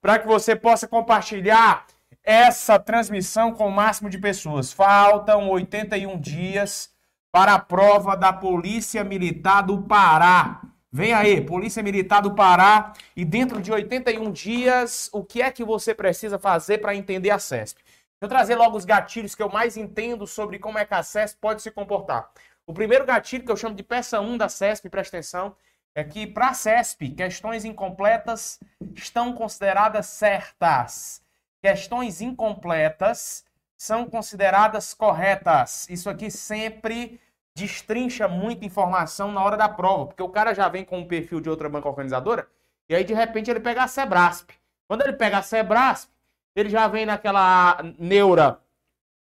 para que você possa compartilhar essa transmissão com o máximo de pessoas. Faltam 81 dias para a prova da Polícia Militar do Pará. Vem aí, Polícia Militar do Pará. E dentro de 81 dias, o que é que você precisa fazer para entender a CESP? Vou trazer logo os gatilhos que eu mais entendo sobre como é que a CESP pode se comportar. O primeiro gatilho, que eu chamo de peça 1 da CESP, presta atenção, é que para a CESP, questões incompletas estão consideradas certas. Questões incompletas são consideradas corretas. Isso aqui sempre destrincha muita informação na hora da prova, porque o cara já vem com um perfil de outra banca organizadora e aí de repente ele pega a Sebrasp. Quando ele pega a Sebrasp, ele já vem naquela neura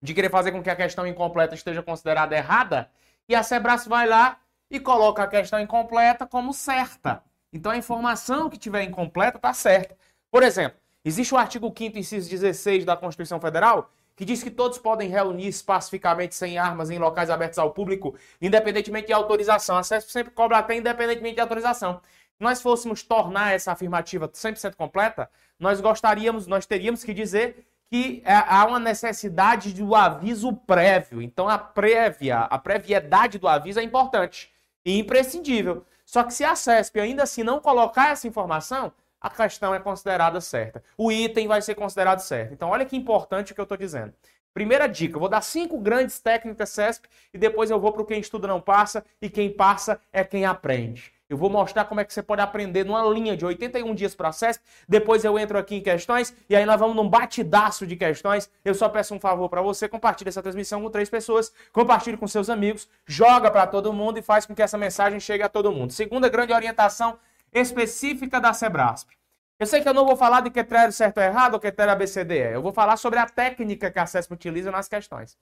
de querer fazer com que a questão incompleta esteja considerada errada e a Sebrasp vai lá e coloca a questão incompleta como certa. Então a informação que tiver incompleta está certa. Por exemplo, existe o artigo 5 inciso 16 da Constituição Federal que diz que todos podem reunir pacificamente sem armas em locais abertos ao público, independentemente de autorização. A CESP sempre cobra até independentemente de autorização. Se nós fôssemos tornar essa afirmativa 100% completa, nós gostaríamos, nós teríamos que dizer que é, há uma necessidade do aviso prévio. Então a prévia, a previedade do aviso é importante e imprescindível. Só que se a CESP ainda assim não colocar essa informação, a questão é considerada certa. O item vai ser considerado certo. Então, olha que importante o que eu estou dizendo. Primeira dica, vou dar cinco grandes técnicas CESP e depois eu vou para o quem estuda não passa e quem passa é quem aprende. Eu vou mostrar como é que você pode aprender numa linha de 81 dias para CESP. Depois eu entro aqui em questões e aí nós vamos num batidaço de questões. Eu só peço um favor para você, compartilhe essa transmissão com três pessoas, compartilhe com seus amigos, joga para todo mundo e faz com que essa mensagem chegue a todo mundo. Segunda grande orientação específica da Sebrasp. Eu sei que eu não vou falar de critério certo ou errado ou critério ABCDE. Eu vou falar sobre a técnica que a CESP utiliza nas questões.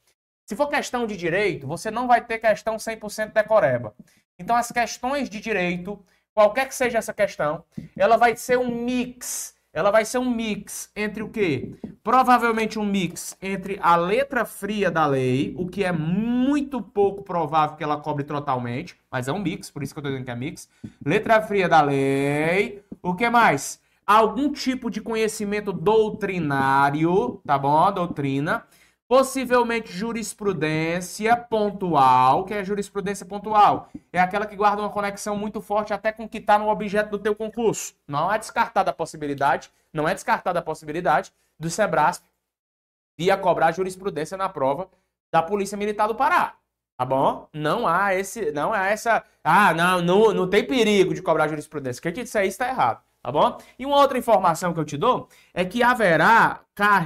Se for questão de direito, você não vai ter questão 100% decoreba. Então, as questões de direito, qualquer que seja essa questão, ela vai ser um mix. Ela vai ser um mix entre o quê? Provavelmente um mix entre a letra fria da lei, o que é muito pouco provável que ela cobre totalmente, mas é um mix, por isso que eu estou dizendo que é mix. Letra fria da lei. O que mais? Algum tipo de conhecimento doutrinário, tá bom? Doutrina Possivelmente jurisprudência pontual, que é jurisprudência pontual. É aquela que guarda uma conexão muito forte até com o que está no objeto do teu concurso. Não é descartada a possibilidade, não é descartada a possibilidade do Sebrasp via cobrar jurisprudência na prova da Polícia Militar do Pará. Tá bom? Não há esse, não há essa, ah, não, não, não tem perigo de cobrar jurisprudência. Quem te disser isso está errado tá bom? E uma outra informação que eu te dou é que haverá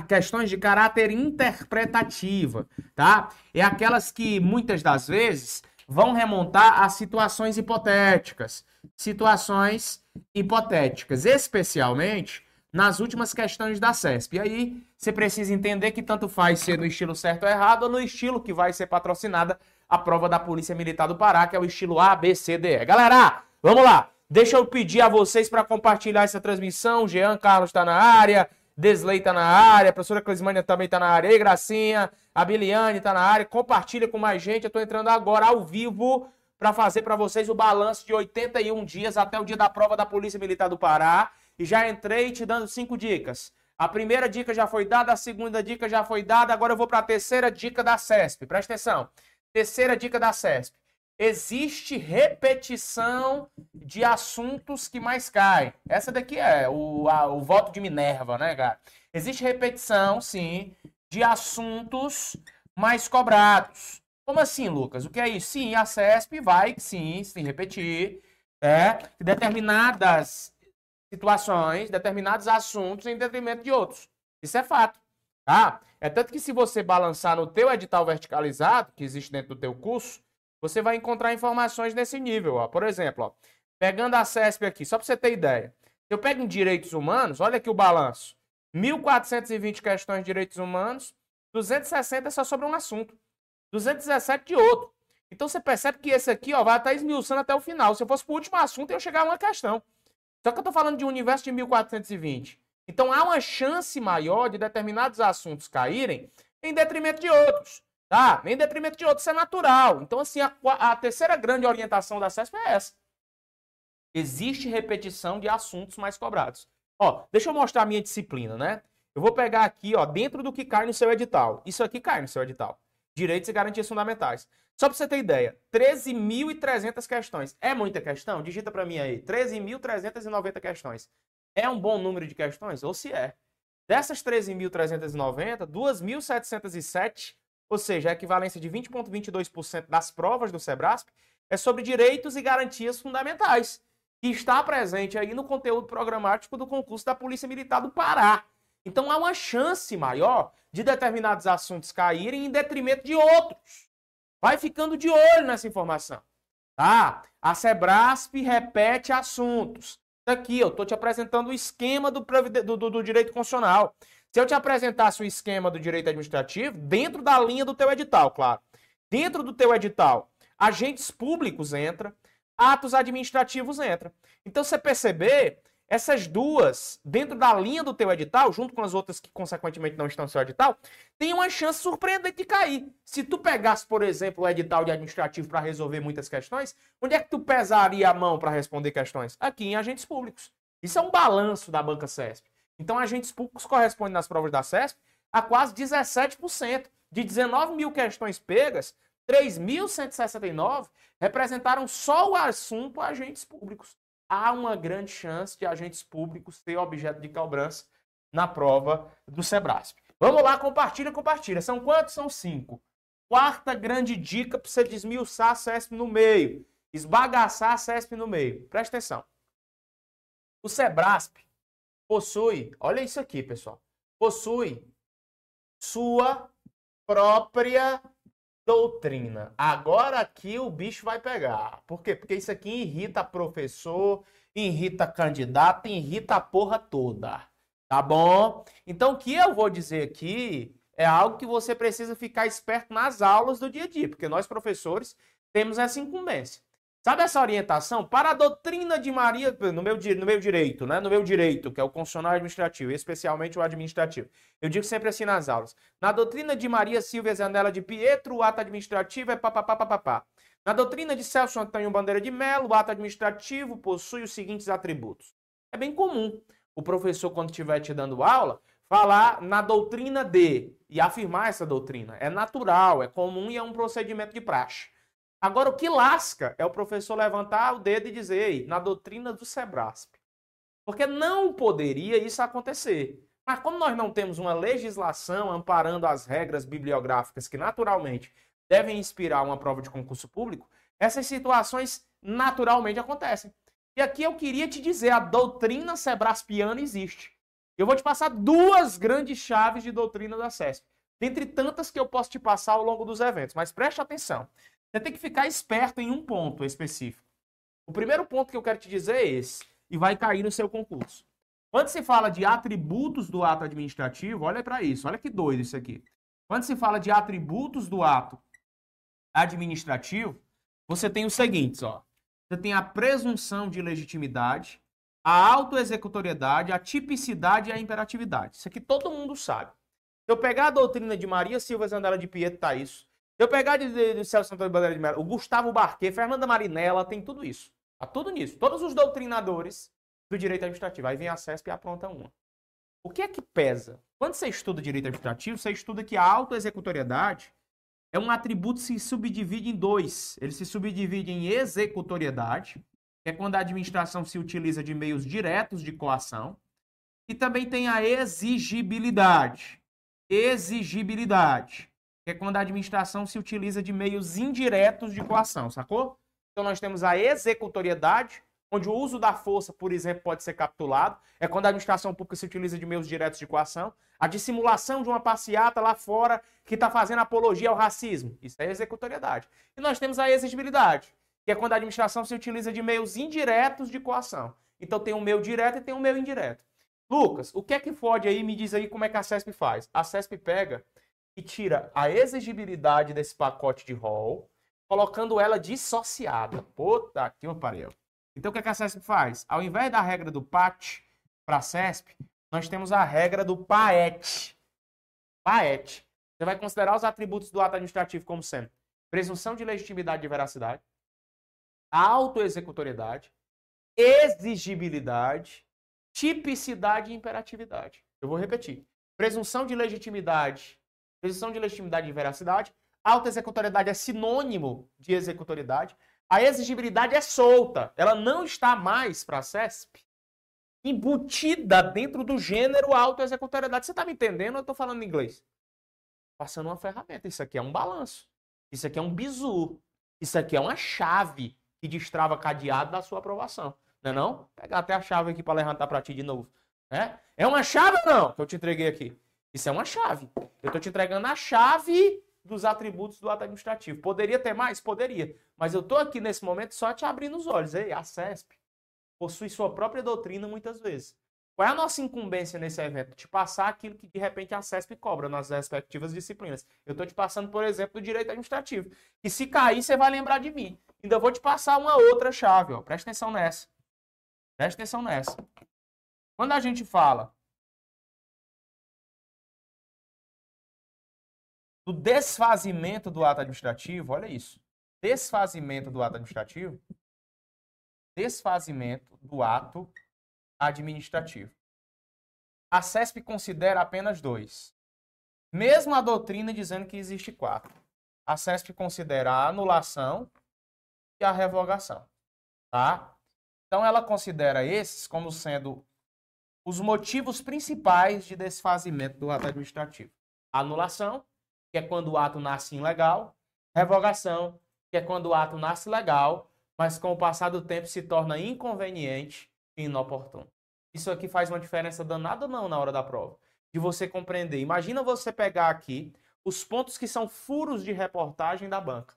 questões de caráter interpretativa, tá? É aquelas que muitas das vezes vão remontar a situações hipotéticas, situações hipotéticas, especialmente nas últimas questões da CESP. E aí você precisa entender que tanto faz ser no estilo certo ou errado ou no estilo que vai ser patrocinada a prova da Polícia Militar do Pará, que é o estilo A, B, C, D, E. Galera, vamos lá! Deixa eu pedir a vocês para compartilhar essa transmissão. Jean Carlos está na área, Desley está na área, a professora Clismania também está na área, Ei, Gracinha, a Biliane está na área. Compartilha com mais gente. Eu estou entrando agora ao vivo para fazer para vocês o balanço de 81 dias até o dia da prova da Polícia Militar do Pará. E já entrei te dando cinco dicas. A primeira dica já foi dada, a segunda dica já foi dada. Agora eu vou para a terceira dica da CESP. Presta atenção. Terceira dica da CESP existe repetição de assuntos que mais caem. Essa daqui é o, a, o voto de Minerva, né, cara? Existe repetição, sim, de assuntos mais cobrados. Como assim, Lucas? O que é isso? Sim, a CESP vai, sim, se repetir, é, determinadas situações, determinados assuntos em detrimento de outros. Isso é fato, tá? É tanto que se você balançar no teu edital verticalizado, que existe dentro do teu curso, você vai encontrar informações nesse nível. Ó. Por exemplo, ó, pegando a CESP aqui, só para você ter ideia. Se eu pego em direitos humanos, olha aqui o balanço. 1.420 questões de direitos humanos, 260 é só sobre um assunto, 217 de outro. Então você percebe que esse aqui ó, vai estar esmiuçando até o final. Se eu fosse para o último assunto, eu chegar a uma questão. Só que eu estou falando de um universo de 1.420. Então há uma chance maior de determinados assuntos caírem em detrimento de outros. Tá? Em detrimento de outros, isso é natural. Então, assim, a, a terceira grande orientação da CESP é essa. Existe repetição de assuntos mais cobrados. Ó, deixa eu mostrar a minha disciplina, né? Eu vou pegar aqui, ó, dentro do que cai no seu edital. Isso aqui cai no seu edital. Direitos e garantias fundamentais. Só para você ter ideia, 13.300 questões. É muita questão? Digita para mim aí. 13.390 questões. É um bom número de questões? Ou se é. Dessas 13.390, 2.707, ou seja, a equivalência de 20,22% das provas do SEBRASP, é sobre direitos e garantias fundamentais, que está presente aí no conteúdo programático do concurso da Polícia Militar do Pará. Então há uma chance maior de determinados assuntos caírem em detrimento de outros. Vai ficando de olho nessa informação. Tá? A SEBRASP repete assuntos. Aqui, eu estou te apresentando o esquema do, do, do direito constitucional. Se eu te apresentasse o esquema do direito administrativo, dentro da linha do teu edital, claro. Dentro do teu edital, agentes públicos entra, atos administrativos entra. Então, você perceber, essas duas, dentro da linha do teu edital, junto com as outras que consequentemente não estão no seu edital, tem uma chance surpreendente de cair. Se tu pegasse, por exemplo, o edital de administrativo para resolver muitas questões, onde é que tu pesaria a mão para responder questões? Aqui em agentes públicos. Isso é um balanço da banca CESP. Então, agentes públicos correspondem nas provas da CESP a quase 17%. De 19 mil questões pegas, 3.169 representaram só o assunto agentes públicos há uma grande chance de agentes públicos ter objeto de cobrança na prova do Sebrasp. Vamos lá, compartilha, compartilha. São quantos? São cinco. Quarta grande dica para você desmiuçar a CESP no meio. Esbagaçar a CESP no meio. Presta atenção. O Sebrasp possui, olha isso aqui, pessoal. Possui sua própria doutrina. Agora aqui o bicho vai pegar. Por quê? Porque isso aqui irrita professor, irrita candidato, irrita a porra toda. Tá bom? Então o que eu vou dizer aqui é algo que você precisa ficar esperto nas aulas do dia a dia, porque nós professores temos essa incumbência. Sabe essa orientação? Para a doutrina de Maria, no meu, no meu direito, né? No meu direito, que é o constitucional administrativo, especialmente o administrativo. Eu digo sempre assim nas aulas. Na doutrina de Maria Silvia Zanella de Pietro, o ato administrativo é papapá. Na doutrina de Celso Antônio Bandeira de Melo, o ato administrativo possui os seguintes atributos. É bem comum o professor, quando estiver te dando aula, falar na doutrina de e afirmar essa doutrina. É natural, é comum e é um procedimento de praxe. Agora, o que lasca é o professor levantar o dedo e dizer, na doutrina do Sebrasp. Porque não poderia isso acontecer. Mas como nós não temos uma legislação amparando as regras bibliográficas que naturalmente devem inspirar uma prova de concurso público, essas situações naturalmente acontecem. E aqui eu queria te dizer, a doutrina sebraspiana existe. Eu vou te passar duas grandes chaves de doutrina da CESP, dentre tantas que eu posso te passar ao longo dos eventos, mas preste atenção. Você tem que ficar esperto em um ponto específico. O primeiro ponto que eu quero te dizer é esse, e vai cair no seu concurso. Quando se fala de atributos do ato administrativo, olha para isso, olha que doido isso aqui. Quando se fala de atributos do ato administrativo, você tem os seguintes, ó. Você tem a presunção de legitimidade, a autoexecutoriedade, a tipicidade e a imperatividade. Isso aqui todo mundo sabe. Se eu pegar a doutrina de Maria Silva Zandela de Pietro, tá isso. Eu pegar de, de, de Celso Antônio Bandeira de Mello, o Gustavo Barquet, Fernanda Marinella, tem tudo isso. Tá tudo nisso. Todos os doutrinadores do direito administrativo. Aí vem a CESP e apronta uma. O que é que pesa? Quando você estuda direito administrativo, você estuda que a autoexecutoriedade é um atributo que se subdivide em dois. Ele se subdivide em executoriedade, que é quando a administração se utiliza de meios diretos de coação, e também tem a exigibilidade. Exigibilidade que é quando a administração se utiliza de meios indiretos de coação, sacou? Então nós temos a executoriedade, onde o uso da força, por exemplo, pode ser capitulado, é quando a administração pública se utiliza de meios diretos de coação. A dissimulação de uma passeata lá fora que está fazendo apologia ao racismo, isso é executoriedade. E nós temos a exigibilidade, que é quando a administração se utiliza de meios indiretos de coação. Então tem um meio direto e tem um meio indireto. Lucas, o que é que fode aí? Me diz aí como é que a CESP faz. A CESP pega e tira a exigibilidade desse pacote de rol, colocando ela dissociada. Puta que pariu. Então o que, é que a CESP faz? Ao invés da regra do PAT para a CESP, nós temos a regra do PAET. PAET. Você vai considerar os atributos do ato administrativo como sendo presunção de legitimidade e veracidade, autoexecutoriedade, exigibilidade, tipicidade e imperatividade. Eu vou repetir. Presunção de legitimidade, presunção de legitimidade e veracidade. Alta executoriedade é sinônimo de executoriedade. A exigibilidade é solta. Ela não está mais para a CESP embutida dentro do gênero auto-executoriedade. Você está me entendendo eu estou falando inglês? Passando uma ferramenta. Isso aqui é um balanço. Isso aqui é um bizu. Isso aqui é uma chave que destrava cadeado da sua aprovação. Não é não? Pegar até a chave aqui para levantar para ti de novo. É? é uma chave ou não que eu te entreguei aqui? Isso é uma chave. Eu estou te entregando a chave dos atributos do ato administrativo. Poderia ter mais? Poderia. Mas eu estou aqui nesse momento só te abrindo os olhos. Ei, a CESP possui sua própria doutrina muitas vezes. Qual é a nossa incumbência nesse evento? Te passar aquilo que de repente a CESP cobra nas respectivas disciplinas. Eu estou te passando, por exemplo, do direito administrativo. E se cair, você vai lembrar de mim. Ainda vou te passar uma outra chave. Ó. Presta atenção nessa. Presta atenção nessa. Quando a gente fala do desfazimento do ato administrativo, olha isso. Desfazimento do ato administrativo. Desfazimento do ato administrativo. A CESP considera apenas dois. Mesmo a doutrina dizendo que existe quatro. A CESP considera a anulação e a revogação. Tá? Então ela considera esses como sendo os motivos principais de desfazimento do ato administrativo. Anulação, que é quando o ato nasce ilegal. Revogação, que é quando o ato nasce legal, mas com o passar do tempo se torna inconveniente e inoportuno. Isso aqui faz uma diferença danada ou não na hora da prova? De você compreender. Imagina você pegar aqui os pontos que são furos de reportagem da banca.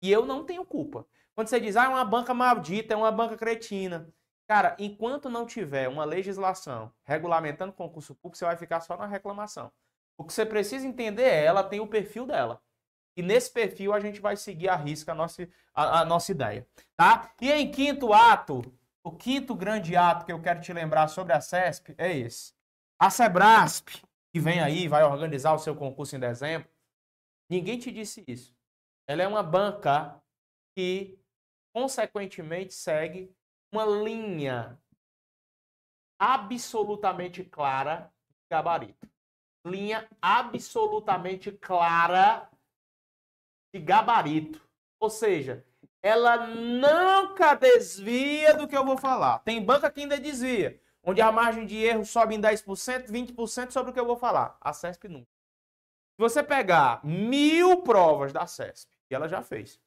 E eu não tenho culpa. Quando você diz, ah, é uma banca maldita, é uma banca cretina. Cara, enquanto não tiver uma legislação regulamentando concurso público, você vai ficar só na reclamação. O que você precisa entender é, ela tem o perfil dela. E nesse perfil a gente vai seguir a risca a nossa, a, a nossa ideia. Tá? E em quinto ato, o quinto grande ato que eu quero te lembrar sobre a CESP é esse. A Sebrasp, que vem aí, vai organizar o seu concurso em dezembro, ninguém te disse isso. Ela é uma banca que, consequentemente, segue uma linha absolutamente clara de gabarito. Linha absolutamente clara de gabarito. Ou seja, ela nunca desvia do que eu vou falar. Tem banca que ainda desvia, onde a margem de erro sobe em 10%, 20% sobre o que eu vou falar. A CESP nunca. Se você pegar mil provas da CESP, e ela já fez,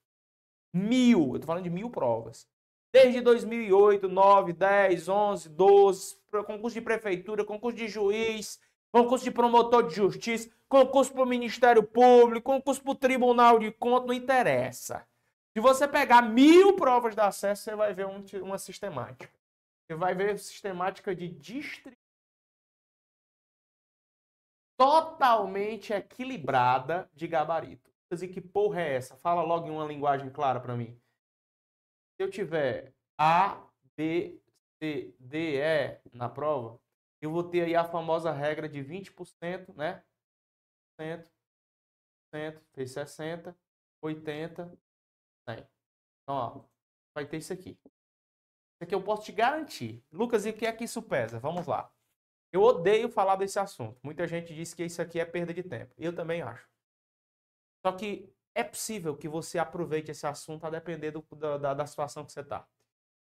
mil, eu tô falando de mil provas, desde 2008, 9, 10, 11, 12, concurso de prefeitura, concurso de juiz, concurso de promotor de justiça, concurso para o Ministério Público, concurso para o Tribunal de Contas, não interessa. Se você pegar mil provas de acesso, você vai ver um, uma sistemática. Você vai ver sistemática de distribuição totalmente equilibrada de gabarito. E que porra é essa? Fala logo em uma linguagem clara para mim. Se eu tiver A, B, C, D, E na prova, eu vou ter aí a famosa regra de 20%, né? 100%, 100 fez 60, 80, 100. Então, ó, vai ter isso aqui. Isso aqui eu posso te garantir. Lucas, e o que é que isso pesa? Vamos lá. Eu odeio falar desse assunto. Muita gente diz que isso aqui é perda de tempo. Eu também acho. Só que é possível que você aproveite esse assunto a depender do, da, da situação que você está.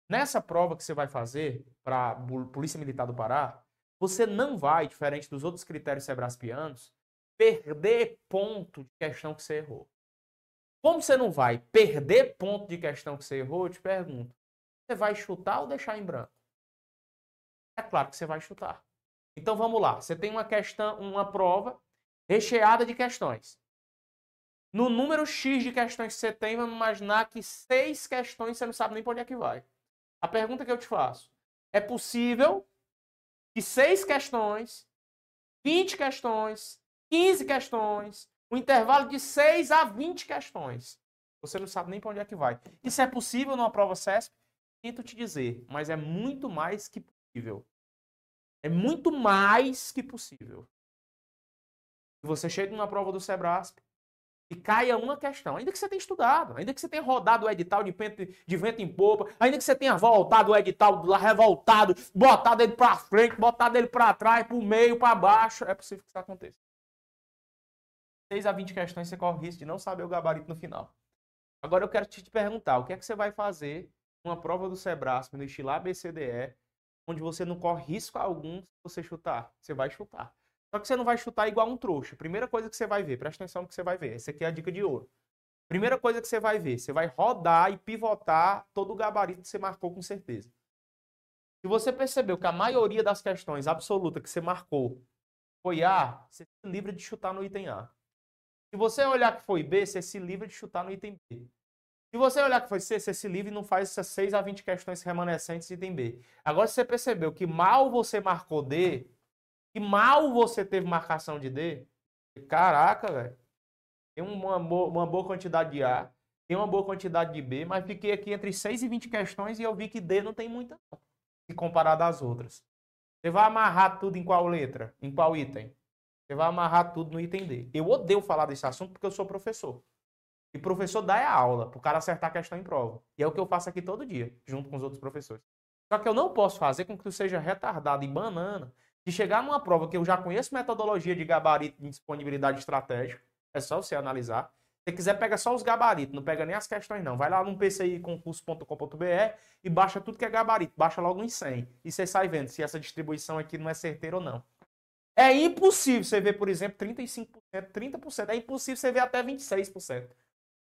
Nessa prova que você vai fazer para a Polícia Militar do Pará, você não vai, diferente dos outros critérios sebraspianos, perder ponto de questão que você errou. Como você não vai perder ponto de questão que você errou, eu te pergunto: você vai chutar ou deixar em branco? É claro que você vai chutar. Então vamos lá. Você tem uma questão, uma prova recheada de questões. No número X de questões que você tem, vamos imaginar que seis questões você não sabe nem para onde é que vai. A pergunta que eu te faço: é possível que seis questões, 20 questões, 15 questões, um intervalo de 6 a 20 questões. Você não sabe nem para onde é que vai. Isso é possível numa prova CESP? Tento te dizer, mas é muito mais que possível. É muito mais que possível. Você chega numa prova do Sebrasp, e caia uma questão, ainda que você tenha estudado, ainda que você tenha rodado o edital de, de vento em popa, ainda que você tenha voltado o edital lá revoltado, botado ele para frente, botado ele para trás, para o meio, para baixo, é possível que isso aconteça. 6 a 20 questões você corre o risco de não saber o gabarito no final. Agora eu quero te perguntar, o que é que você vai fazer numa prova do Sebrasp no estilo ABCDE, onde você não corre risco algum se você chutar? Você vai chutar. Só que você não vai chutar igual um trouxa. Primeira coisa que você vai ver, presta atenção no que você vai ver. Essa aqui é a dica de ouro. Primeira coisa que você vai ver, você vai rodar e pivotar todo o gabarito que você marcou com certeza. Se você percebeu que a maioria das questões absoluta que você marcou foi A, você se livra de chutar no item A. Se você olhar que foi B, você se livra de chutar no item B. Se você olhar que foi C, você se livra e não faz essas 6 a 20 questões remanescentes de item B. Agora, se você percebeu que mal você marcou D, que mal você teve marcação de D, caraca, velho. Tem uma, uma boa quantidade de A, tem uma boa quantidade de B, mas fiquei aqui entre 6 e 20 questões e eu vi que D não tem muita, não, se comparado às outras. Você vai amarrar tudo em qual letra? Em qual item? Você vai amarrar tudo no item D. Eu odeio falar desse assunto porque eu sou professor. E professor dá é a aula, para o cara acertar a questão em prova. E é o que eu faço aqui todo dia, junto com os outros professores. Só que eu não posso fazer com que tu seja retardado e banana de chegar numa prova que eu já conheço metodologia de gabarito de disponibilidade estratégica, é só você analisar. Se você quiser, pega só os gabaritos, não pega nem as questões, não. Vai lá no pciconcurso.com.br e baixa tudo que é gabarito. Baixa logo em 100. E você sai vendo se essa distribuição aqui não é certeira ou não. É impossível você ver, por exemplo, 35%, 30%. É impossível você ver até 26%.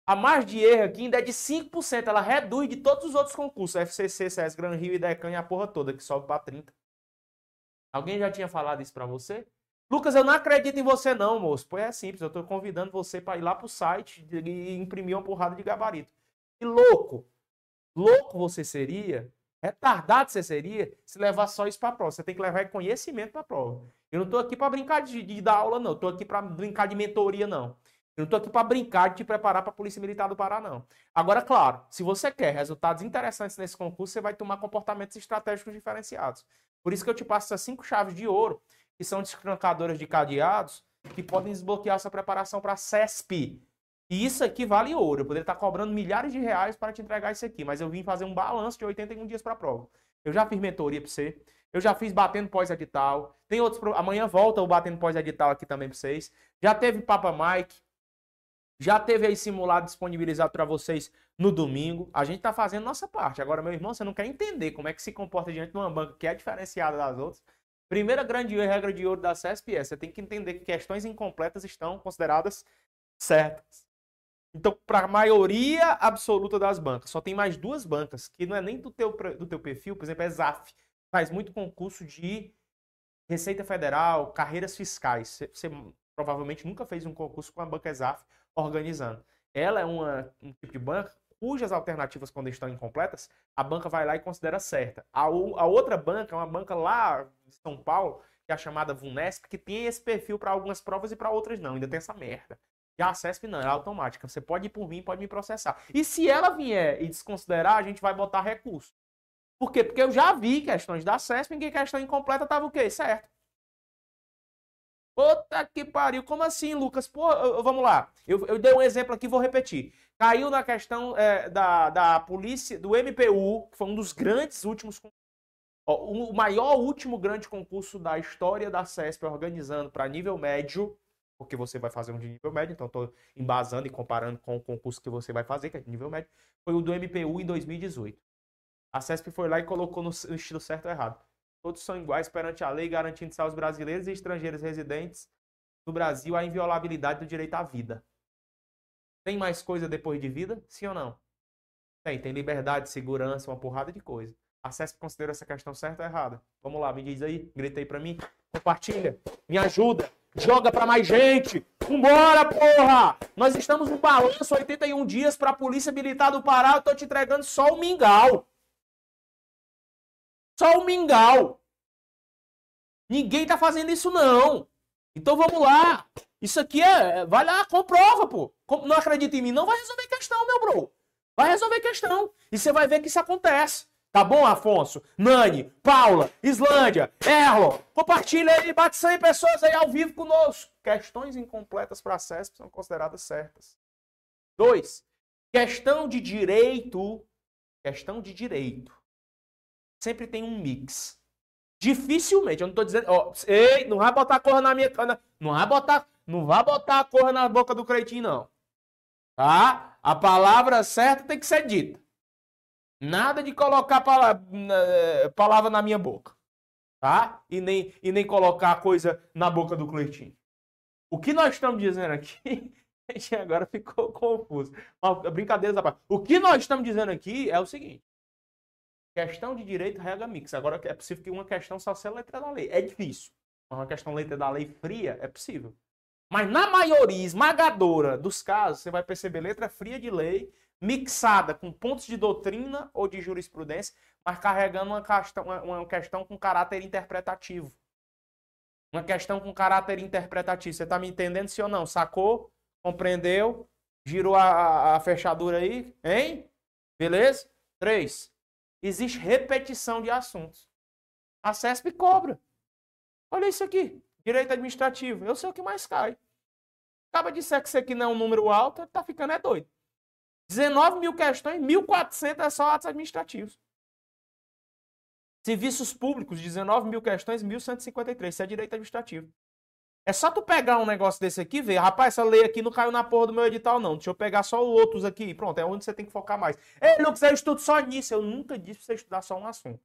A margem de erro aqui ainda é de 5%. Ela reduz de todos os outros concursos. FCC, CS, Gran Rio e Decan e a porra toda, que sobe para 30%. Alguém já tinha falado isso para você? Lucas, eu não acredito em você não, moço. Pois é simples, eu estou convidando você para ir lá pro site e imprimir uma porrada de gabarito. E louco, louco você seria, retardado você seria, se levar só isso para a prova. Você tem que levar conhecimento para a prova. Eu não estou aqui para brincar de, de, dar aula, não. Estou aqui para brincar de mentoria, não. Eu não estou aqui para brincar de te preparar para a Polícia Militar do Pará, não. Agora, claro, se você quer resultados interessantes nesse concurso, você vai tomar comportamentos estratégicos diferenciados. Por isso que eu te passo essas cinco chaves de ouro, que são descrancadoras de cadeados, que podem desbloquear sua preparação para a CESP. E isso aqui vale ouro. Eu poderia estar cobrando milhares de reais para te entregar isso aqui, mas eu vim fazer um balanço de 81 dias para a prova. Eu já fiz mentoria para você, eu já fiz batendo pós-edital. Tem outros. Amanhã volta o batendo pós-edital aqui também para vocês. Já teve Papa Mike. Já teve aí simulado disponibilizado para vocês no domingo. A gente está fazendo nossa parte. Agora, meu irmão, você não quer entender como é que se comporta diante de uma banca que é diferenciada das outras. Primeira grande regra de ouro da CESP é você tem que entender que questões incompletas estão consideradas certas. Então, para a maioria absoluta das bancas, só tem mais duas bancas, que não é nem do teu, do teu perfil, por exemplo, é ZAF. Faz muito concurso de Receita Federal, carreiras fiscais. Você, você provavelmente nunca fez um concurso com a banca ZAF organizando. Ela é uma, um tipo de banca cujas alternativas, quando estão incompletas, a banca vai lá e considera certa. A, a outra banca é uma banca lá de São Paulo, que é a chamada VUNESP, que tem esse perfil para algumas provas e para outras não. Ainda tem essa merda. Já a CESP não, é automática. Você pode ir por mim, pode me processar. E se ela vier e desconsiderar, a gente vai botar recurso. Por quê? Porque eu já vi questões da CESP em que questão incompleta estava o quê? Certo. Puta que pariu, como assim, Lucas? Pô, vamos lá. Eu, eu dei um exemplo aqui, vou repetir. Caiu na questão é, da, da polícia, do MPU, que foi um dos grandes últimos. O maior último grande concurso da história da CESP organizando para nível médio, porque você vai fazer um de nível médio, então estou embasando e comparando com o concurso que você vai fazer, que é de nível médio, foi o do MPU em 2018. A CESP foi lá e colocou no estilo certo ou errado. Todos são iguais perante a lei, garantindo aos brasileiros e estrangeiros residentes no Brasil a inviolabilidade do direito à vida. Tem mais coisa depois de vida? Sim ou não? Tem. Tem liberdade, segurança, uma porrada de coisa. A CESP considera essa questão certa ou errada? Vamos lá, me diz aí, grita aí pra mim. Compartilha, me ajuda, joga pra mais gente. Vambora, porra! Nós estamos no balanço 81 dias pra Polícia Militar do Pará. Eu tô te entregando só o mingau. Só o mingau. Ninguém tá fazendo isso, não. Então vamos lá. Isso aqui é. Vai lá, comprova, pô. Não acredita em mim, não vai resolver questão, meu bro. Vai resolver questão. E você vai ver que isso acontece. Tá bom, Afonso? Nani, Paula, Islândia, Erlon, compartilha aí, bate 100 pessoas aí ao vivo conosco. Questões incompletas para acesso são consideradas certas. Dois, questão de direito, questão de direito, sempre tem um mix. Dificilmente, eu não tô dizendo, ó, ei, não vai botar a cor na minha, não vai botar, não vai botar a cor na boca do Creitinho não. Tá? A palavra certa tem que ser dita. Nada de colocar palavra, palavra na minha boca. Tá? E nem, e nem colocar coisa na boca do Cleitinho. O que nós estamos dizendo aqui, a gente agora ficou confuso. Brincadeira da parte. O que nós estamos dizendo aqui é o seguinte. Questão de direito regra mix. Agora é possível que uma questão só seja letra da lei. É difícil. Uma questão letra da lei fria é possível. Mas na maioria esmagadora dos casos, você vai perceber letra fria de lei mixada com pontos de doutrina ou de jurisprudência, mas carregando uma questão, uma questão com caráter interpretativo. Uma questão com caráter interpretativo. Você está me entendendo, sim ou não? Sacou? Compreendeu? Girou a, a fechadura aí? Hein? Beleza? Três. Existe repetição de assuntos. A CESP cobra. Olha isso aqui. Direito administrativo. Eu sei o que mais cai. Acaba de dizer que isso aqui não é um número alto, tá ficando é doido. 19 mil questões, 1.400 é só atos administrativos. Serviços públicos, 19 mil questões, 1.153. Isso é direito administrativo. É só tu pegar um negócio desse aqui e ver. Rapaz, essa lei aqui não caiu na porra do meu edital, não. Deixa eu pegar só os outros aqui. Pronto, é onde você tem que focar mais. Ei, Lucas, eu estudo só nisso. Eu nunca disse pra você estudar só um assunto.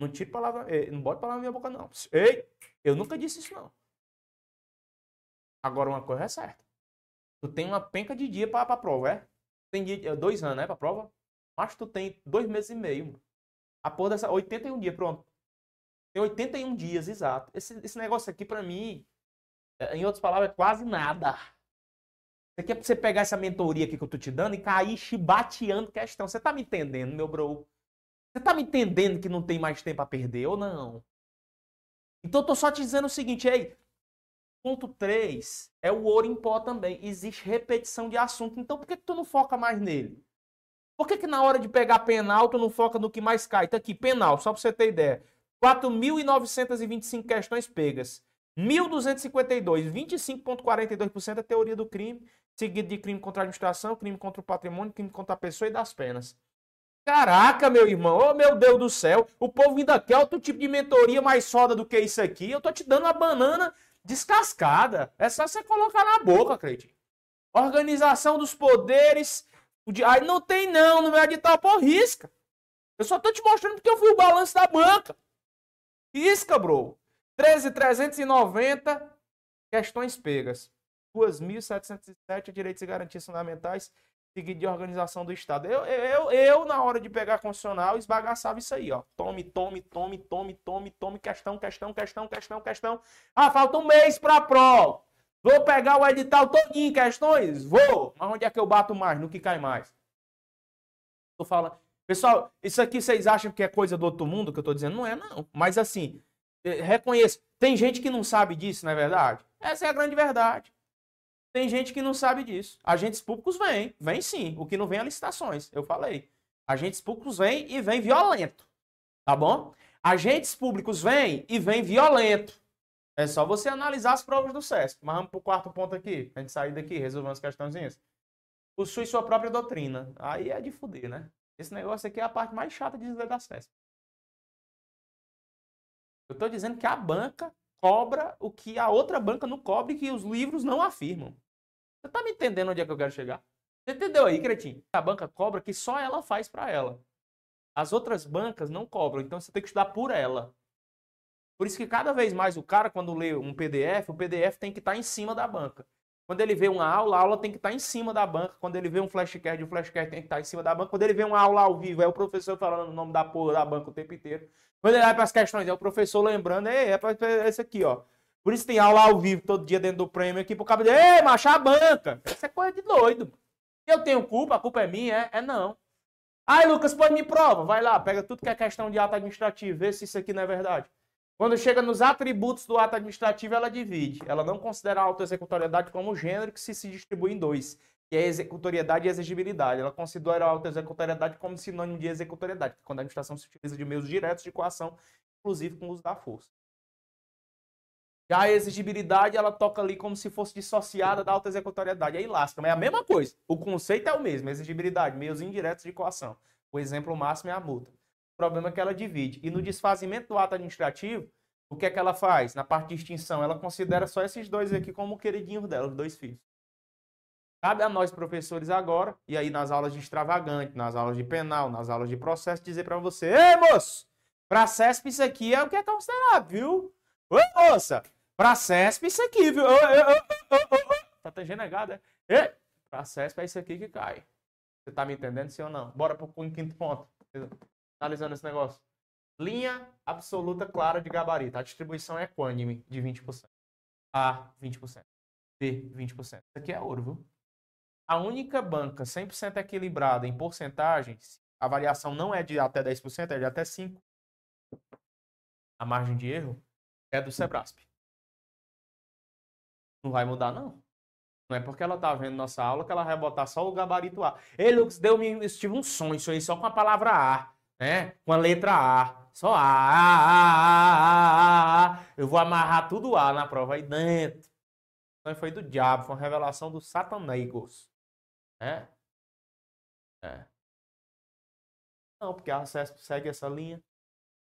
Não tire palavra. Não bote palavra na minha boca, não. Ei, eu nunca disse isso, não. Agora, uma coisa é certa. Tu tem uma penca de dia pra, pra prova, é? tem dia, é, dois anos, né, pra prova? Acho que tu tem dois meses e meio. A porra dessa. 81 dias, pronto. Tem 81 dias, exato. Esse, esse negócio aqui, pra mim, é, em outras palavras, é quase nada. É pra você pegar essa mentoria aqui que eu tô te dando e cair chibateando questão. Você tá me entendendo, meu bro? Você tá me entendendo que não tem mais tempo a perder ou não? Então eu tô só te dizendo o seguinte, aí, Ponto 3 é o ouro em pó também. Existe repetição de assunto. Então por que, que tu não foca mais nele? Por que, que na hora de pegar penal tu não foca no que mais cai? Tá aqui, penal, só para você ter ideia. 4.925 questões pegas. 1.252, 25,42% é teoria do crime, seguido de crime contra a administração, crime contra o patrimônio, crime contra a pessoa e das penas. Caraca, meu irmão, oh meu Deus do céu, o povo ainda quer outro tipo de mentoria mais foda do que isso aqui. Eu tô te dando uma banana descascada. É só você colocar na boca, Cleitinho. Organização dos poderes. Aí não tem não, no meu edital, pô, risca. Eu só tô te mostrando porque eu vi o balanço da banca. Risca, bro. 13.390 questões pegas. 2.707 direitos e garantias fundamentais seguido de organização do Estado. Eu, eu, eu, na hora de pegar constitucional, esbagaçava isso aí, ó. Tome, tome, tome, tome, tome, tome, questão, questão, questão, questão, questão. Ah, falta um mês pra prova. Vou pegar o edital todinho questões? Vou. Mas onde é que eu bato mais? No que cai mais? Tô falando. Pessoal, isso aqui vocês acham que é coisa do outro mundo que eu tô dizendo? Não é, não. Mas assim, eh, reconheço. Tem gente que não sabe disso, não é verdade? Essa é a grande verdade. Tem gente que não sabe disso. Agentes públicos vêm, vêm sim. O que não vem é licitações, eu falei. Agentes públicos vêm e vêm violento. Tá bom? Agentes públicos vêm e vêm violento. É só você analisar as provas do SESP. Mas vamos para o quarto ponto aqui. A gente sair daqui, resolvendo as questõezinhas. Possui sua própria doutrina. Aí é de fuder, né? Esse negócio aqui é a parte mais chata de dizer da SESP. Eu estou dizendo que a banca cobra o que a outra banca não cobre que os livros não afirmam. Você tá me entendendo onde é que eu quero chegar? Você entendeu aí, Cretinho? A banca cobra que só ela faz para ela. As outras bancas não cobram, então você tem que estudar por ela. Por isso que cada vez mais o cara, quando lê um PDF, o PDF tem que estar tá em cima da banca. Quando ele vê uma aula, a aula tem que estar tá em cima da banca. Quando ele vê um flashcard, o flashcard tem que estar tá em cima da banca. Quando ele vê uma aula ao vivo, é o professor falando o nome da porra da banca o tempo inteiro. Quando ele vai para as questões, é o professor lembrando, é, é esse aqui, ó. Por isso tem aula ao vivo todo dia dentro do prêmio aqui pro cabo dizer, ei, macho, a banca. Isso é coisa de doido. Eu tenho culpa, a culpa é minha, é, é não. Ai, Lucas, pode me prova. Vai lá, pega tudo que é questão de ato administrativo, vê se isso aqui não é verdade. Quando chega nos atributos do ato administrativo, ela divide. Ela não considera a autoexecutoriedade como gênero que se, se distribui em dois, que é executoriedade e exigibilidade. Ela considera a auto-executoriedade como sinônimo de executoriedade, quando a administração se utiliza de meios diretos de coação, inclusive com o uso da força. Já a exigibilidade, ela toca ali como se fosse dissociada da auto-executoriedade. Aí lasca, mas é a mesma coisa. O conceito é o mesmo, exigibilidade, meios indiretos de coação. O exemplo máximo é a multa. O problema é que ela divide. E no desfazimento do ato administrativo, o que é que ela faz? Na parte de extinção, ela considera só esses dois aqui como queridinhos dela, os dois filhos. Cabe a nós, professores, agora, e aí nas aulas de extravagante, nas aulas de penal, nas aulas de processo, dizer para você: Ei, moço, para CESP isso aqui é o que é considerado, viu? Ô, moça, para CESP isso aqui, viu? Ô, ô, ô. Tá tangendo negado, é? Ei, para CESP é isso aqui que cai. Você tá me entendendo, sim ou não? Bora pro quinto ponto. Analisando esse negócio. Linha absoluta clara de gabarito. A distribuição é equânime de 20%. A, 20%. B, 20%. Isso aqui é ouro, viu? A única banca 100% equilibrada em porcentagens, a variação não é de até 10%, é de até 5%. A margem de erro é do Sebrasp. Não vai mudar, não. Não é porque ela tá vendo nossa aula que ela vai botar só o gabarito A. Ei, Lucas, deu -me, tive um sonho, isso aí só com a palavra A, né? Com a letra A. Só A, A, A, A, A, Eu vou amarrar tudo A na prova aí dentro. Não foi do diabo, foi uma revelação do Satanagos. É? É. Não, porque a acesso segue essa linha.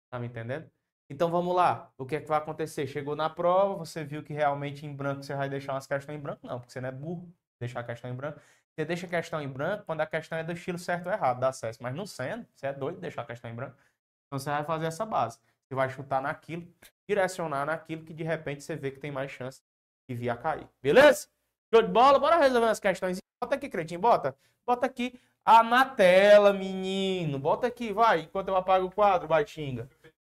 Tá me entendendo? Então vamos lá. O que é que vai acontecer? Chegou na prova, você viu que realmente em branco você vai deixar umas questões em branco? Não, porque você não é burro. Deixar a questão em branco. Você deixa a questão em branco quando a questão é do estilo certo ou errado, dá acesso. Mas não sendo, você é doido de deixar a questão em branco. Então você vai fazer essa base. Você vai chutar naquilo, direcionar naquilo que de repente você vê que tem mais chance de vir a cair. Beleza? Show de bola? Bora resolver as questões Bota aqui, Cretinho, bota. Bota aqui. Ah, na tela, menino. Bota aqui, vai, enquanto eu apago o quadro, Baitinga.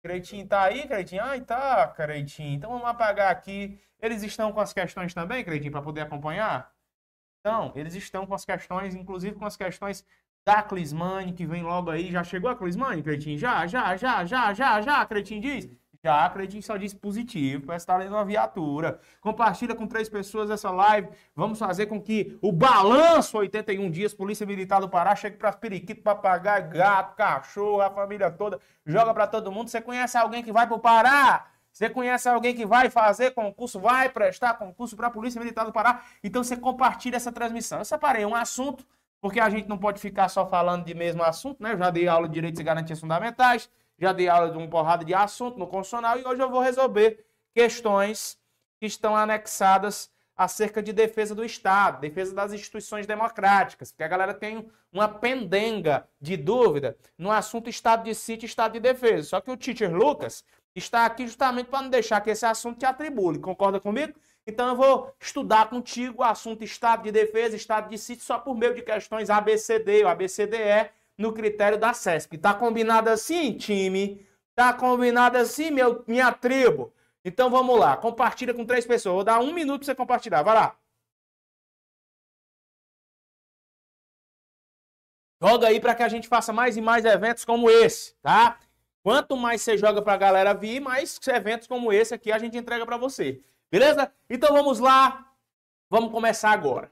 Cretinho tá aí, Cretinho? Ai, tá, Cretinho. Então vamos apagar aqui. Eles estão com as questões também, Cretinho, para poder acompanhar? Então, eles estão com as questões, inclusive com as questões da Clismane, que vem logo aí. Já chegou a Clismane, Cretinho? Já, já, já, já, já, já, Cretinho diz? Acredite só diz positivo, parece estar lendo uma viatura. Compartilha com três pessoas essa live. Vamos fazer com que o balanço 81 dias, Polícia Militar do Pará, chegue para periquito, papagaio, gato, cachorro, a família toda. Joga para todo mundo. Você conhece alguém que vai para o Pará? Você conhece alguém que vai fazer concurso, vai prestar concurso para a Polícia Militar do Pará? Então você compartilha essa transmissão. Eu separei um assunto, porque a gente não pode ficar só falando de mesmo assunto, né? Eu já dei aula de Direitos e Garantias Fundamentais já dei aula de uma porrada de assunto no constitucional e hoje eu vou resolver questões que estão anexadas acerca de defesa do Estado, defesa das instituições democráticas, porque a galera tem uma pendenga de dúvida no assunto Estado de sítio e Estado de defesa. Só que o teacher Lucas está aqui justamente para não deixar que esse assunto te atribule. Concorda comigo? Então eu vou estudar contigo o assunto Estado de defesa, Estado de sítio, só por meio de questões ABCD ou ABCDE, no critério da CESP. Tá combinado assim, time? Tá combinado assim, meu, minha tribo? Então vamos lá, compartilha com três pessoas. Vou dar um minuto para você compartilhar. Vai lá. Joga aí para que a gente faça mais e mais eventos como esse, tá? Quanto mais você joga para a galera vir, mais eventos como esse aqui a gente entrega para você. Beleza? Então vamos lá. Vamos começar agora.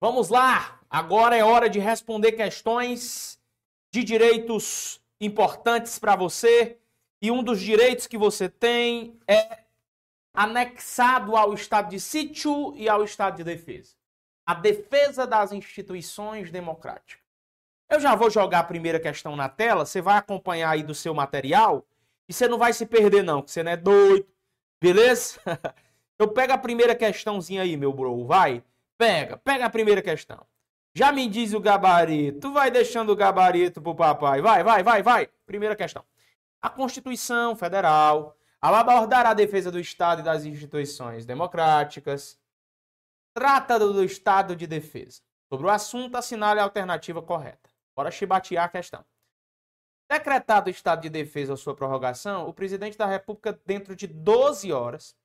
Vamos lá! Agora é hora de responder questões de direitos importantes para você. E um dos direitos que você tem é anexado ao estado de sítio e ao estado de defesa. A defesa das instituições democráticas. Eu já vou jogar a primeira questão na tela, você vai acompanhar aí do seu material e você não vai se perder não, que você não é doido, beleza? Eu pego a primeira questãozinha aí, meu bro, vai. Pega, pega a primeira questão. Já me diz o gabarito. Vai deixando o gabarito pro papai. Vai, vai, vai, vai. Primeira questão. A Constituição Federal, ao abordar a defesa do Estado e das instituições democráticas, trata do Estado de defesa. Sobre o assunto, assinale a alternativa correta. Bora chibatear a questão. Decretado o estado de defesa ou sua prorrogação, o presidente da República, dentro de 12 horas,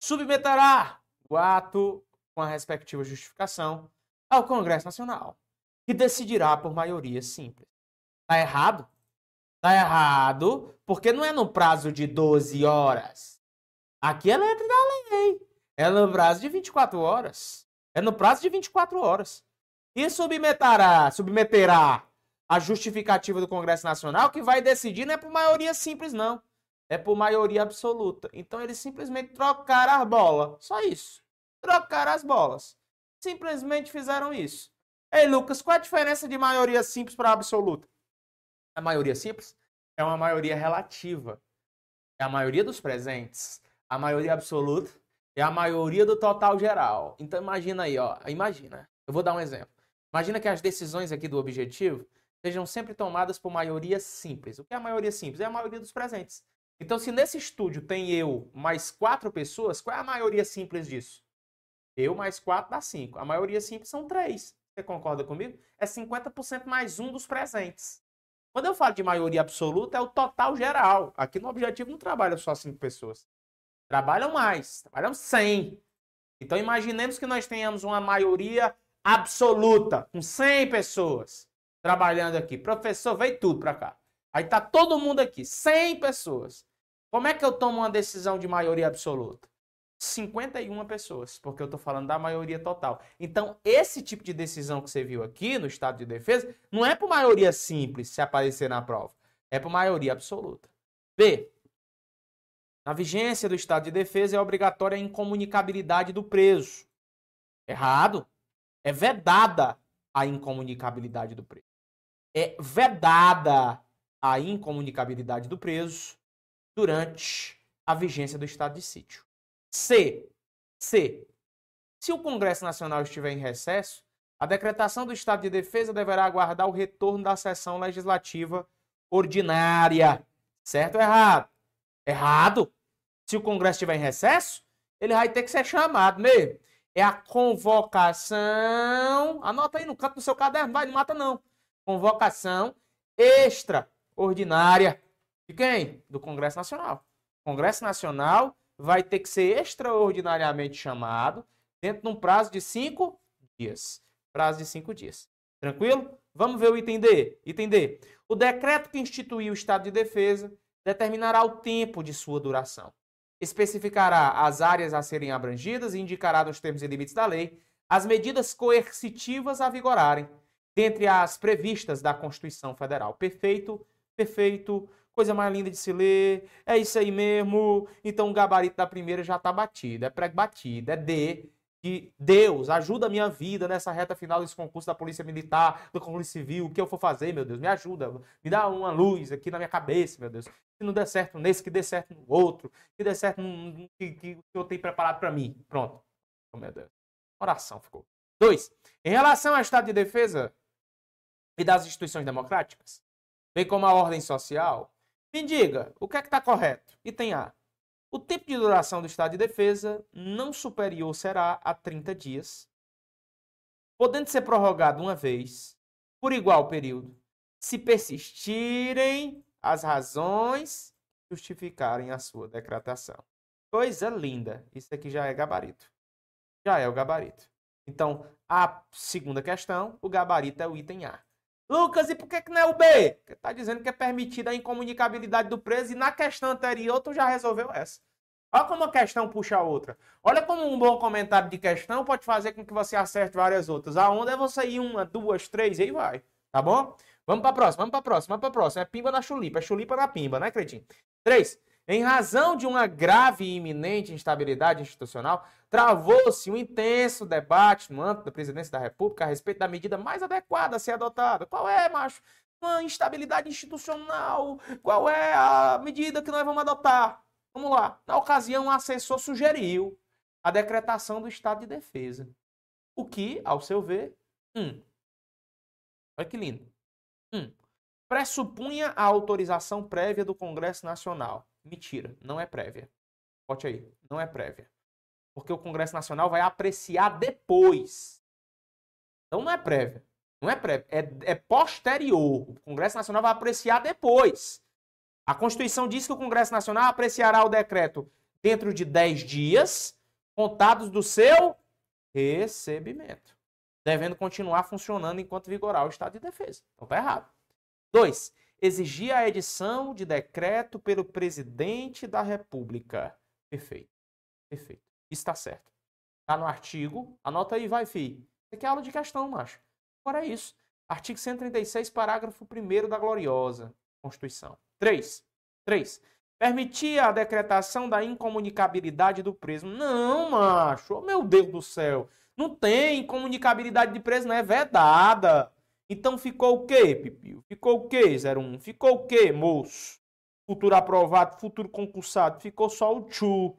submeterá o ato com a respectiva justificação, ao Congresso Nacional, que decidirá por maioria simples. Tá errado? Tá errado, porque não é no prazo de 12 horas. Aqui é letra da lei. É no prazo de 24 horas. É no prazo de 24 horas. E submeterá, submeterá a justificativa do Congresso Nacional que vai decidir não é por maioria simples, não. É por maioria absoluta. Então eles simplesmente trocaram as bolas. Só isso. Trocaram as bolas. Simplesmente fizeram isso. Ei, Lucas, qual a diferença de maioria simples para absoluta? A maioria simples é uma maioria relativa. É a maioria dos presentes. A maioria absoluta é a maioria do total geral. Então imagina aí, ó. Imagina. Eu vou dar um exemplo. Imagina que as decisões aqui do objetivo sejam sempre tomadas por maioria simples. O que é a maioria simples? É a maioria dos presentes. Então, se nesse estúdio tem eu mais quatro pessoas, qual é a maioria simples disso? Eu mais quatro dá cinco. A maioria simples são três. Você concorda comigo? É 50% mais um dos presentes. Quando eu falo de maioria absoluta, é o total geral. Aqui no objetivo não trabalha só cinco pessoas. Trabalham mais, trabalham 100. Então imaginemos que nós tenhamos uma maioria absoluta, com 100 pessoas trabalhando aqui. Professor, veio tudo para cá. Aí tá todo mundo aqui, 100 pessoas. Como é que eu tomo uma decisão de maioria absoluta? 51 pessoas, porque eu estou falando da maioria total. Então, esse tipo de decisão que você viu aqui no estado de defesa não é por maioria simples se aparecer na prova, é por maioria absoluta. B. Na vigência do estado de defesa é obrigatória a incomunicabilidade do preso. Errado. É vedada a incomunicabilidade do preso. É vedada a incomunicabilidade do preso durante a vigência do estado de sítio. C. C. Se o Congresso Nacional estiver em recesso, a decretação do estado de defesa deverá aguardar o retorno da sessão legislativa ordinária. Certo ou errado? Errado. Se o Congresso estiver em recesso, ele vai ter que ser chamado mesmo. É a convocação. Anota aí no canto do seu caderno, vai, não mata não. Convocação extraordinária. De quem? Do Congresso Nacional. Congresso Nacional vai ter que ser extraordinariamente chamado dentro de um prazo de cinco dias. Prazo de cinco dias. Tranquilo? Vamos ver o item D. Item D. O decreto que instituiu o estado de defesa determinará o tempo de sua duração. Especificará as áreas a serem abrangidas e indicará nos termos e limites da lei as medidas coercitivas a vigorarem, dentre as previstas da Constituição Federal. Perfeito, perfeito, coisa mais linda de se ler, é isso aí mesmo. Então o gabarito da primeira já está batido, é pré batido, é D, que Deus ajuda a minha vida nessa reta final desse concurso da Polícia Militar, do concurso civil, o que eu for fazer, meu Deus, me ajuda, me dá uma luz aqui na minha cabeça, meu Deus. Se não der certo nesse, que dê certo no outro, que dê certo no que, que, que eu tenho preparado para mim. Pronto. Oh, meu Deus. Oração ficou. Dois. Em relação ao estado de defesa e das instituições democráticas, bem como a ordem social, me diga, o que é que está correto? Item A. O tempo de duração do estado de defesa não superior será a 30 dias, podendo ser prorrogado uma vez, por igual período, se persistirem as razões que justificarem a sua decretação. Coisa linda. Isso aqui já é gabarito. Já é o gabarito. Então, a segunda questão, o gabarito é o item A. Lucas, e por que, que não é o B? Porque tá dizendo que é permitida a incomunicabilidade do preso e na questão anterior tu já resolveu essa. Olha como uma questão puxa a outra. Olha como um bom comentário de questão pode fazer com que você acerte várias outras. A onda é você ir uma, duas, três aí vai. Tá bom? Vamos para a próxima, vamos para a próxima, vamos para a próxima. É pimba na chulipa, é chulipa na pimba, né, Cretinho? Três. Em razão de uma grave e iminente instabilidade institucional, travou-se um intenso debate no âmbito da presidência da República a respeito da medida mais adequada a ser adotada. Qual é, macho? Uma instabilidade institucional. Qual é a medida que nós vamos adotar? Vamos lá. Na ocasião, o assessor sugeriu a decretação do estado de defesa. O que, ao seu ver, hum, olha que lindo, hum, pressupunha a autorização prévia do Congresso Nacional. Mentira, não é prévia. Bote aí, não é prévia. Porque o Congresso Nacional vai apreciar depois. Então não é prévia. Não é prévia, é, é posterior. O Congresso Nacional vai apreciar depois. A Constituição diz que o Congresso Nacional apreciará o decreto dentro de 10 dias, contados do seu recebimento, devendo continuar funcionando enquanto vigorar o estado de defesa. Então tá errado. 2 exigia a edição de decreto pelo presidente da República. Perfeito. Perfeito. Isso tá certo. Tá no artigo. Anota aí, vai, fi. Isso aqui é aula de questão, macho. Agora é isso. Artigo 136, parágrafo 1 da gloriosa Constituição. 3. 3. Permitia a decretação da incomunicabilidade do preso. Não, macho. Oh, meu Deus do céu. Não tem incomunicabilidade de preso, não é vedada. Então ficou o quê, Pipio? Ficou o quê, 01? Ficou o quê, moço? Futuro aprovado, futuro concursado. Ficou só o tchu.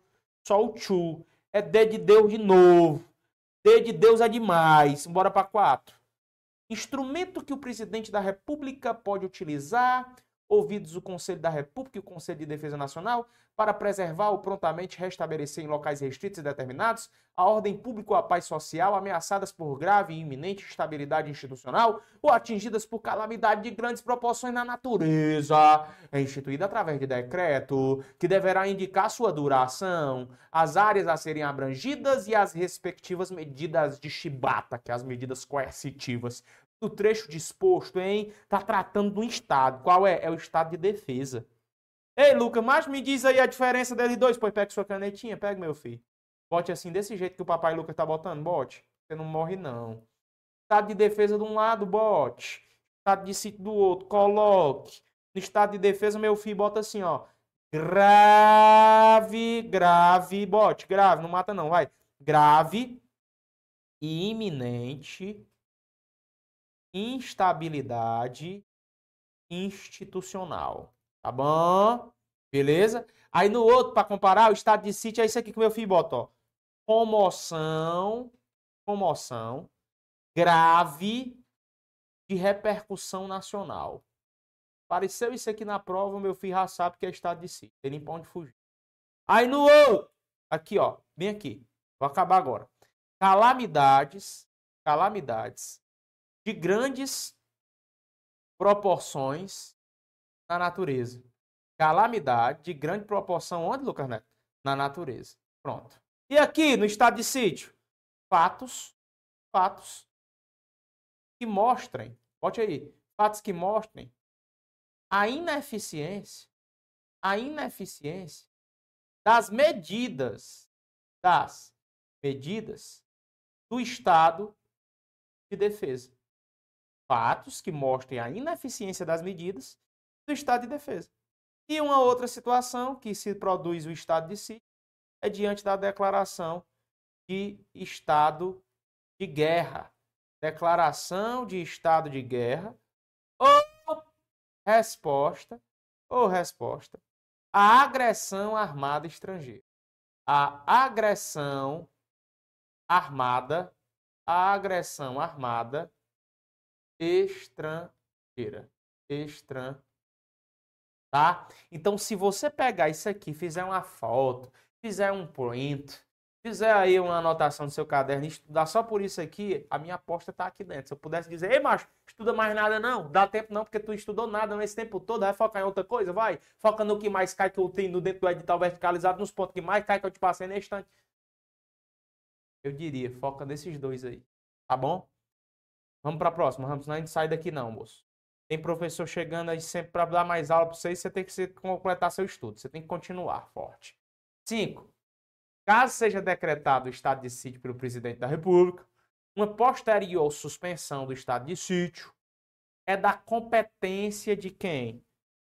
Só o tchu. É D de Deus de novo. D de Deus é demais. Bora para 4. Instrumento que o presidente da República pode utilizar ouvidos o Conselho da República e o Conselho de Defesa Nacional, para preservar ou prontamente restabelecer em locais restritos e determinados a ordem pública ou a paz social ameaçadas por grave e iminente instabilidade institucional ou atingidas por calamidade de grandes proporções na natureza. É instituída através de decreto, que deverá indicar sua duração, as áreas a serem abrangidas e as respectivas medidas de chibata, que é as medidas coercitivas do trecho disposto em tá tratando um estado. Qual é? É o estado de defesa. Ei, Lucas, mas me diz aí a diferença deles dois. Pois pega sua canetinha, pega, meu filho. Bote assim, desse jeito que o papai Lucas tá botando, bote. Você não morre, não. Estado de defesa de um lado, bote. Estado de sítio do outro, coloque. No estado de defesa, meu filho, bota assim, ó. Grave, grave, bote, grave, não mata não, vai. Grave e iminente instabilidade institucional. Tá bom? Beleza? Aí no outro, para comparar, o estado de sítio é isso aqui que meu filho bota, ó. Comoção, comoção grave de repercussão nacional. Apareceu isso aqui na prova, meu filho já sabe que é estado de sítio. Ele não pode fugir. Aí no outro, aqui ó, bem aqui. Vou acabar agora. Calamidades, calamidades de grandes proporções na natureza. Calamidade de grande proporção onde, Lucas Neto? Na natureza. Pronto. E aqui, no estado de sítio? Fatos, fatos que mostrem, bote aí, fatos que mostrem a ineficiência, a ineficiência das medidas, das medidas do estado de defesa fatos que mostrem a ineficiência das medidas do estado de defesa. E uma outra situação que se produz o estado de sítio é diante da declaração de estado de guerra. Declaração de estado de guerra ou resposta ou resposta à agressão armada estrangeira. A agressão armada, a agressão armada estrangeira. Estrangeira. Tá? Então, se você pegar isso aqui, fizer uma foto, fizer um print, fizer aí uma anotação no seu caderno e estudar só por isso aqui, a minha aposta tá aqui dentro. Se eu pudesse dizer, ei, macho, estuda mais nada não, dá tempo não, porque tu estudou nada nesse tempo todo, vai focar em outra coisa, vai. Foca no que mais cai que eu tenho dentro do edital verticalizado, nos pontos que mais cai que eu te passei na estante. Eu diria, foca nesses dois aí, tá bom? Vamos para a próxima, Ramos. Não a gente sai daqui não, moço. Tem professor chegando aí sempre para dar mais aula para vocês, você tem que completar seu estudo. Você tem que continuar forte. 5. Caso seja decretado o estado de sítio pelo presidente da República, uma posterior suspensão do estado de sítio é da competência de quem?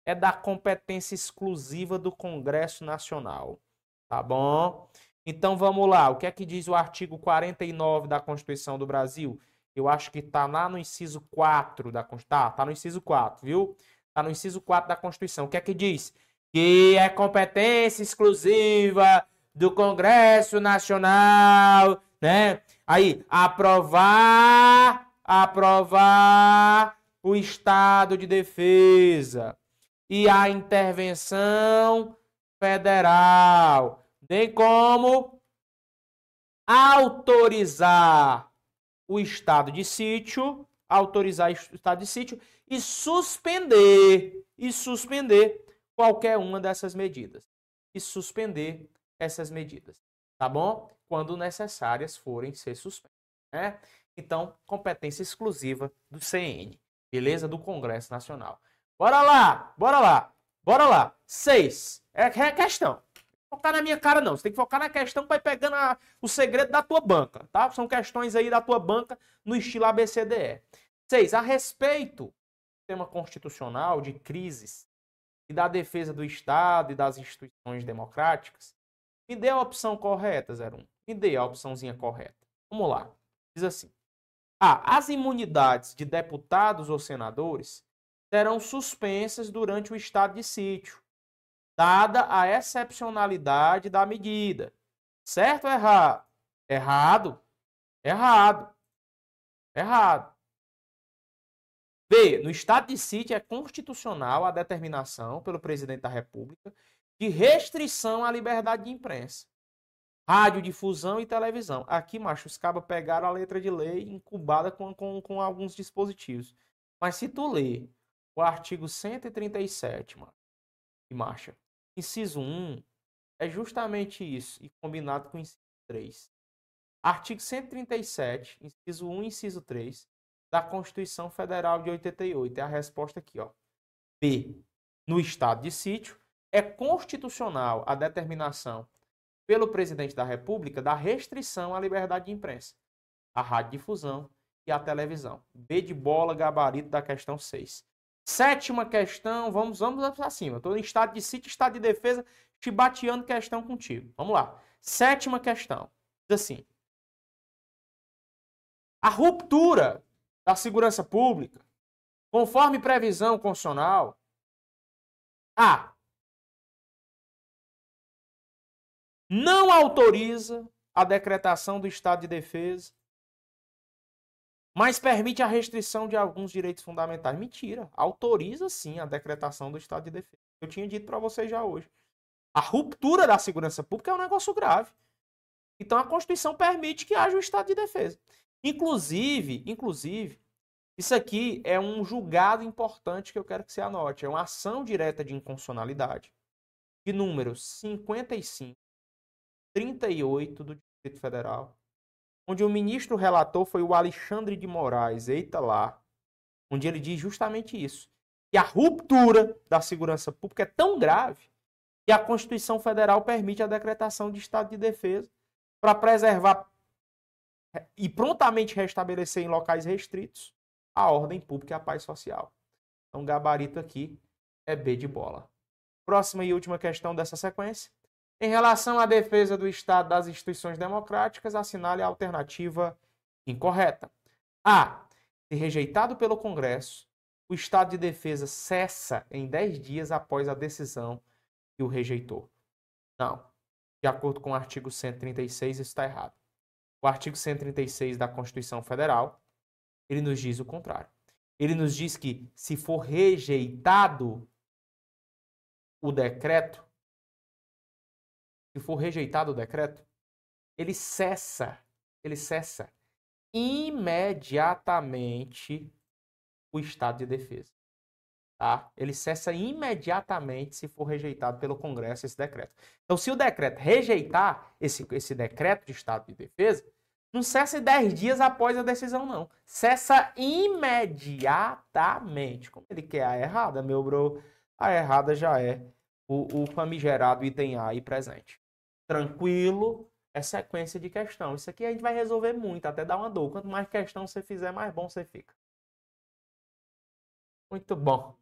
É da competência exclusiva do Congresso Nacional. Tá bom? Então vamos lá. O que é que diz o artigo 49 da Constituição do Brasil? Eu acho que tá lá no inciso 4 da Constituição. Tá, tá no inciso 4, viu? Tá no inciso 4 da Constituição. O que é que diz? Que é competência exclusiva do Congresso Nacional, né? Aí, aprovar, aprovar o estado de defesa e a intervenção federal, bem como autorizar o estado de sítio, autorizar o estado de sítio e suspender e suspender qualquer uma dessas medidas. E suspender essas medidas, tá bom? Quando necessárias forem ser suspensas, né? Então, competência exclusiva do CN, beleza? Do Congresso Nacional. Bora lá, bora lá, bora lá. Seis. É, é questão. Focar na minha cara, não. Você tem que focar na questão que vai pegando a, o segredo da tua banca, tá? São questões aí da tua banca no estilo ABCDE. Seis, a respeito do sistema constitucional de crises e da defesa do Estado e das instituições democráticas, me dê a opção correta, 01. Me dê a opçãozinha correta. Vamos lá. Diz assim. Ah, as imunidades de deputados ou senadores serão suspensas durante o estado de sítio, dada a excepcionalidade da medida. Certo ou errado? Errado. Errado. Errado. B. No estado de sítio é constitucional a determinação pelo presidente da República de restrição à liberdade de imprensa. Rádio, difusão e televisão. Aqui, macho, os cabos pegaram a letra de lei incubada com, com, com alguns dispositivos. Mas se tu ler o artigo 137, mano, e marcha, inciso 1, é justamente isso, e combinado com o inciso 3. Artigo 137, inciso 1 e inciso 3, da Constituição Federal de 88. É a resposta aqui, ó. B. No estado de sítio, é constitucional a determinação pelo presidente da República da restrição à liberdade de imprensa, à radiodifusão e à televisão. B de bola, gabarito da questão 6. Sétima questão, vamos, vamos para cima. Estou em estado de sítio, estado de defesa, te bateando questão contigo. Vamos lá. Sétima questão. Diz assim. A ruptura da segurança pública, conforme previsão constitucional, A não autoriza a decretação do estado de defesa, mas permite a restrição de alguns direitos fundamentais. Mentira, autoriza sim a decretação do estado de defesa. Eu tinha dito para vocês já hoje. A ruptura da segurança pública é um negócio grave. Então a Constituição permite que haja o estado de defesa. Inclusive, inclusive, isso aqui é um julgado importante que eu quero que você anote. É uma ação direta de inconstitucionalidade de número 55 38 do Distrito Federal, onde o ministro relator foi o Alexandre de Moraes, eita lá, onde ele diz justamente isso, que a ruptura da segurança pública é tão grave que a Constituição Federal permite a decretação de estado de defesa para preservar e prontamente restabelecer em locais restritos a ordem pública e a paz social. Então, gabarito aqui é B de bola. Próxima e última questão dessa sequência. Em relação à defesa do Estado das instituições democráticas, assinale a alternativa incorreta. A. Se rejeitado pelo Congresso, o Estado de defesa cessa em 10 dias após a decisão que o rejeitou. Não. De acordo com o artigo 136, isso está errado. O artigo 136 da Constituição Federal, ele nos diz o contrário. Ele nos diz que se for rejeitado o decreto, se for rejeitado o decreto, ele cessa, ele cessa imediatamente o estado de defesa. Tá? Ele cessa imediatamente se for rejeitado pelo Congresso esse decreto. Então, se o decreto rejeitar esse, esse decreto de estado de defesa, não cessa em 10 dias após a decisão, não. Cessa imediatamente. Como ele quer a errada, meu bro? A errada já é o, o famigerado item A aí presente tranquilo, é sequência de questão. Isso aqui a gente vai resolver muito, até dar uma dor. Quanto mais questão você fizer, mais bom você fica. Muito bom.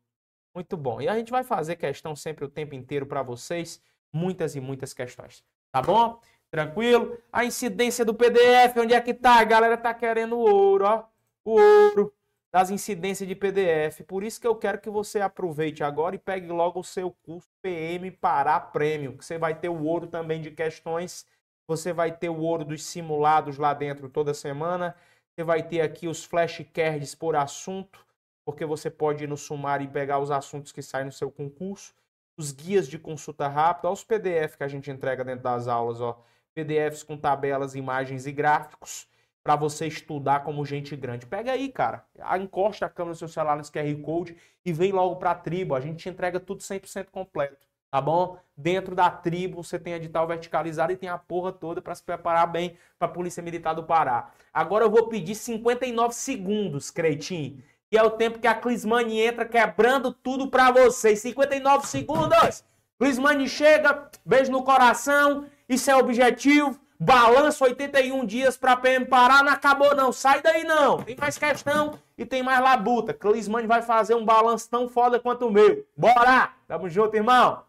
Muito bom. E a gente vai fazer questão sempre o tempo inteiro para vocês. Muitas e muitas questões. Tá bom? Tranquilo? A incidência do PDF, onde é que tá? A galera tá querendo ouro, ó. O ouro das incidências de PDF. Por isso que eu quero que você aproveite agora e pegue logo o seu curso PM Pará Prêmio, que você vai ter o ouro também de questões, você vai ter o ouro dos simulados lá dentro toda semana, você vai ter aqui os flashcards por assunto, porque você pode ir no sumário e pegar os assuntos que saem no seu concurso, os guias de consulta rápida, os PDF que a gente entrega dentro das aulas, ó, PDFs com tabelas, imagens e gráficos para você estudar como gente grande. Pega aí, cara. Encosta a câmera do seu celular nesse QR Code e vem logo para a tribo. A gente te entrega tudo 100% completo, tá bom? Dentro da tribo você tem edital verticalizado e tem a porra toda para se preparar bem para a Polícia Militar do Pará. Agora eu vou pedir 59 segundos, Cretim, que é o tempo que a Clismane entra quebrando tudo para vocês. 59 segundos! Clismane chega, beijo no coração, isso é objetivo, balança 81 dias pra PM parar, não acabou não, sai daí não, tem mais questão e tem mais labuta. Clismane vai fazer um balanço tão foda quanto o meu. Bora! Tamo junto, irmão!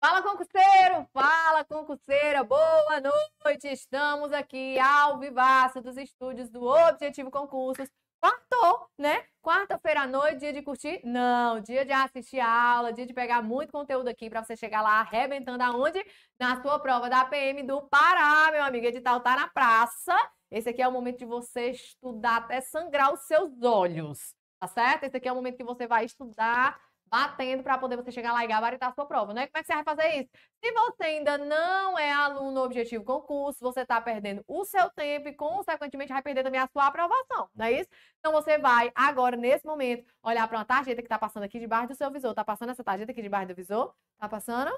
Fala, concurseiro! Fala, concurseira! Boa noite! Estamos aqui ao vivaço dos estúdios do Objetivo Concursos. Quartou, né? Quarta-feira à noite, dia de curtir? Não, dia de assistir a aula, dia de pegar muito conteúdo aqui para você chegar lá arrebentando aonde? Na sua prova da PM do Pará, meu amigo. Edital tá na praça. Esse aqui é o momento de você estudar até sangrar os seus olhos, tá certo? Esse aqui é o momento que você vai estudar batendo para poder você chegar lá e gabaritar a sua prova, né? Como é que você vai fazer isso? Se você ainda não é aluno objetivo concurso, você está perdendo o seu tempo e, consequentemente, vai perder também a sua aprovação, não é isso? Então, você vai agora, nesse momento, olhar para uma tarjeta que está passando aqui debaixo do seu visor. Tá passando essa tarjeta aqui debaixo do visor? Tá passando?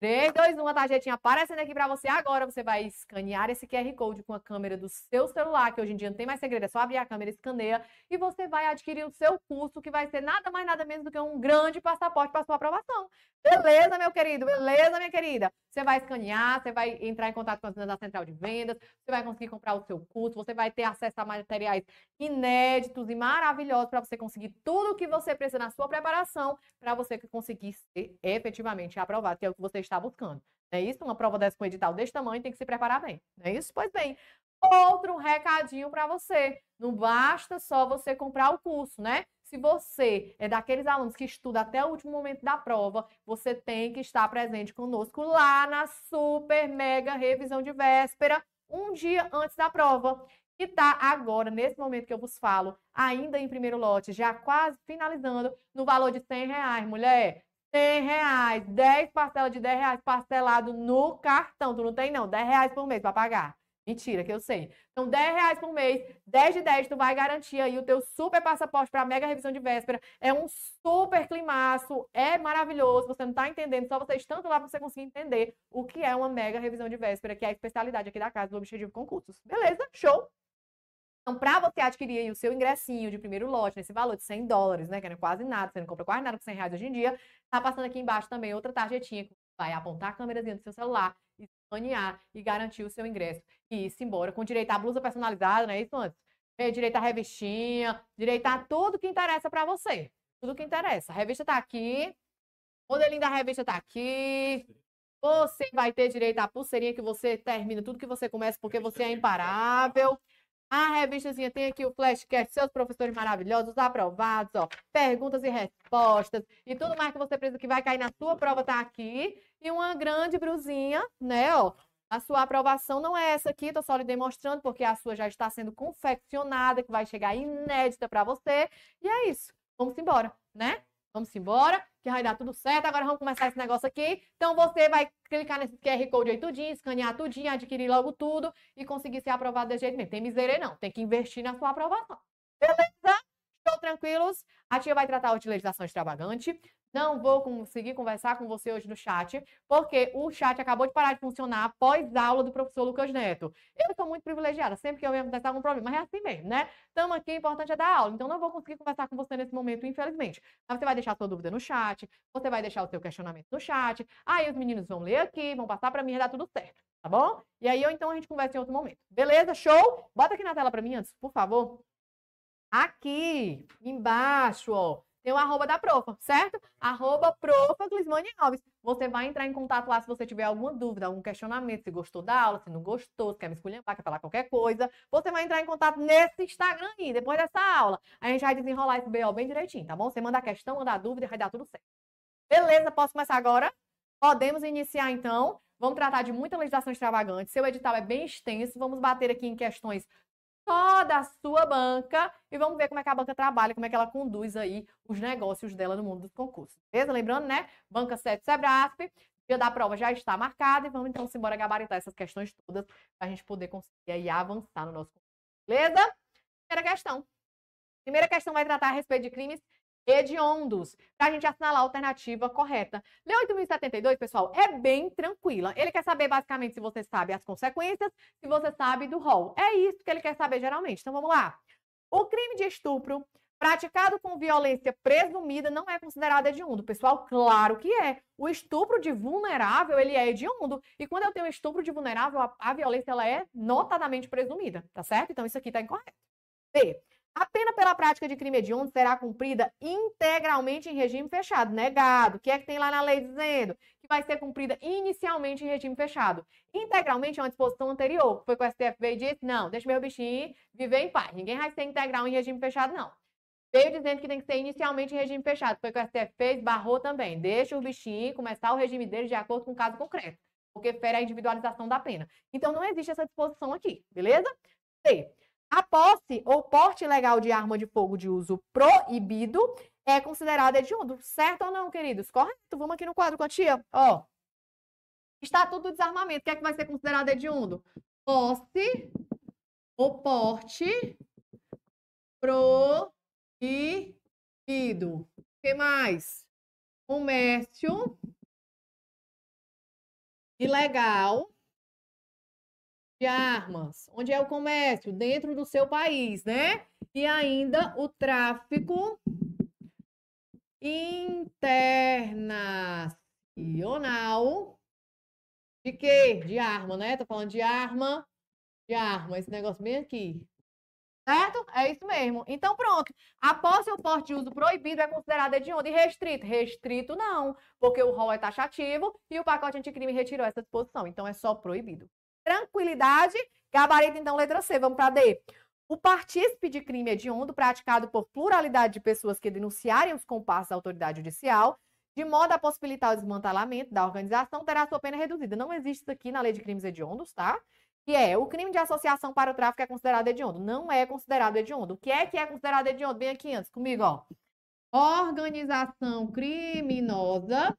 3, 2, 1, a tarjetinha aparecendo aqui para você agora. Você vai escanear esse QR Code com a câmera do seu celular, que hoje em dia não tem mais segredo, é só abrir a câmera, escaneia, e você vai adquirir o seu curso, que vai ser nada mais, nada menos do que um grande passaporte para sua aprovação. Beleza, meu querido? Beleza, minha querida? Você vai escanear, você vai entrar em contato com a da central de vendas, você vai conseguir comprar o seu curso, você vai ter acesso a materiais inéditos e maravilhosos para você conseguir tudo o que você precisa na sua preparação, para você conseguir ser efetivamente aprovado, que é o que você está buscando. Não é isso? Uma prova dessa com edital desse tamanho tem que se preparar bem. Não é isso? Pois bem, outro recadinho para você. Não basta só você comprar o curso, né? Se você é daqueles alunos que estuda até o último momento da prova, você tem que estar presente conosco lá na super mega revisão de véspera, um dia antes da prova. Que está agora, nesse momento que eu vos falo, ainda em primeiro lote, já quase finalizando, no valor de 100 reais, mulher. 100 reais, 10 parcelas de 10 reais parcelado no cartão. Tu não tem, não, 10 reais por mês para pagar. Mentira, que eu sei. Então, 10 reais por mês, 10 de 10, tu vai garantir aí o teu super passaporte para a mega revisão de véspera. É um super climaço, é maravilhoso. Você não está entendendo, só você estando lá para você conseguir entender o que é uma mega revisão de véspera, que é a especialidade aqui da casa do Objetivo Concursos. Beleza? Show? Então, para você adquirir o seu ingressinho de primeiro lote, nesse valor de 100 dólares, né, que não é quase nada, você não compra quase nada com 100 reais hoje em dia, tá passando aqui embaixo também outra tarjetinha que vai apontar a câmerazinha do seu celular, escanear e garantir o seu ingresso e ir embora com direito à blusa personalizada, não é isso antes? É, direito à revistinha, direito a tudo que interessa para você. Tudo que interessa. A revista tá aqui, o modelinho da revista tá aqui, você vai ter direito à pulseirinha que você termina tudo que você começa porque você é imparável. A revistazinha tem aqui o flashcast, seus professores maravilhosos, aprovados, ó, perguntas e respostas e tudo mais que você precisa que vai cair na sua prova tá aqui. E uma grande brusinha, né, ó. A sua aprovação não é essa aqui, tô só lhe demonstrando porque a sua já está sendo confeccionada, que vai chegar inédita para você. E é isso. Vamos embora, né? Vamos embora, que vai dar tudo certo. Agora vamos começar esse negócio aqui. Então você vai clicar nesse QR Code aí tudinho, escanear tudinho, adquirir logo tudo e conseguir ser aprovado desse jeito mesmo. Tem miséria não, tem que investir na sua aprovação. Beleza? Estou tranquilos? A tia vai tratar a utilização extravagante. Não vou conseguir conversar com você hoje no chat, porque o chat acabou de parar de funcionar após a aula do professor Lucas Neto. Eu sou muito privilegiada, sempre que eu venho acontecer algum problema, mas é assim mesmo, né? Estamos aqui, o importante é dar aula, então não vou conseguir conversar com você nesse momento, infelizmente. Mas você vai deixar sua dúvida no chat, você vai deixar o seu questionamento no chat, aí os meninos vão ler aqui, vão passar para mim e dar tudo certo, tá bom? E aí eu então a gente conversa em outro momento. Beleza? Show? Bota aqui na tela para mim antes, por favor. Aqui, embaixo, ó tem o arroba da profa, certo? Arroba profa Alves. Você vai entrar em contato lá se você tiver alguma dúvida, algum questionamento, se gostou da aula, se não gostou, se quer me esculhambar, quer falar qualquer coisa. Você vai entrar em contato nesse Instagram aí, depois dessa aula. A gente vai desenrolar esse BO bem direitinho, tá bom? Você manda a questão, manda a dúvida vai dar tudo certo. Beleza, posso começar agora? Podemos iniciar então. Vamos tratar de muita legislação extravagante. Seu edital é bem extenso. Vamos bater aqui em questões só da sua banca e vamos ver como é que a banca trabalha, como é que ela conduz aí os negócios dela no mundo dos concursos. Beleza? Lembrando, né? Banca 7 Sebrasp, dia da prova já está marcado e vamos então embora gabaritar essas questões todas para a gente poder conseguir aí avançar no nosso concurso. Beleza? Primeira questão. Primeira questão vai tratar a respeito de crimes hediondos, para a gente assinalar a alternativa correta. Lei 8.072, pessoal, é bem tranquila. Ele quer saber basicamente se você sabe as consequências, se você sabe do rol. É isso que ele quer saber geralmente. Então vamos lá. O crime de estupro Praticado com violência presumida não é considerado hediondo. Pessoal, claro que é. O estupro de vulnerável, ele é hediondo. E quando eu tenho estupro de vulnerável, a, a violência ela é notadamente presumida, tá certo? Então isso aqui está incorreto. B. A pena pela prática de crime hediondo será cumprida integralmente em regime fechado. Negado. O que é que tem lá na lei dizendo? Que vai ser cumprida inicialmente em regime fechado. Integralmente é uma disposição anterior. Foi com o STF veio e disse, não, deixa meu bichinho viver em paz. Ninguém vai ser integral em regime fechado, não. Veio dizendo que tem que ser inicialmente em regime fechado. Foi com o STF fez, barrou também. Deixa o bichinho começar o regime dele de acordo com o caso concreto. Porque fere a individualização da pena. Então não existe essa disposição aqui, beleza? C. A posse ou porte ilegal de arma de fogo de uso proibido é considerada hediondo. Certo ou não, queridos? Correto. Vamos aqui no quadro com a tia. Ó. Estatuto do desarmamento. O que é que vai ser considerado hediondo? Posse ou porte proibido. O que mais? Comércio ilegal de armas. Onde é o comércio? Dentro do seu país, né? E ainda o tráfico internacional de quê? De arma, né? Tô falando de arma, de arma, esse negócio bem aqui. Certo? É isso mesmo. Então, pronto. A posse ou porte de uso proibido é considerada de onde? Restrito. Restrito não, porque o rol é taxativo e o pacote anticrime retirou essa disposição. Então, é só proibido tranquilidade. Gabarito, então, letra C. Vamos para D. O partícipe de crime hediondo praticado por pluralidade de pessoas que denunciarem os compassos da autoridade judicial, de modo a possibilitar o desmantelamento da organização, terá sua pena reduzida. Não existe isso aqui na lei de crimes hediondos, tá? Que é o crime de associação para o tráfico é considerado hediondo. Não é considerado hediondo. O que é que é considerado hediondo? Bem aqui antes, comigo, ó. Organização criminosa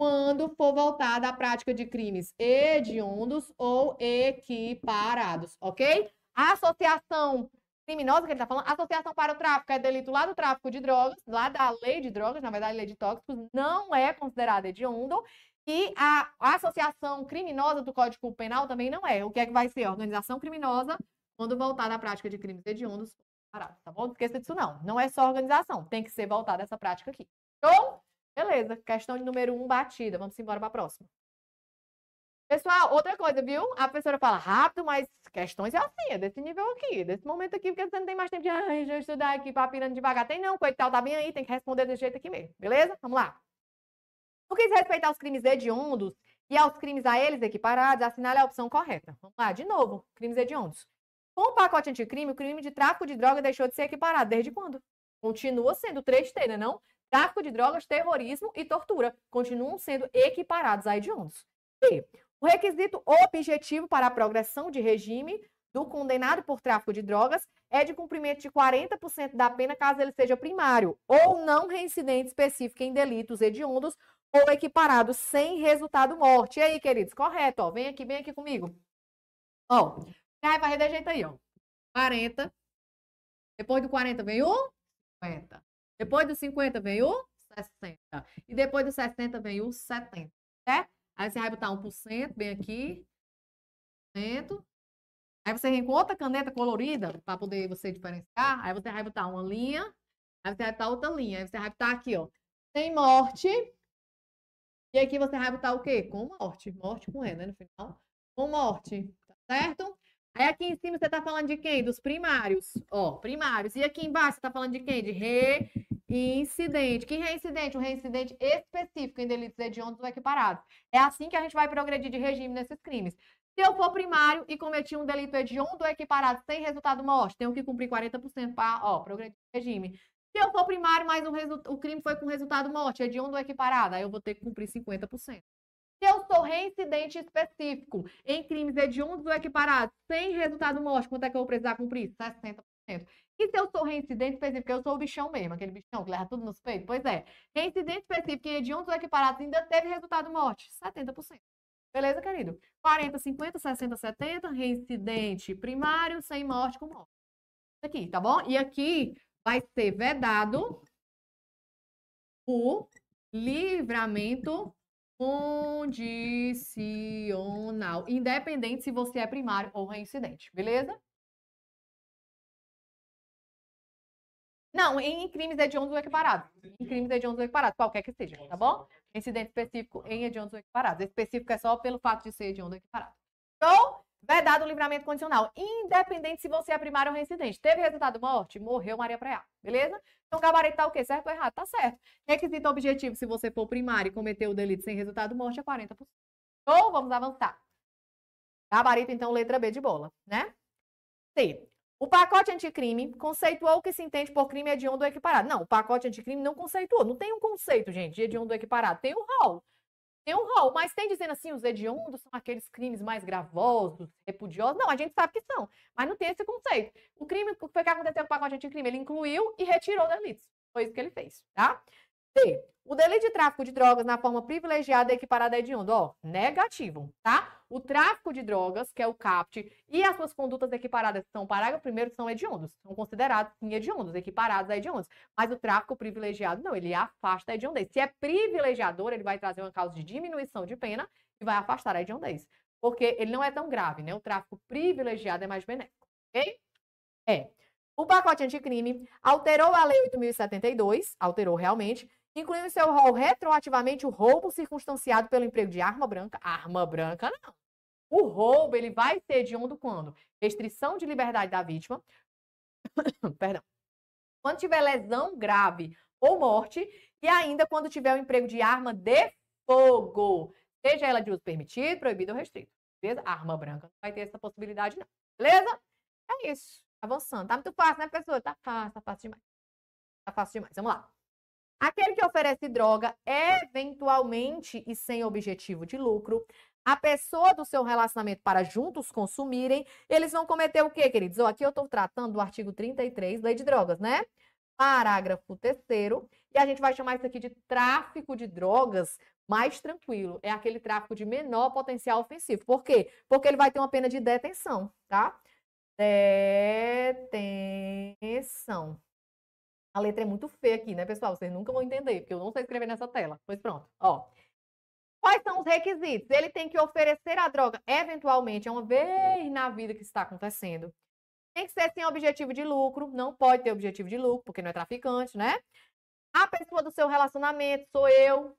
quando for voltada à prática de crimes hediondos ou equiparados, ok? A associação criminosa que ele está falando, associação para o tráfico é delito lá do tráfico de drogas, lá da lei de drogas, na verdade, lei de tóxicos, não é considerada hediondo. E a associação criminosa do Código Penal também não é. O que é que vai ser? Organização criminosa quando voltada à prática de crimes hediondos, tá bom? Não esqueça disso não. Não é só organização, tem que ser voltada essa prática aqui. Show? Beleza, questão de número um batida. Vamos embora para a próxima. Pessoal, outra coisa, viu? A professora fala rápido, mas questões é assim, é desse nível aqui, desse momento aqui, porque você não tem mais tempo de, deixa eu estudar aqui, papirando devagar. Tem não, coitado, tá bem aí, tem que responder desse jeito aqui mesmo, beleza? Vamos lá. No que diz respeito aos crimes hediondos e aos crimes a eles equiparados, assinale a opção correta. Vamos lá, de novo, crimes hediondos. Com o pacote anticrime, o crime de tráfico de droga deixou de ser equiparado. Desde quando? Continua sendo 3T, né não? Tráfico de drogas, terrorismo e tortura continuam sendo equiparados a hediondos. E o requisito objetivo para a progressão de regime do condenado por tráfico de drogas é de cumprimento de 40% da pena caso ele seja primário ou não reincidente específico em delitos hediondos ou equiparados sem resultado morte. E aí, queridos, correto, ó. Vem aqui, vem aqui comigo. Ó, vai para jeito aí, ó. 40. Depois do 40 vem o 50. Depois dos 50 vem o 60. E depois dos 60 vem o 70, certo? Aí você vai botar 1% bem aqui. Aí você vem com outra caneta colorida para poder você diferenciar. Aí você vai botar uma linha. Aí você vai botar outra linha. Aí você vai botar aqui, ó. Sem morte. E aqui você vai botar o quê? Com morte. Morte com E, né? No final. Com morte. Tá certo? Aí aqui em cima você está falando de quem? Dos primários. Ó, primários. E aqui embaixo você está falando de quem? De reincidente. Que reincidente? Um reincidente específico em delitos hediondos ou equiparados. É assim que a gente vai progredir de regime nesses crimes. Se eu for primário e cometi um delito hediondo ou equiparado sem resultado morte, tenho que cumprir 40% para, ó, progredir de regime. Se eu for primário, mas o, crime foi com resultado morte, hediondo ou equiparado, aí eu vou ter que cumprir 50%. Se eu sou reincidente específico em crimes hediondos ou equiparados, sem resultado morte, quanto é que eu vou precisar cumprir? 60%. E se eu sou reincidente específico, eu sou o bichão mesmo, aquele bichão que leva tudo nos peitos? Pois é. Reincidente específico em hediondos ou equiparados ainda teve resultado morte? 70%. Beleza, querido? 40, 50, 60, 70, reincidente primário, sem morte com morte. Aqui, tá bom? E aqui vai ser vedado o livramento condicional, independente se você é primário ou reincidente, beleza? Não, em crimes hediondos ou equiparados. Em crimes hediondos ou equiparados, qualquer que seja, tá bom? Incidente específico em hediondos ou equiparados. Específico é só pelo fato de ser hediondo ou equiparado. Então, vedado o livramento condicional, independente se você é primário ou reincidente. Teve resultado morte? Morreu Maria Preá, beleza? Então, gabarito tá o quê? Certo ou errado? Tá certo. Requisito objetivo, se você for primário e cometer o delito sem resultado morte, é 40%. Ou vamos avançar. Gabarito, então, letra B de bola, né? C. O pacote anticrime conceituou o que se entende por crime hediondo equiparado. Não, o pacote anticrime não conceituou. Não tem um conceito, gente, de hediondo equiparado. Tem um rol. Tem um rol, mas tem dizendo assim, os hediondos são aqueles crimes mais gravosos, repudiosos. Não, a gente sabe que são, mas não tem esse conceito. O crime, o que foi que aconteceu com o pacote anticrime? Ele incluiu e retirou delitos. Foi isso que ele fez, tá? D. O delito de tráfico de drogas na forma privilegiada é equiparado a hediondo. Ó, negativo, tá? O tráfico de drogas, que é o CAPT, e as suas condutas equiparadas, que são parágrafo primeiro, são hediondos. São considerados sim hediondos, equiparados a hediondos. Mas o tráfico privilegiado, não, ele afasta a hediondez. Se é privilegiador, ele vai trazer uma causa de diminuição de pena e vai afastar a hediondez. Porque ele não é tão grave, né? O tráfico privilegiado é mais benéfico, ok? É. O pacote anticrime alterou a Lei 8.072, alterou realmente, incluindo em seu rol retroativamente o roubo circunstanciado pelo emprego de arma branca. Arma branca, não. O roubo, ele vai ser de onde quando? Restrição de liberdade da vítima. Perdão. Quando tiver lesão grave ou morte. E ainda quando tiver o emprego de arma de fogo. Seja ela de uso permitido, proibido ou restrito. Beleza? Arma branca não vai ter essa possibilidade, não. Beleza? É isso. Avançando. Tá muito fácil, né, pessoa? Tá fácil, tá fácil demais. Tá fácil demais. Vamos lá. Aquele que oferece droga eventualmente e sem objetivo de lucro, a pessoa do seu relacionamento para juntos consumirem, eles vão cometer o quê, queridos? Oh, aqui eu estou tratando do artigo 33, lei de drogas, né? Parágrafo terceiro, e a gente vai chamar isso aqui de tráfico de drogas mais tranquilo. É aquele tráfico de menor potencial ofensivo. Por quê? Porque ele vai ter uma pena de detenção, tá? Detenção. A letra é muito feia aqui, né, pessoal? Vocês nunca vão entender, porque eu não sei escrever nessa tela. Pois pronto, ó. Quais são os requisitos? Ele tem que oferecer a droga, eventualmente, é uma vez na vida que está acontecendo. Tem que ser sem objetivo de lucro, não pode ter objetivo de lucro, porque não é traficante, né? A pessoa do seu relacionamento sou eu,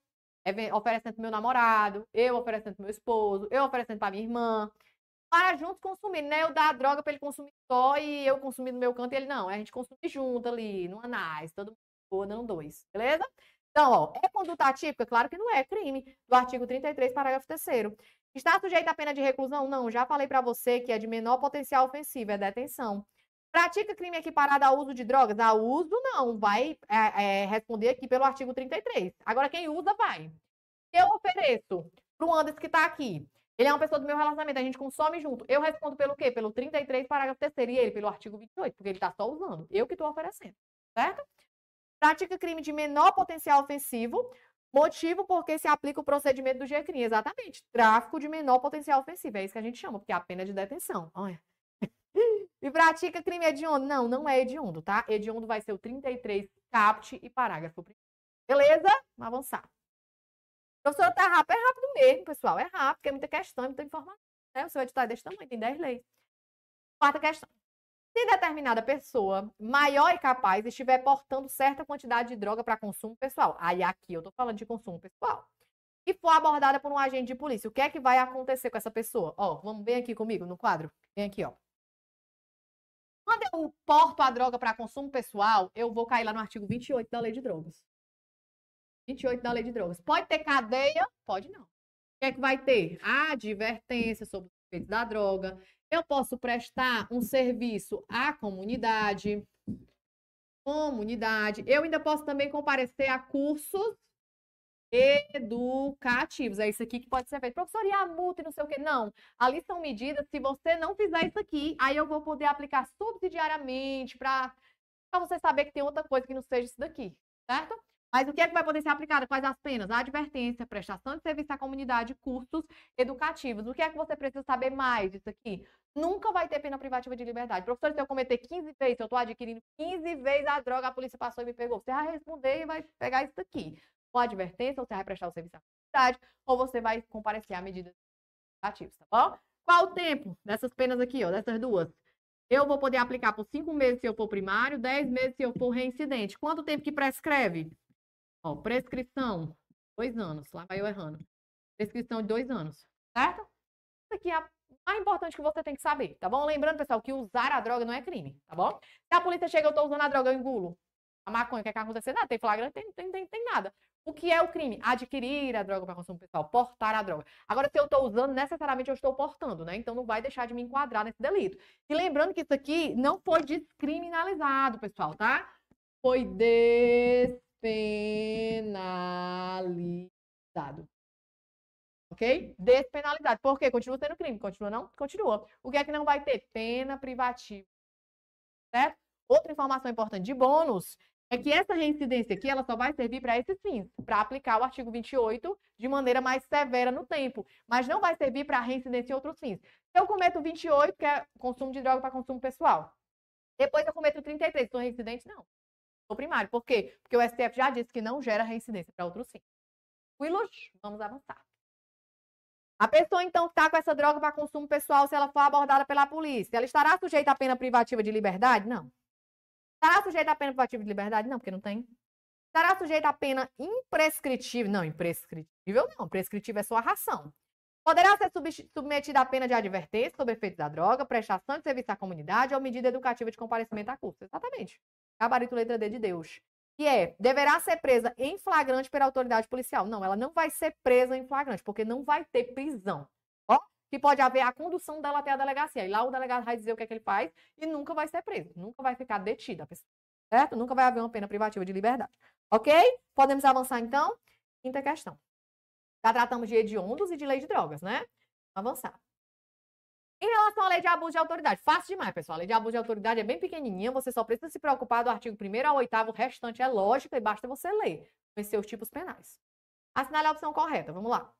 oferecendo pro meu namorado, eu oferecendo pro meu esposo, eu oferecendo para minha irmã para juntos consumir, né? Eu dar a droga para ele consumir só e eu consumir no meu canto e ele não. A gente consumir junto ali, no anais, todo mundo dando dois, beleza? Então, ó, é conduta atípica? Claro que não é crime, do artigo 33, parágrafo 3 Está sujeito à pena de reclusão? Não, já falei para você que é de menor potencial ofensivo, é detenção. Pratica crime equiparado ao uso de drogas? A uso, não, vai é, é, responder aqui pelo artigo 33. Agora, quem usa, vai. Eu ofereço para o Anderson que está aqui ele é uma pessoa do meu relacionamento, a gente consome junto. Eu respondo pelo quê? Pelo 33, parágrafo 3 e ele pelo artigo 28, porque ele está só usando. Eu que estou oferecendo, certo? Pratica crime de menor potencial ofensivo, motivo porque se aplica o procedimento do GCRIM. Exatamente. Tráfico de menor potencial ofensivo. É isso que a gente chama, porque é a pena de detenção. Olha. E pratica crime hediondo? Não, não é hediondo, tá? Hediondo vai ser o 33, capte e parágrafo. Beleza? Vamos avançar. Professora, tá rápido? É rápido mesmo, pessoal. É rápido, porque é muita questão, é muita informação. Né? O seu edital é desse tamanho, tem 10 leis. Quarta questão. Se determinada pessoa maior e capaz estiver portando certa quantidade de droga para consumo pessoal, aí aqui eu estou falando de consumo pessoal, e for abordada por um agente de polícia, o que é que vai acontecer com essa pessoa? Ó, vamos bem aqui comigo no quadro? Vem aqui, ó. Quando eu porto a droga para consumo pessoal, eu vou cair lá no artigo 28 da Lei de Drogas. 28 da Lei de Drogas. Pode ter cadeia? Pode não. O que é que vai ter? Advertência sobre os efeitos da droga. Eu posso prestar um serviço à comunidade. Comunidade. Eu ainda posso também comparecer a cursos educativos. É isso aqui que pode ser feito. Professor, e a multa e não sei o quê? Não. Ali são medidas, se você não fizer isso aqui, aí eu vou poder aplicar subsidiariamente para você saber que tem outra coisa que não seja isso daqui, certo? Mas o que é que vai poder ser aplicado? Quais as penas? A advertência, prestação de serviço à comunidade, cursos educativos. O que é que você precisa saber mais disso aqui? Nunca vai ter pena privativa de liberdade. Professor, se eu cometer 15 vezes, se eu estou adquirindo 15 vezes a droga, a polícia passou e me pegou, você vai responder e vai pegar isso aqui. Ou advertência, ou você vai prestar o serviço à comunidade, ou você vai comparecer a medidas educativas, tá bom? Qual o tempo dessas penas aqui, ó, dessas duas? Eu vou poder aplicar por cinco meses se eu for primário, dez meses se eu for reincidente. Quanto tempo que prescreve? Ó, prescrição, dois anos. Lá vai eu errando. Prescrição de dois anos, certo? Isso aqui é a mais importante que você tem que saber, tá bom? Lembrando, pessoal, que usar a droga não é crime, tá bom? Se a polícia chega, eu tô usando a droga, eu engulo. A maconha, o que é que acontecer? Nada, tem flagrante, tem, tem, tem, tem nada. O que é o crime? Adquirir a droga para consumo pessoal, portar a droga. Agora, se eu estou usando, necessariamente eu estou portando, né? Então não vai deixar de me enquadrar nesse delito. E lembrando que isso aqui não foi descriminalizado, pessoal, tá? Foi despenalizado. Ok? Despenalizado. Por quê? Continua sendo crime. Continua não? Continua. O que é que não vai ter? Pena privativa. Certo? Outra informação importante de bônus é que essa reincidência aqui ela só vai servir para esses fins, para aplicar o artigo 28 de maneira mais severa no tempo, mas não vai servir para reincidência em outros fins. Se eu cometo 28, que é consumo de droga para consumo pessoal, depois eu cometo 33, sou reincidente? Não. Primário. Por quê? Porque o STF já disse que não gera reincidência para outros fins. Tranquilos? Vamos avançar. A pessoa, então, que está com essa droga para consumo pessoal, se ela for abordada pela polícia, ela estará sujeita à pena privativa de liberdade? Não. Estará sujeito à pena privativa de liberdade? Não, porque não tem. Estará sujeito à pena imprescritível? Não, imprescritível não. Prescritível é sua ração. Poderá ser submetido à pena de advertência sobre efeitos da droga, prestação de serviço à comunidade ou medida educativa de comparecimento a curso. Exatamente. Gabarito letra D de Deus. Que é, deverá ser presa em flagrante pela autoridade policial. Não, ela não vai ser presa em flagrante, porque não vai ter prisão que pode haver a condução dela até a delegacia. E lá o delegado vai dizer o que é que ele faz e nunca vai ser preso, nunca vai ficar detida a pessoa, certo? Nunca vai haver uma pena privativa de liberdade. Ok? Podemos avançar então? Quinta questão. Já tratamos de hediondos e de lei de drogas, né? Vamos avançar. Em relação à lei de abuso de autoridade, fácil demais, pessoal. A lei de abuso de autoridade é bem pequenininha, você só precisa se preocupar do artigo 1 ao 8 o restante é lógica e basta você ler, conhecer os tipos penais. Assinale a opção correta, vamos lá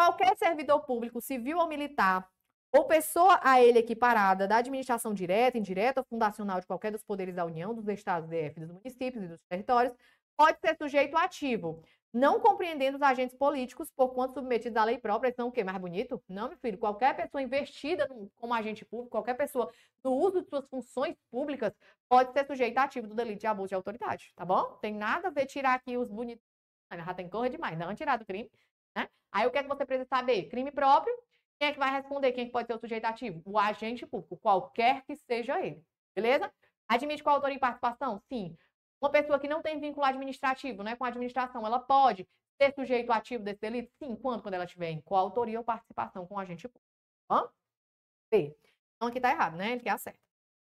qualquer servidor público, civil ou militar, ou pessoa a ele equiparada da administração direta, indireta ou fundacional de qualquer dos poderes da União, dos Estados, DF, dos municípios e dos territórios, pode ser sujeito ativo, não compreendendo os agentes políticos, por quanto submetidos à lei própria, são o quê? Mais bonito? Não, meu filho. Qualquer pessoa investida como agente público, qualquer pessoa no uso de suas funções públicas, pode ser sujeito ativo do delito de abuso de autoridade, tá bom? Tem nada a ver tirar aqui os bonitos. Já tem correr demais, não tirar do crime. Né? Aí o que é que você precisa saber? Crime próprio, quem é que vai responder? Quem é que pode ser o sujeito ativo? O agente público, qualquer que seja ele. Beleza? Admite coautoria e participação? Sim. Uma pessoa que não tem vínculo administrativo né, com a administração, ela pode ser sujeito ativo desse delito? Sim. Quando? Quando ela tiver em coautoria ou participação com o agente público. Hã? B. Então aqui está errado, né? Ele quer acerta.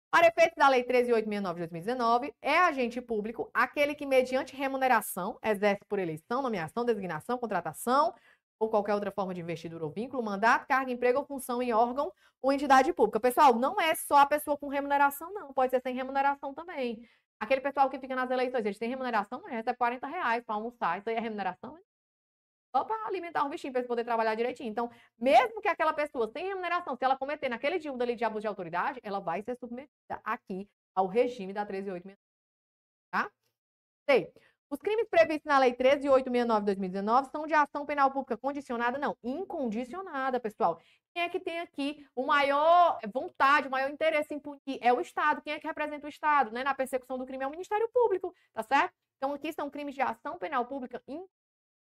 Para efeitos da Lei 13.869 de 2019, é agente público aquele que, mediante remuneração, exerce por eleição, nomeação, designação, contratação ou qualquer outra forma de investidura ou vínculo, mandato, carga, emprego ou função em órgão ou entidade pública. Pessoal, não é só a pessoa com remuneração, não. Pode ser sem remuneração também. Aquele pessoal que fica nas eleições, eles têm remuneração, mas recebe 40 reais para almoçar. Isso aí é remuneração? só para alimentar um bichinho para eles poderem trabalhar direitinho. Então, mesmo que aquela pessoa sem remuneração, se ela cometer naquele dia um delito de abuso de autoridade, ela vai ser submetida aqui ao regime da 13.869. Tá? Sei. Os crimes previstos na Lei 13.869 de 2019 são de ação penal pública condicionada? Não, incondicionada, pessoal. Quem é que tem aqui o maior vontade, o maior interesse em punir? É o Estado. Quem é que representa o Estado? Né? Na persecução do crime é o Ministério Público, tá certo? Então, aqui são crimes de ação penal pública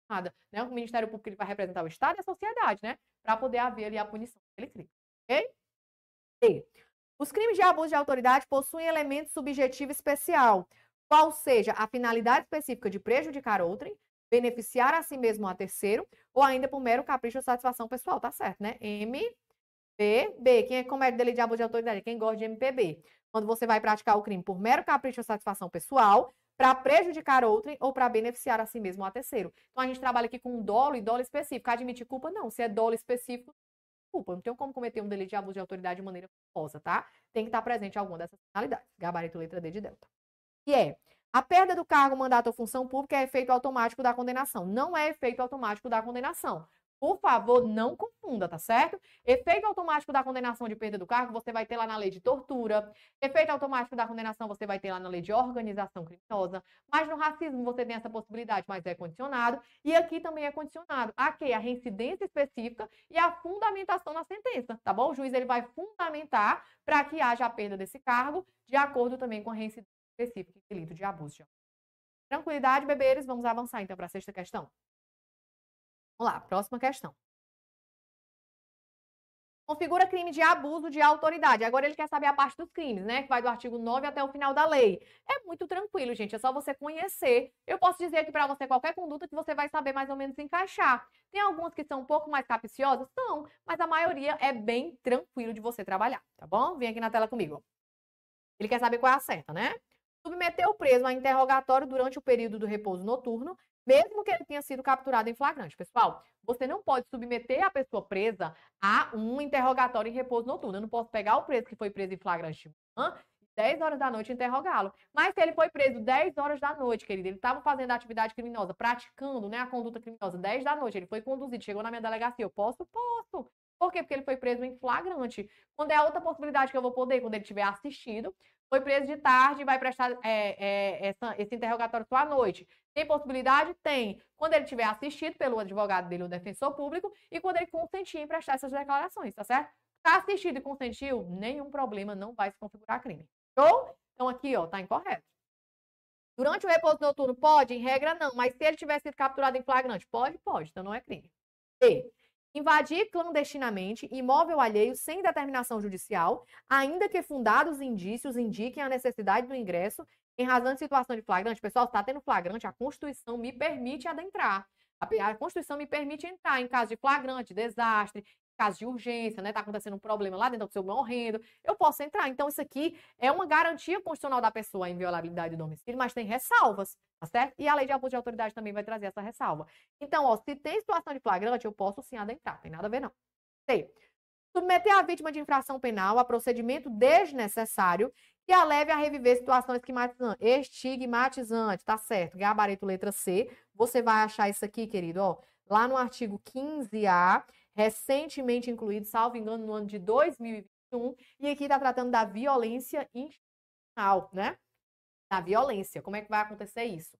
nada. Né? O Ministério Público ele vai representar o Estado e a sociedade, né? Para poder haver ali a punição daquele crime. Ok? E os crimes de abuso de autoridade possuem elemento subjetivo especial, qual seja a finalidade específica de prejudicar outrem, beneficiar a si mesmo a terceiro, ou ainda por mero capricho ou satisfação pessoal, tá certo, né? M, B, B. Quem é que comete delito de abuso de autoridade? Quem gosta de MPB. Quando você vai praticar o crime por mero capricho ou satisfação pessoal, para prejudicar outrem ou para beneficiar a si mesmo a terceiro. Então a gente trabalha aqui com dolo e dolo específico. Admitir culpa, não. Se é dolo específico, culpa. Não tem como cometer um delito de abuso de autoridade de maneira culposa, tá? Tem que estar presente alguma dessas finalidades. Gabarito letra D de delta. E é, a perda do cargo, mandato ou função pública é efeito automático da condenação. Não é efeito automático da condenação. Por favor, não confunda, tá certo? Efeito automático da condenação de perda do cargo, você vai ter lá na lei de tortura. Efeito automático da condenação, você vai ter lá na lei de organização criminosa. Mas no racismo, você tem essa possibilidade, mas é condicionado. E aqui também é condicionado. Aqui, a reincidência específica e a fundamentação na sentença, tá bom? O juiz ele vai fundamentar para que haja a perda desse cargo, de acordo também com a reincidência específica e delito de abuso de Tranquilidade, bebês, vamos avançar então para a sexta questão. Vamos lá, próxima questão. Configura crime de abuso de autoridade. Agora ele quer saber a parte dos crimes, né? Que vai do artigo 9 até o final da lei. É muito tranquilo, gente. É só você conhecer. Eu posso dizer aqui para você qualquer conduta que você vai saber mais ou menos encaixar. Tem algumas que são um pouco mais capciosas? São. Mas a maioria é bem tranquilo de você trabalhar, tá bom? Vem aqui na tela comigo. Ele quer saber qual é a certa, né? Submeter o preso a interrogatório durante o período do repouso noturno mesmo que ele tenha sido capturado em flagrante. Pessoal, você não pode submeter a pessoa presa a um interrogatório em repouso noturno. Eu não posso pegar o preso que foi preso em flagrante de manhã 10 horas da noite interrogá-lo. Mas se ele foi preso 10 horas da noite, querido, ele estava fazendo atividade criminosa, praticando né, a conduta criminosa 10 da noite, ele foi conduzido, chegou na minha delegacia, eu posso? Posso. Por quê? Porque ele foi preso em flagrante. Quando é a outra possibilidade que eu vou poder, quando ele tiver assistido, foi preso de tarde e vai prestar é, é, essa, esse interrogatório só à noite. Tem possibilidade? Tem. Quando ele tiver assistido pelo advogado dele, o defensor público, e quando ele consentir em prestar essas declarações, tá certo? Está assistido e consentiu, nenhum problema, não vai se configurar crime. Show? Então aqui, ó, tá incorreto. Durante o repouso noturno, pode? Em regra, não. Mas se ele tiver sido capturado em flagrante, pode? Pode. Então não é crime. B. Invadir clandestinamente imóvel alheio sem determinação judicial, ainda que fundados indícios indiquem a necessidade do ingresso em razão de situação de flagrante. Pessoal, está tendo flagrante, a Constituição me permite adentrar. A Constituição me permite entrar em caso de flagrante, desastre, caso de urgência, né? Tá acontecendo um problema lá dentro do seu morrendo, eu posso entrar. Então, isso aqui é uma garantia constitucional da pessoa em inviolabilidade do domicílio, mas tem ressalvas, tá certo? E a lei de abuso de autoridade também vai trazer essa ressalva. Então, ó, se tem situação de flagrante, eu posso sim adentrar, tem nada a ver não. C. Submeter a vítima de infração penal a procedimento desnecessário que a leve a reviver situação estigmatizante, tá certo? Gabarito letra C. Você vai achar isso aqui, querido, ó, lá no artigo 15A recentemente incluído, salvo engano, no ano de 2021, e aqui está tratando da violência institucional, né? Da violência. Como é que vai acontecer isso?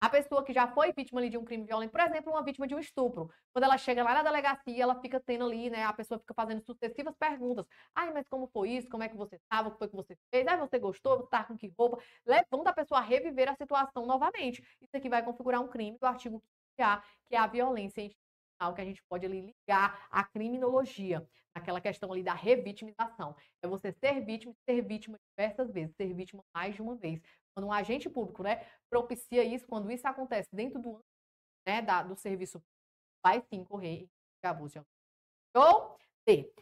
A pessoa que já foi vítima de um crime violento, por exemplo, uma vítima de um estupro, quando ela chega lá na delegacia, ela fica tendo ali, né? A pessoa fica fazendo sucessivas perguntas. Ai, mas como foi isso? Como é que você estava? O que foi que você fez? Ai, você gostou? Tá com que roupa? Levando a pessoa a reviver a situação novamente. Isso aqui vai configurar um crime do artigo 15A, que é a violência que a gente pode ali ligar à criminologia, aquela questão ali da revitimização. É você ser vítima, ser vítima diversas vezes, ser vítima mais de uma vez. Quando um agente público, né, propicia isso, quando isso acontece dentro do, né, da, do serviço, vai sim correr abuso Ou D.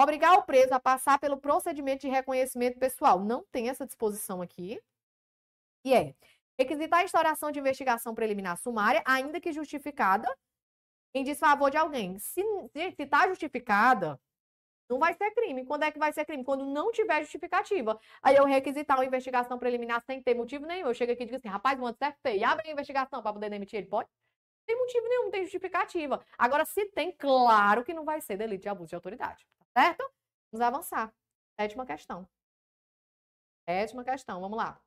Obrigar o preso a passar pelo procedimento de reconhecimento pessoal. Não tem essa disposição aqui. E é requisitar a instauração de investigação preliminar sumária, ainda que justificada, em desfavor de alguém. Se está justificada, não vai ser crime. Quando é que vai ser crime? Quando não tiver justificativa. Aí eu requisitar uma investigação preliminar sem ter motivo nenhum. Eu chego aqui e digo assim, rapaz, antes é e abre a investigação para poder demitir ele. Pode? Tem motivo nenhum, não tem justificativa. Agora, se tem, claro que não vai ser delito de abuso de autoridade. Tá certo? Vamos avançar. Sétima questão. Sétima questão, vamos lá.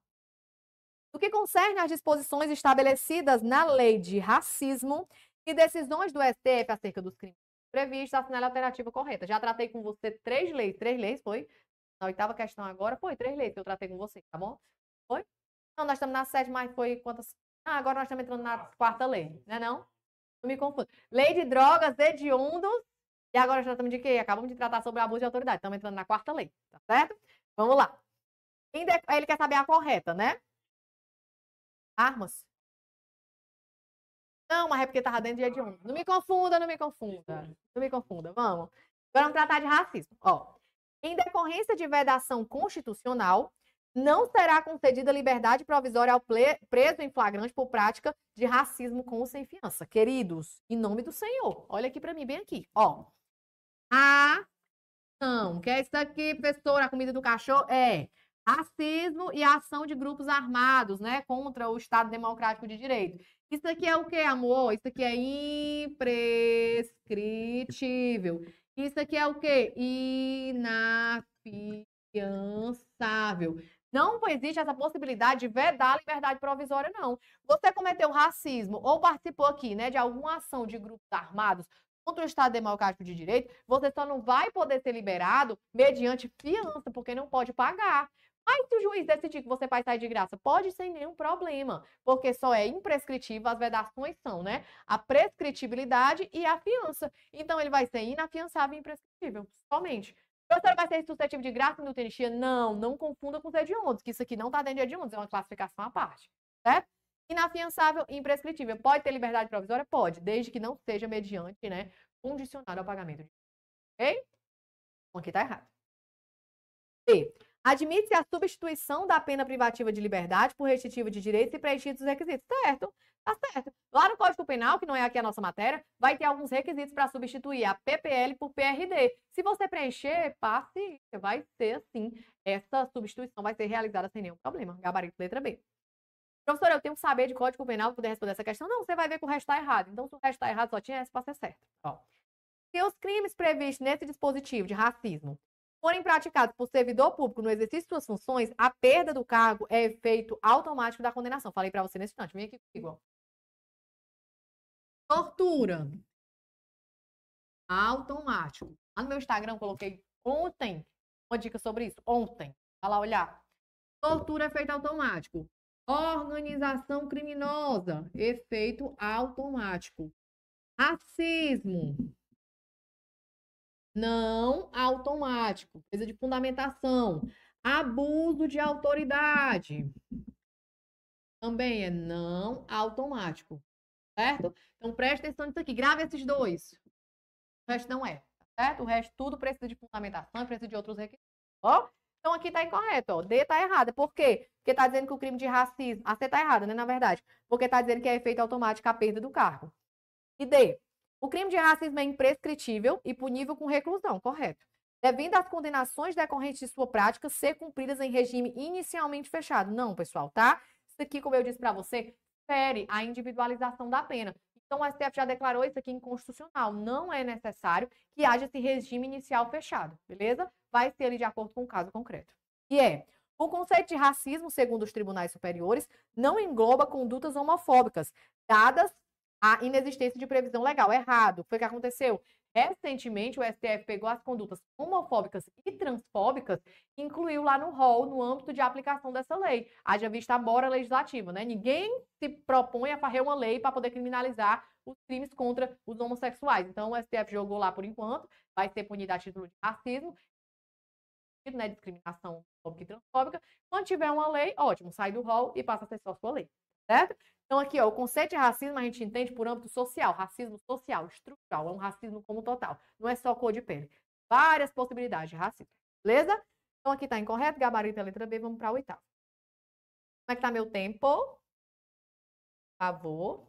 No que concerne às disposições estabelecidas na lei de racismo, e decisões do STF acerca dos crimes previstos, assinale a alternativa correta. Já tratei com você três leis. Três leis, foi? Na oitava questão agora, foi três leis que eu tratei com você, tá bom? Foi? Não, nós estamos na sétima, mas foi quantas? Ah, agora nós estamos entrando na quarta lei, né não? Não me confundo. Lei de drogas hediondos. E agora já estamos de quê? Acabamos de tratar sobre abuso de autoridade. Estamos entrando na quarta lei, tá certo? Vamos lá. Ele quer saber a correta, né? Armas. Não, mas é porque tava dentro de hediondo. Não me confunda, não me confunda. Não me confunda. Vamos. Agora vamos tratar de racismo. Ó, em decorrência de vedação constitucional, não será concedida liberdade provisória ao preso em flagrante por prática de racismo com ou sem fiança. Queridos, em nome do Senhor, olha aqui para mim, bem aqui. Ó, a não, que é isso aqui, professora, a comida do cachorro? É Racismo e ação de grupos armados, né, contra o Estado Democrático de Direito. Isso aqui é o que, amor? Isso aqui é imprescritível. Isso aqui é o que? Inafiançável. Não existe essa possibilidade de vedar a liberdade provisória, não. Você cometeu racismo ou participou aqui, né, de alguma ação de grupos armados contra o Estado Democrático de Direito, você só não vai poder ser liberado mediante fiança, porque não pode pagar. Mas se o juiz decidir que você vai sair de graça, pode sem nenhum problema, porque só é imprescritível, as vedações são, né? A prescritibilidade e a fiança. Então ele vai ser inafiançável e imprescritível, somente. Professora, vai ser suscetível de graça no anistia? Não, não confunda com os hediondos, que isso aqui não está dentro de hediondos, é uma classificação à parte, certo? Inafiançável e imprescritível. Pode ter liberdade provisória? Pode, desde que não seja mediante, né, condicionado ao pagamento. Ok? Então, aqui está errado. B. Admite-se a substituição da pena privativa de liberdade por restritiva de direitos e preenchidos os requisitos. Certo, tá certo. Lá no Código Penal, que não é aqui a nossa matéria, vai ter alguns requisitos para substituir a PPL por PRD. Se você preencher, passe, vai ser assim. Essa substituição vai ser realizada sem nenhum problema. Gabarito letra B. Professor, eu tenho que saber de Código Penal para poder responder essa questão. Não, você vai ver que o resto está errado. Então, se o resto está errado, só tinha essa para ser certo. Ó. Se os crimes previstos nesse dispositivo de racismo forem praticados por servidor público no exercício de suas funções, a perda do cargo é efeito automático da condenação. Falei para você nesse instante. Vem aqui comigo. Tortura. Automático. Lá no meu Instagram coloquei ontem uma dica sobre isso. Ontem. Vai lá olhar. Tortura é efeito automático. Organização criminosa. Efeito automático. Racismo não automático, coisa de fundamentação. Abuso de autoridade também é não automático, certo? Então preste atenção nisso aqui, grave esses dois. O resto não é, certo? O resto tudo precisa de fundamentação precisa de outros requisitos. Ó, então aqui tá incorreto, ó. D tá errada. Por quê? Porque tá dizendo que o crime de racismo. A C tá errada, né? Na verdade. Porque tá dizendo que é efeito automático a perda do cargo. E D. O crime de racismo é imprescritível e punível com reclusão, correto? Devendo as condenações decorrentes de sua prática ser cumpridas em regime inicialmente fechado. Não, pessoal, tá? Isso aqui, como eu disse para você, fere a individualização da pena. Então, o STF já declarou isso aqui inconstitucional. Não é necessário que haja esse regime inicial fechado, beleza? Vai ser ali de acordo com o caso concreto. E é, o conceito de racismo, segundo os tribunais superiores, não engloba condutas homofóbicas, dadas a inexistência de previsão legal. Errado. Foi o que aconteceu. Recentemente, o STF pegou as condutas homofóbicas e transfóbicas e incluiu lá no rol, no âmbito de aplicação dessa lei. Haja vista a bora legislativa, né? Ninguém se propõe a fazer uma lei para poder criminalizar os crimes contra os homossexuais. Então, o STF jogou lá por enquanto, vai ser punido a título de racismo, né? Discriminação homofóbica e transfóbica. Quando tiver uma lei, ótimo, sai do rol e passa a ser só sua lei, certo? Então, aqui, ó, o conceito de racismo a gente entende por âmbito social, racismo social, estrutural, é um racismo como total. Não é só cor de pele. Várias possibilidades de racismo. Beleza? Então, aqui está incorreto, gabarito a letra B, vamos para a oitava. Como é que está meu tempo? Por favor.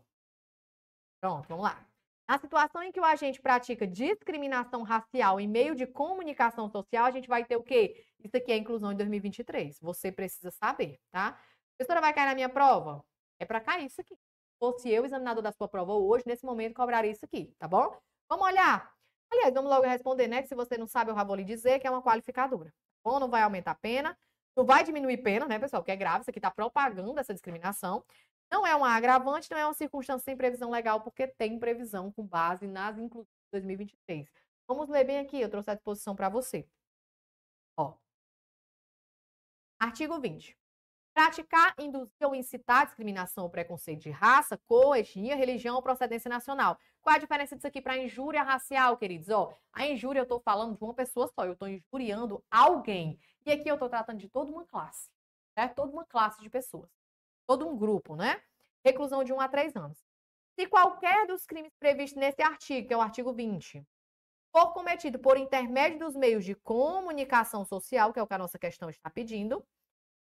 Pronto, vamos lá. Na situação em que o agente pratica discriminação racial em meio de comunicação social, a gente vai ter o quê? Isso aqui é inclusão em 2023. Você precisa saber, tá? A professora vai cair na minha prova? É para cair isso aqui. Se fosse eu, examinador da sua prova hoje, nesse momento, cobraria isso aqui, tá bom? Vamos olhar. Aliás, vamos logo responder, né? Que se você não sabe, eu já vou lhe dizer que é uma qualificadora. Tá bom, não vai aumentar a pena, não vai diminuir pena, né, pessoal? Que é grave, isso aqui está propagando essa discriminação. Não é uma agravante, não é uma circunstância sem previsão legal, porque tem previsão com base nas inclusões de 2023. Vamos ler bem aqui, eu trouxe à disposição para você. Ó. Artigo 20. Praticar, induzir ou incitar discriminação ou preconceito de raça, cor, etnia, religião ou procedência nacional. Qual a diferença disso aqui para injúria racial, queridos? Ó, a injúria eu estou falando de uma pessoa só, eu estou injuriando alguém. E aqui eu estou tratando de toda uma classe, certo? Toda uma classe de pessoas. Todo um grupo, né? Reclusão de 1 a 3 anos. Se qualquer dos crimes previstos nesse artigo, que é o artigo 20, for cometido por intermédio dos meios de comunicação social, que é o que a nossa questão está pedindo,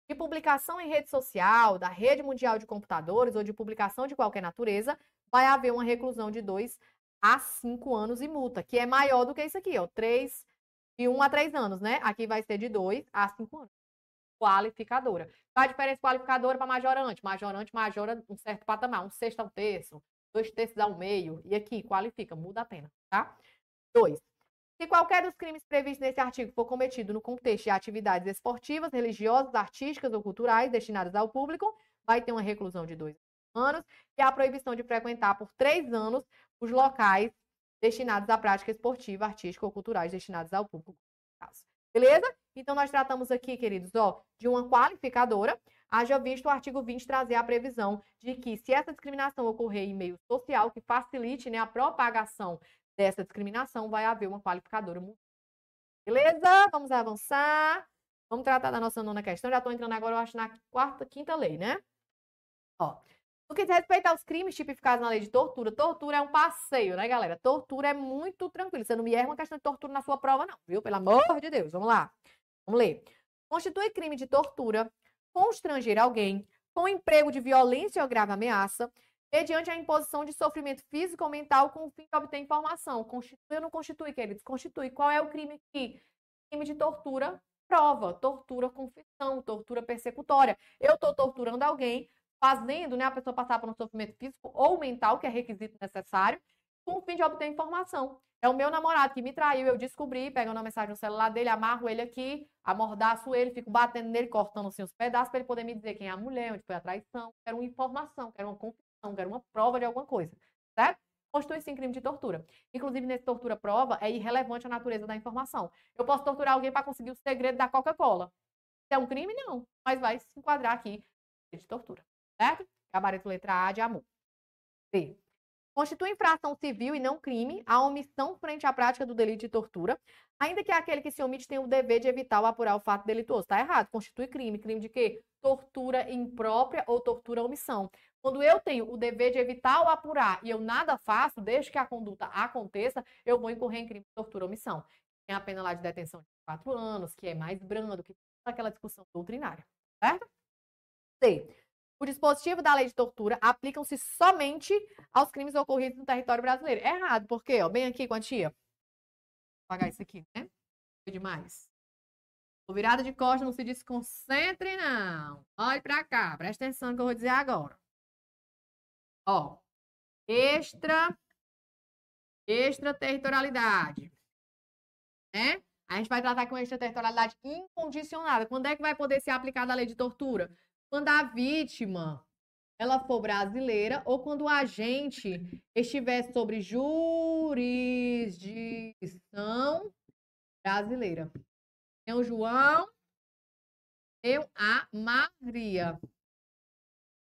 de publicação em rede social, da rede mundial de computadores ou de publicação de qualquer natureza, vai haver uma reclusão de 2 a 5 anos e multa, que é maior do que isso aqui, ó, 3 de 1 a 3 anos, né? Aqui vai ser de 2 a 5 anos. qualificadora. Qual a diferença qualificadora para majorante? Majorante majora um certo patamar, um sexto a um terço, dois terços ao meio, e aqui qualifica, muda a pena, tá? Dois. Se qualquer dos crimes previstos nesse artigo for cometido no contexto de atividades esportivas, religiosas, artísticas ou culturais destinadas ao público, vai ter uma reclusão de dois anos e a proibição de frequentar por três anos os locais destinados à prática esportiva, artística ou culturais destinados ao público. Beleza? Então, nós tratamos aqui, queridos, ó, de uma qualificadora. Haja visto o artigo 20 trazer a previsão de que, se essa discriminação ocorrer em meio social, que facilite né, a propagação dessa discriminação, vai haver uma qualificadora. Beleza? Vamos avançar. Vamos tratar da nossa nona questão. Já estou entrando agora, eu acho, na quarta, quinta lei, né? Ó. No que diz respeito aos crimes tipificados na lei de tortura, tortura é um passeio, né, galera? Tortura é muito tranquilo. Você não me erra uma questão de tortura na sua prova, não, viu? Pelo amor de Deus. Vamos lá. Vamos ler. Constitui crime de tortura, constranger alguém, com emprego de violência ou grave ameaça, mediante a imposição de sofrimento físico ou mental com o fim de obter informação. Constitui ou não constitui, queridos? Constitui. Qual é o crime aqui? Crime de tortura, prova. Tortura, confissão, tortura persecutória. Eu estou torturando alguém, fazendo né, a pessoa passar por um sofrimento físico ou mental, que é requisito necessário, com o fim de obter informação. É o meu namorado que me traiu, eu descobri, pegando uma mensagem no celular dele, amarro ele aqui, amordaço ele, fico batendo nele, cortando assim os pedaços, para ele poder me dizer quem é a mulher, onde foi a traição. Quero uma informação, quero uma confissão quero uma prova de alguma coisa, certo? Constitui sim crime de tortura. Inclusive, nesse tortura-prova, é irrelevante a natureza da informação. Eu posso torturar alguém para conseguir o segredo da Coca-Cola. É um crime? Não. Mas vai se enquadrar aqui de tortura, certo? Gabarito letra A de amor. B. Constitui infração civil e não crime a omissão frente à prática do delito de tortura, ainda que aquele que se omite tenha o dever de evitar ou apurar o fato delituoso. Está errado. Constitui crime. Crime de quê? Tortura imprópria ou tortura omissão. Quando eu tenho o dever de evitar ou apurar e eu nada faço, desde que a conduta aconteça, eu vou incorrer em crime de tortura omissão. Tem a pena lá de detenção de quatro anos, que é mais brando que aquela discussão doutrinária, certo? C. O dispositivo da lei de tortura aplicam-se somente aos crimes ocorridos no território brasileiro. É errado, porque, ó, bem aqui, quantia. Vou apagar isso aqui, né? Foi demais. Virada de costas, não se desconcentre, não. Olhe pra cá, presta atenção no que eu vou dizer agora. Ó, extra, extraterritorialidade, né? A gente vai tratar com extraterritorialidade incondicionada. Quando é que vai poder ser aplicada a lei de tortura? Quando a vítima ela for brasileira ou quando o agente estiver sobre jurisdição brasileira. Tem o João, tem a Maria.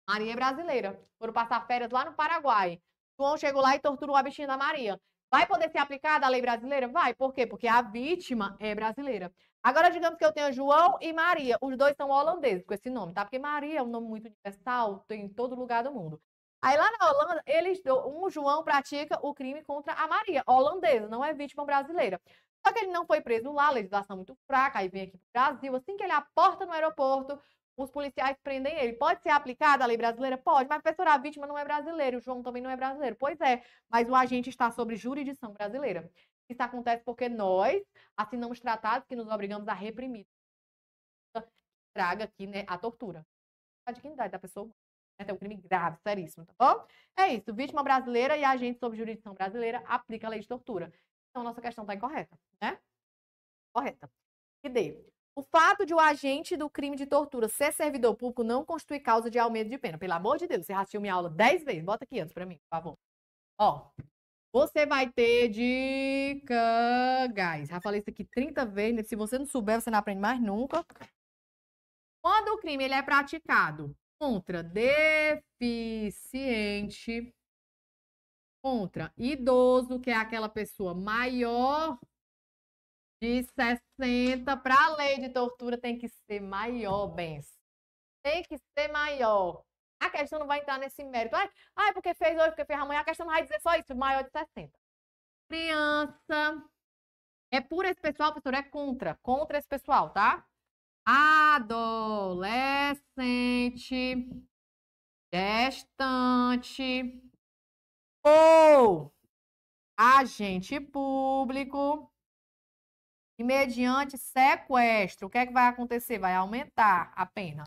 Maria é brasileira. Foram passar férias lá no Paraguai. João chegou lá e torturou a bichinha da Maria. Vai poder ser aplicada a lei brasileira? Vai. Por quê? Porque a vítima é brasileira. Agora, digamos que eu tenha João e Maria. Os dois são holandeses com esse nome, tá? Porque Maria é um nome muito universal, tem em todo lugar do mundo. Aí lá na Holanda, eles, um João pratica o crime contra a Maria, holandesa, não é vítima brasileira. Só que ele não foi preso lá, a legislação muito fraca, aí vem aqui pro Brasil. Assim que ele aporta no aeroporto, os policiais prendem ele. Pode ser aplicada a lei brasileira? Pode, mas professor, a vítima não é brasileira, o João também não é brasileiro. Pois é, mas o agente está sobre jurisdição brasileira. Isso acontece porque nós assinamos tratados que nos obrigamos a reprimir. Traga aqui né, a tortura. A dignidade da pessoa. É um crime grave, seríssimo, tá bom? É isso. Vítima brasileira e agente sob jurisdição brasileira aplica a lei de tortura. Então, nossa questão está incorreta, né? Correta. E D. O fato de o agente do crime de tortura ser servidor público não constitui causa de aumento de pena. Pelo amor de Deus, você assistiu minha aula dez vezes. Bota aqui antes para mim, por favor. Ó, você vai ter dica, guys. Já falei isso aqui 30 vezes. Né? Se você não souber, você não aprende mais nunca. Quando o crime ele é praticado contra deficiente, contra idoso, que é aquela pessoa maior de 60 para a lei de tortura tem que ser maior, bens. Tem que ser maior. A questão não vai entrar nesse mérito. Ah, ah, porque fez hoje, porque fez amanhã. A questão não vai dizer só isso, maior de 60. Criança. É por esse pessoal, professor, é contra. Contra esse pessoal, tá? Adolescente. Gestante. Ou agente público e mediante sequestro, o que é que vai acontecer? Vai aumentar a pena.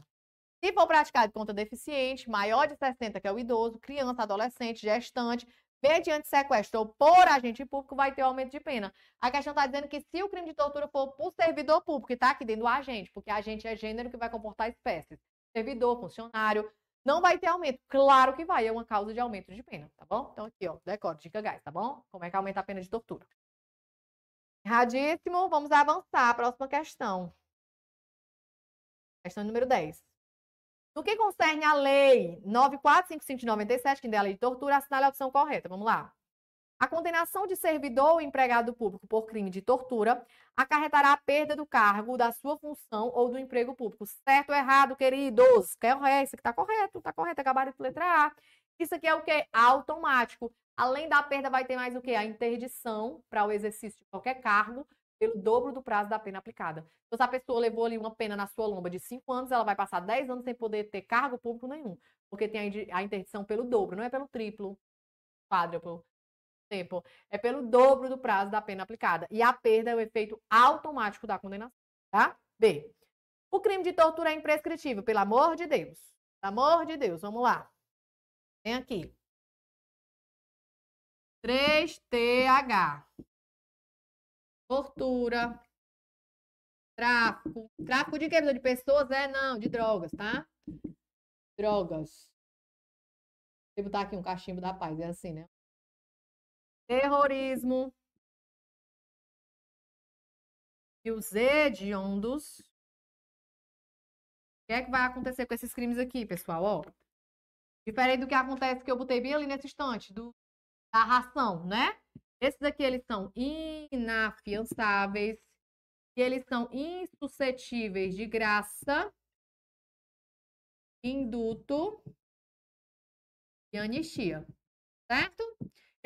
Se for praticado contra deficiente, maior de 60, que é o idoso, criança, adolescente, gestante, mediante sequestro ou por agente público, vai ter aumento de pena. A questão está dizendo que se o crime de tortura for por servidor público, e está aqui dentro do agente, porque agente é gênero que vai comportar espécies, servidor, funcionário, não vai ter aumento. Claro que vai, é uma causa de aumento de pena, tá bom? Então aqui, ó, decore, dica gás, tá bom? Como é que aumenta a pena de tortura. Erradíssimo, vamos avançar. Próxima questão. Questão número 10. No que concerne a lei 9455 de 97, que é a lei de tortura, assinale a opção correta. Vamos lá. A condenação de servidor ou empregado público por crime de tortura acarretará a perda do cargo, da sua função ou do emprego público. Certo ou errado, queridos? Correto, é isso aqui está correto, está correto, é gabarito letra A. Isso aqui é o que? Automático. Além da perda, vai ter mais o que? A interdição para o exercício de qualquer cargo pelo dobro do prazo da pena aplicada. Então, se a pessoa levou ali uma pena na sua lomba de 5 anos, ela vai passar 10 anos sem poder ter cargo público nenhum. Porque tem a interdição pelo dobro, não é pelo triplo, quádruplo tempo. É pelo dobro do prazo da pena aplicada. E a perda é o efeito automático da condenação, tá? B. O crime de tortura é imprescritível, pelo amor de Deus. Pelo amor de Deus, vamos lá. Vem aqui. 3TH. Tortura. Tráfico. Tráfico de quê? De pessoas? É, não, de drogas, tá? Drogas. Vou botar aqui um cachimbo da paz, é assim, né? Terrorismo. E os hediondos. O que é que vai acontecer com esses crimes aqui, pessoal? Ó, diferente do que acontece que eu botei bem ali nesse instante, do da ração, né? Esses aqui, eles são inafiançáveis, e eles são insuscetíveis de graça, induto e anistia, certo?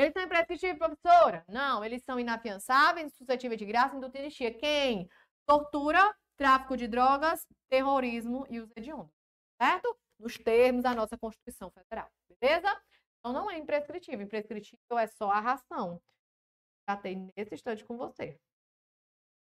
Eles são imprescritíveis, professora? Não, eles são inafiançáveis, insuscetíveis de graça, anistia. Quem? Tortura, tráfico de drogas, terrorismo e os hediondos, certo? Nos termos da nossa Constituição Federal, beleza? Então, não é imprescritível. Imprescritível é só a ração. Tratei nesse instante com você.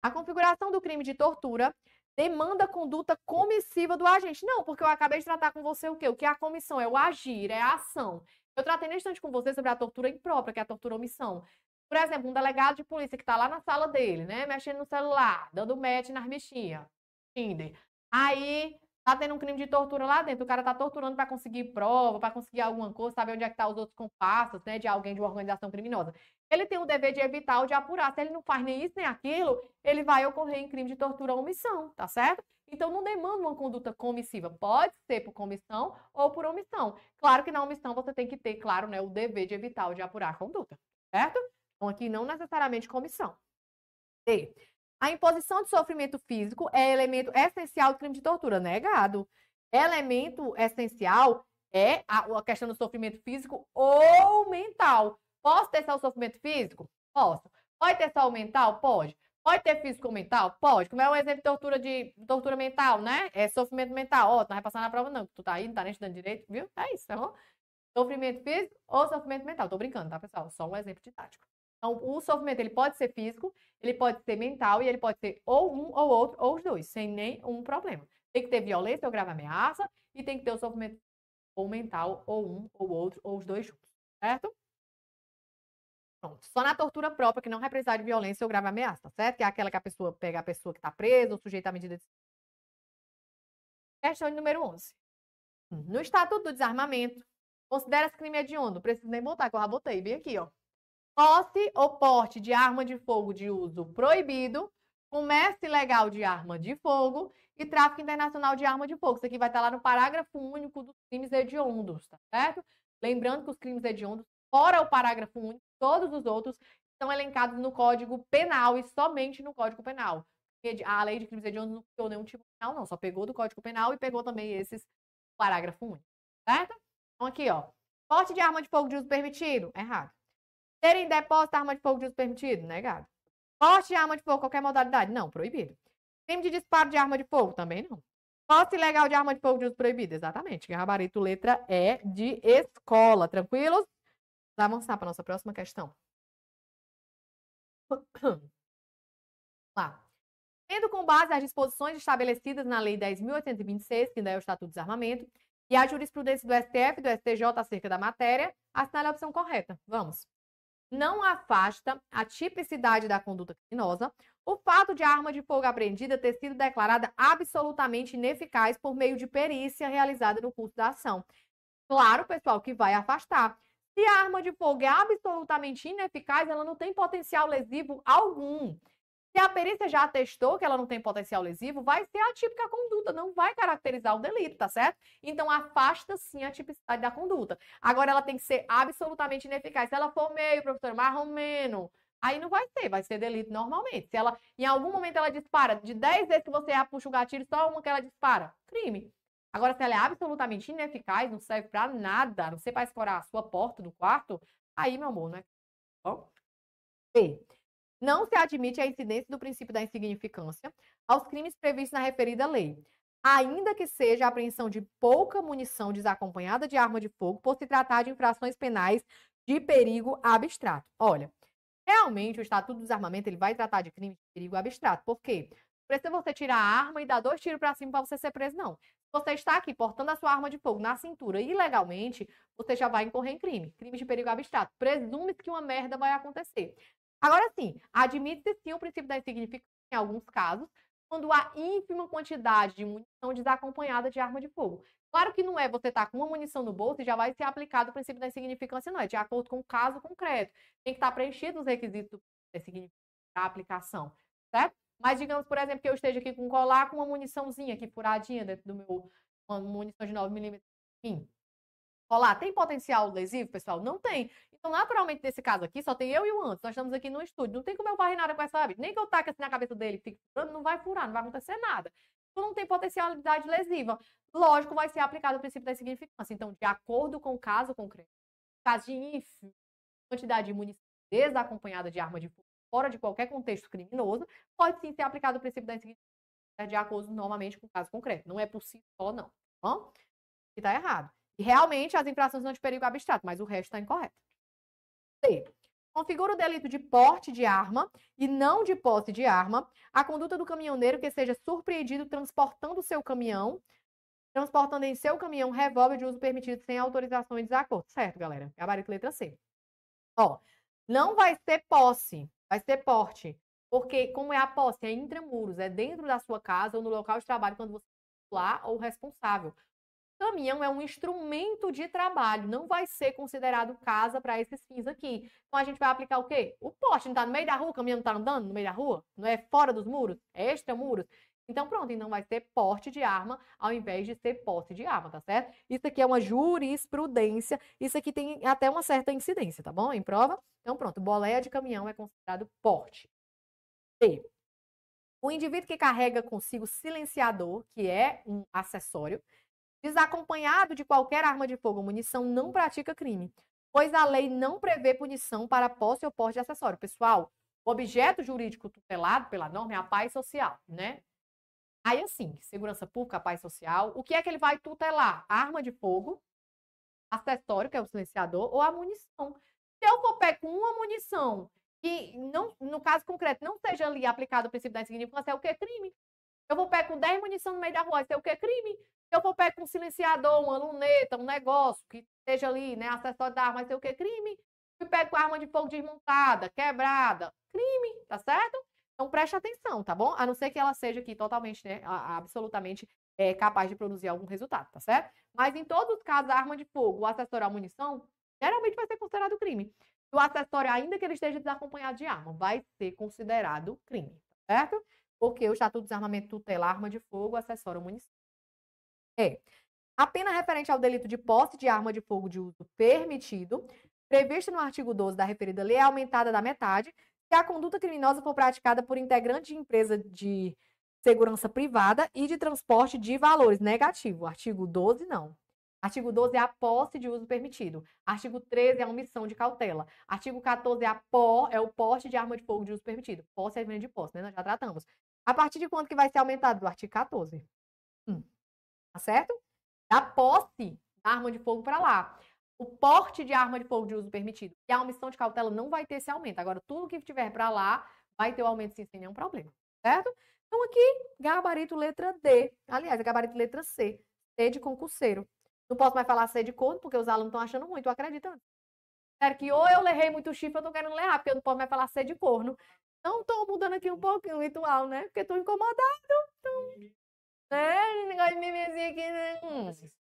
A configuração do crime de tortura demanda conduta comissiva do agente. Não, porque eu acabei de tratar com você o quê? O que é a comissão? É o agir, é a ação. Eu tratei nesse instante com você sobre a tortura imprópria, que é a tortura omissão. Por exemplo, um delegado de polícia que está lá na sala dele, né? Mexendo no celular, dando match nas bichinhas. Tinder. Aí Tá tendo um crime de tortura lá dentro. O cara tá torturando para conseguir prova, para conseguir alguma coisa, saber onde é que tá os outros compassos, né, de alguém de uma organização criminosa. Ele tem o dever de evitar ou de apurar. Se ele não faz nem isso nem aquilo, ele vai ocorrer em crime de tortura ou omissão, tá certo? Então não demanda uma conduta comissiva. Pode ser por comissão ou por omissão. Claro que na omissão você tem que ter, claro, né, o dever de evitar ou de apurar a conduta, certo? Então aqui não necessariamente comissão. D. A imposição de sofrimento físico é elemento essencial do crime de tortura, negado. Elemento essencial é a questão do sofrimento físico ou mental. Posso ter só o sofrimento físico? Posso. Pode ter só o mental? Pode. Pode ter físico ou mental? Pode. Como é um exemplo de tortura, de tortura mental, né? É sofrimento mental. Ó, oh, não vai passar na prova, não. Tu tá aí, não tá nem estudando direito, viu? É isso, tá bom? Sofrimento físico ou sofrimento mental. Tô brincando, tá, pessoal? Só um exemplo didático. Então, o sofrimento ele pode ser físico, ele pode ser mental e ele pode ser ou um ou outro ou os dois, sem nenhum problema. Tem que ter violência ou grave ameaça e tem que ter o sofrimento ou mental ou um ou outro ou os dois juntos, certo? Pronto. Só na tortura própria que não vai precisar de violência ou grave ameaça, certo? Que é aquela que a pessoa pega a pessoa que está presa ou sujeita à medida de... Questão número 11. No Estatuto do Desarmamento, considera-se crime hediondo. Não preciso nem botar, que eu já botei bem aqui, ó posse ou porte de arma de fogo de uso proibido, comércio ilegal de arma de fogo e tráfico internacional de arma de fogo. Isso aqui vai estar lá no parágrafo único dos crimes hediondos, tá certo? Lembrando que os crimes hediondos, fora o parágrafo único, todos os outros são elencados no Código Penal e somente no Código Penal. A lei de crimes hediondos não criou nenhum tipo penal, não. Só pegou do Código Penal e pegou também esses parágrafo único, certo? Então aqui, ó. Porte de arma de fogo de uso permitido? Errado. Ter em depósito arma de fogo de uso permitido? Negado. Porte de arma de fogo, qualquer modalidade? Não, proibido. Crime de disparo de arma de fogo? Também não. Posse ilegal de arma de fogo de uso proibido? Exatamente. Gabarito letra E de escola. Tranquilos? Avançar para a nossa próxima questão. Lá. tendo com base as disposições estabelecidas na Lei 10.826, que ainda é o Estatuto do Desarmamento, e a jurisprudência do STF e do STJ acerca da matéria, assinale a opção correta. Vamos. Não afasta a tipicidade da conduta criminosa o fato de a arma de fogo apreendida ter sido declarada absolutamente ineficaz por meio de perícia realizada no curso da ação. Claro, pessoal, que vai afastar. Se a arma de fogo é absolutamente ineficaz, ela não tem potencial lesivo algum. Se a perícia já atestou que ela não tem potencial lesivo, vai ser a típica conduta, não vai caracterizar o delito, tá certo? Então afasta sim a tipicidade da conduta. Agora ela tem que ser absolutamente ineficaz. Se ela for meio, professor, menos, aí não vai ser, vai ser delito normalmente. Se ela, em algum momento ela dispara, de 10 vezes que você puxa o gatilho, só uma que ela dispara, crime. Agora, se ela é absolutamente ineficaz, não serve para nada, não sei para explorar a sua porta do quarto, aí, meu amor, né? Bom. B. Não se admite a incidência do princípio da insignificância aos crimes previstos na referida lei, ainda que seja a apreensão de pouca munição desacompanhada de arma de fogo por se tratar de infrações penais de perigo abstrato. Olha, realmente o Estatuto do Desarmamento ele vai tratar de crime de perigo abstrato. Por quê? Precisa você tirar a arma e dar dois tiros para cima para você ser preso, não. Se você está aqui portando a sua arma de fogo na cintura ilegalmente, você já vai incorrer em crime. Crime de perigo abstrato. Presume-se que uma merda vai acontecer. Agora sim, admite-se sim o princípio da insignificância em alguns casos, quando há ínfima quantidade de munição desacompanhada de arma de fogo. Claro que não é você estar tá com uma munição no bolso e já vai ser aplicado o princípio da insignificância, não. É de acordo com o caso concreto. Tem que estar tá preenchido os requisitos da aplicação, certo? Mas digamos, por exemplo, que eu esteja aqui com colar com uma muniçãozinha aqui furadinha dentro do meu, uma munição de 9mm, enfim. Colar tem potencial lesivo, pessoal? Não tem. Então, naturalmente, nesse caso aqui, só tem eu e o Antes. Nós estamos aqui no estúdio. Não tem como eu varrer nada com essa hábito. Nem que eu taque assim na cabeça dele, fique furando, não vai furar, não vai acontecer nada. Então, não tem potencialidade lesiva. Lógico, vai ser aplicado o princípio da insignificância. Então, de acordo com o caso concreto, caso de ínfima quantidade de munição desacompanhada de arma de fogo fora de qualquer contexto criminoso, pode sim ser aplicado o princípio da insignificância de acordo novamente com o caso concreto. Não é possível só, não. Tá bom? E está errado. E realmente as infrações são de perigo abstrato, mas o resto está incorreto. C. Configura o delito de porte de arma e não de posse de arma a conduta do caminhoneiro que seja surpreendido transportando seu caminhão, transportando em seu caminhão revólver de uso permitido sem autorização e desacordo. Certo, galera? Gabarito letra C. Ó, não vai ser posse, vai ser porte. Porque, como é a posse? É intramuros, é dentro da sua casa ou no local de trabalho quando você é lá ou responsável caminhão é um instrumento de trabalho, não vai ser considerado casa para esses fins aqui. Então a gente vai aplicar o quê? O poste não está no meio da rua, o caminhão não está andando no meio da rua, não é fora dos muros, é extramuros. Então pronto, então vai ser porte de arma ao invés de ser posse de arma, tá certo? Isso aqui é uma jurisprudência, isso aqui tem até uma certa incidência, tá bom? Em prova. Então pronto, boleia de caminhão é considerado porte. E o indivíduo que carrega consigo silenciador, que é um acessório, Desacompanhado de qualquer arma de fogo ou munição, não pratica crime, pois a lei não prevê punição para posse ou porte de acessório. Pessoal, o objeto jurídico tutelado pela norma é a paz social, né? Aí, assim, segurança pública, paz social, o que é que ele vai tutelar? Arma de fogo, acessório, que é o silenciador, ou a munição. Se eu for pé com uma munição que, não, no caso concreto, não seja ali aplicado o princípio da insignificância, é o que? Crime. Eu vou pé com 10 munição no meio da rua, isso é o que? Crime eu for pegar um silenciador, uma luneta, um negócio que esteja ali, né, acessório da arma, mas sei o que, crime. E pego com arma de fogo desmontada, quebrada, crime, tá certo? Então preste atenção, tá bom? A não ser que ela seja aqui totalmente, né, absolutamente é, capaz de produzir algum resultado, tá certo? Mas em todos os casos, a arma de fogo, o acessório à munição, geralmente vai ser considerado crime. O acessório, ainda que ele esteja desacompanhado de arma, vai ser considerado crime, tá certo? Porque o Estatuto de Desarmamento tutela arma de fogo, acessório à munição. É. A pena referente ao delito de posse de arma de fogo de uso permitido, prevista no artigo 12 da referida lei, é aumentada da metade se a conduta criminosa for praticada por integrante de empresa de segurança privada e de transporte de valores. Negativo. Artigo 12, não. Artigo 12 é a posse de uso permitido. Artigo 13 é a omissão de cautela. Artigo 14 é, a por, é o porte de arma de fogo de uso permitido. Posse é de posse, né? Nós já tratamos. A partir de quanto que vai ser aumentado? Do artigo 14. Hum. Tá certo? Da posse da arma de fogo para lá. O porte de arma de fogo de uso permitido e a omissão de cautela não vai ter esse aumento. Agora, tudo que tiver para lá vai ter o aumento sim, sem nenhum problema. certo? Então aqui, gabarito letra D. Aliás, é gabarito letra C. C de concurseiro. Não posso mais falar C de corno, porque os alunos estão achando muito, acreditando. Sério que ou eu lerrei muito chifre, eu tô querendo ler porque eu não posso mais falar C de corno. Então, tô mudando aqui um pouquinho o ritual, né? Porque tô incomodado. Então, né? Negócio de mimizinho aqui, né? Hum.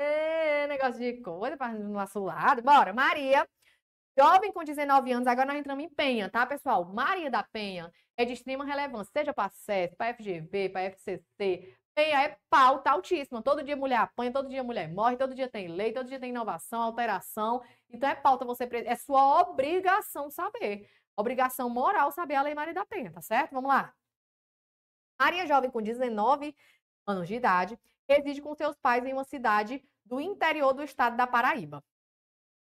É, negócio de coisa para no nosso lado. Bora, Maria. Jovem com 19 anos, agora nós entramos em Penha, tá, pessoal? Maria da Penha é de extrema relevância, seja para SES, para FGV, para FCC. Penha é pauta altíssima. Todo dia mulher apanha, todo dia mulher morre, todo dia tem lei, todo dia tem inovação, alteração. Então é pauta, você é sua obrigação saber. Obrigação moral saber a Lei Maria da Penha, tá certo? Vamos lá. Maria Jovem, com 19 anos de idade, reside com seus pais em uma cidade do interior do estado da Paraíba.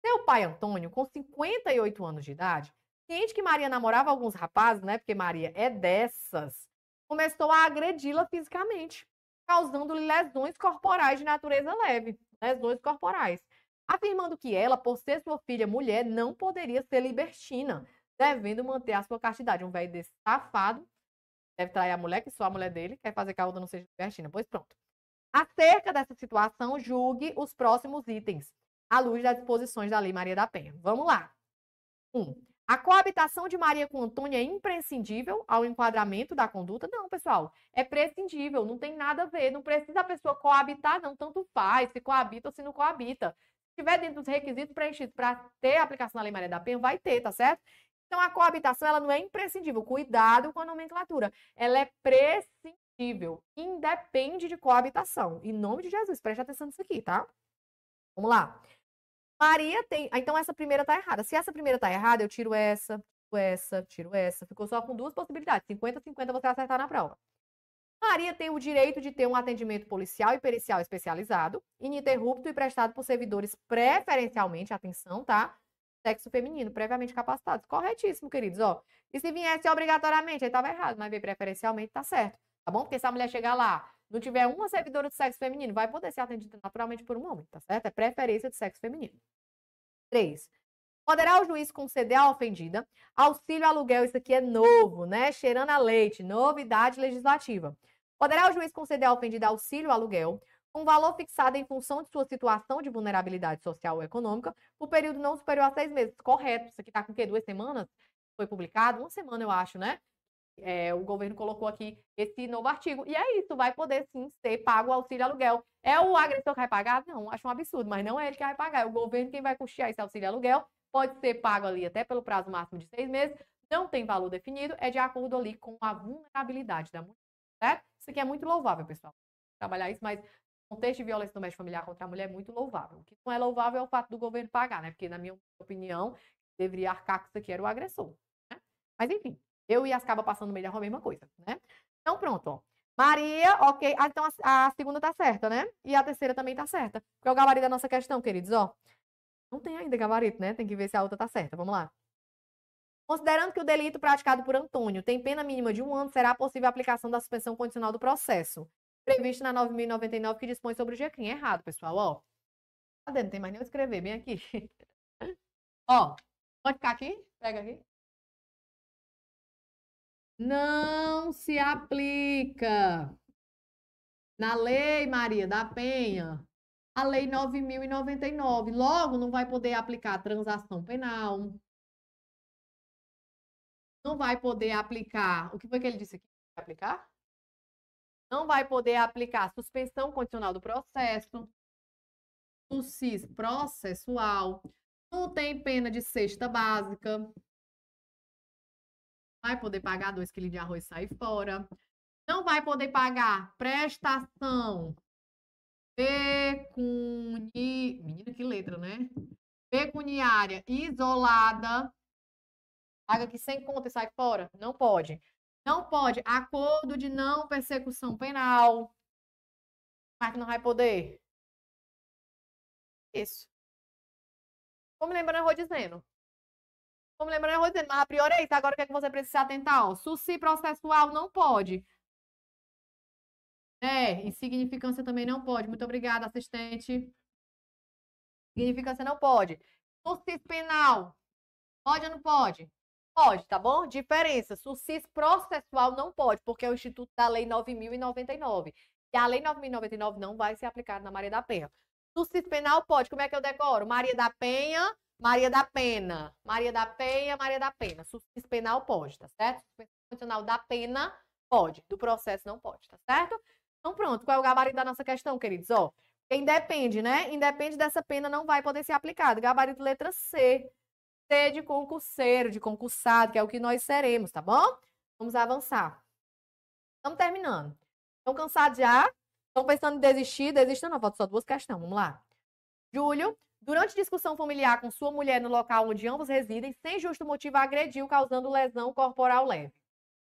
Seu pai Antônio, com 58 anos de idade, ciente que Maria namorava alguns rapazes, né? Porque Maria é dessas, começou a agredi-la fisicamente, causando-lhe lesões corporais de natureza leve, lesões corporais, afirmando que ela, por ser sua filha mulher, não poderia ser libertina, devendo manter a sua castidade. Um velho desse safado deve trair a mulher, que só a mulher dele, quer fazer que a outra não seja libertina. Pois pronto. Acerca dessa situação, julgue os próximos itens, à luz das disposições da Lei Maria da Penha. Vamos lá. 1. Um, a coabitação de Maria com Antônio é imprescindível ao enquadramento da conduta? Não, pessoal. É prescindível, não tem nada a ver. Não precisa a pessoa coabitar, não. Tanto faz, se coabita ou se não coabita. Se estiver dentro dos requisitos preenchidos para ter aplicação da Lei Maria da Penha, vai ter, tá certo? Então, a coabitação ela não é imprescindível. Cuidado com a nomenclatura. Ela é prescindível. Independe de coabitação. Em nome de Jesus, preste atenção nisso aqui, tá? Vamos lá. Maria tem. Então, essa primeira tá errada. Se essa primeira tá errada, eu tiro essa, tiro essa, tiro essa. Ficou só com duas possibilidades. 50-50 você acertar na prova. Maria tem o direito de ter um atendimento policial e pericial especializado, ininterrupto e prestado por servidores preferencialmente, atenção, tá? sexo feminino, previamente capacitados. Corretíssimo, queridos, ó. E se viesse obrigatoriamente, aí tava errado, mas veio preferencialmente, tá certo. Tá bom? Porque se a mulher chegar lá, não tiver uma servidora de sexo feminino, vai poder ser atendida naturalmente por um homem, tá certo? É preferência de sexo feminino. 3. Poderá o juiz conceder à ofendida auxílio aluguel, isso aqui é novo, né? Cheirando a leite, novidade legislativa. Poderá o juiz conceder à ofendida auxílio aluguel com valor fixado em função de sua situação de vulnerabilidade social ou econômica, por período não superior a seis meses. Correto. Isso aqui está com o quê? Duas semanas? Foi publicado? Uma semana, eu acho, né? É, o governo colocou aqui esse novo artigo. E é isso, vai poder sim ser pago o auxílio aluguel. É o agressor que vai pagar? Não, acho um absurdo, mas não é ele que vai pagar, é o governo quem vai custear esse auxílio aluguel. Pode ser pago ali até pelo prazo máximo de seis meses, não tem valor definido, é de acordo ali com a vulnerabilidade da mulher, certo? Isso aqui é muito louvável, pessoal. Trabalhar isso, mas contexto de violência doméstica familiar contra a mulher é muito louvável. O que não é louvável é o fato do governo pagar, né? Porque, na minha opinião, deveria arcar com isso aqui era o agressor. Né? Mas, enfim, eu e as cabas passando no meio da rua, a mesma coisa, né? Então, pronto, ó. Maria, ok. Ah, então a, a, segunda tá certa, né? E a terceira também tá certa. Qual é o gabarito da nossa questão, queridos? Ó, não tem ainda gabarito, né? Tem que ver se a outra tá certa. Vamos lá. Considerando que o delito praticado por Antônio tem pena mínima de um ano, será possível a aplicação da suspensão condicional do processo previsto na 9.099 que dispõe sobre o GCRIM. É errado, pessoal, ó. Cadê? Não tem mais nem eu escrever, bem aqui. ó, pode ficar aqui? Pega aqui. Não se aplica na lei, Maria da Penha, a lei 9.099. Logo, não vai poder aplicar transação penal. Não vai poder aplicar. O que foi que ele disse aqui? Aplicar? não vai poder aplicar suspensão condicional do processo, SUSIS processual, não tem pena de cesta básica, vai poder pagar dois quilos de arroz e sair fora, não vai poder pagar prestação pecuni... Menina, que letra, né? Pecuniária isolada. Paga aqui sem conta e sai fora? Não pode. Não pode. Acordo de não persecução penal. Mas não vai poder. Isso. Como lembrando, eu vou dizendo. Como lembrando, eu vou dizendo. Mas a priori é isso. Agora o que, é que você precisa atentar? Ó. Suci processual não pode. É, insignificância também não pode. Muito obrigada, assistente. Significância não pode. Suci penal. Pode ou não pode? Pode, tá bom? Diferença. SUSIS processual não pode, porque é o Instituto da Lei 9.099. E a Lei 9.099 não vai ser aplicada na Maria da Penha. SUSIS penal pode. Como é que eu decoro? Maria da Penha, Maria da Pena. Maria da Penha, Maria da Pena. SUSIS penal pode, tá certo? Suspensão condicional da pena pode. Do processo não pode, tá certo? Então pronto. Qual é o gabarito da nossa questão, queridos? Ó, independe, né? Independe dessa pena não vai poder ser aplicado. Gabarito letra C. C de concurseiro, de concursado, que é o que nós seremos, tá bom? Vamos avançar. Estamos terminando. Estão cansados já? Estão pensando em desistir? Desistam não, falta só duas questões. Vamos lá. Júlio, durante discussão familiar com sua mulher no local onde ambos residem, sem justo motivo agrediu, causando lesão corporal leve.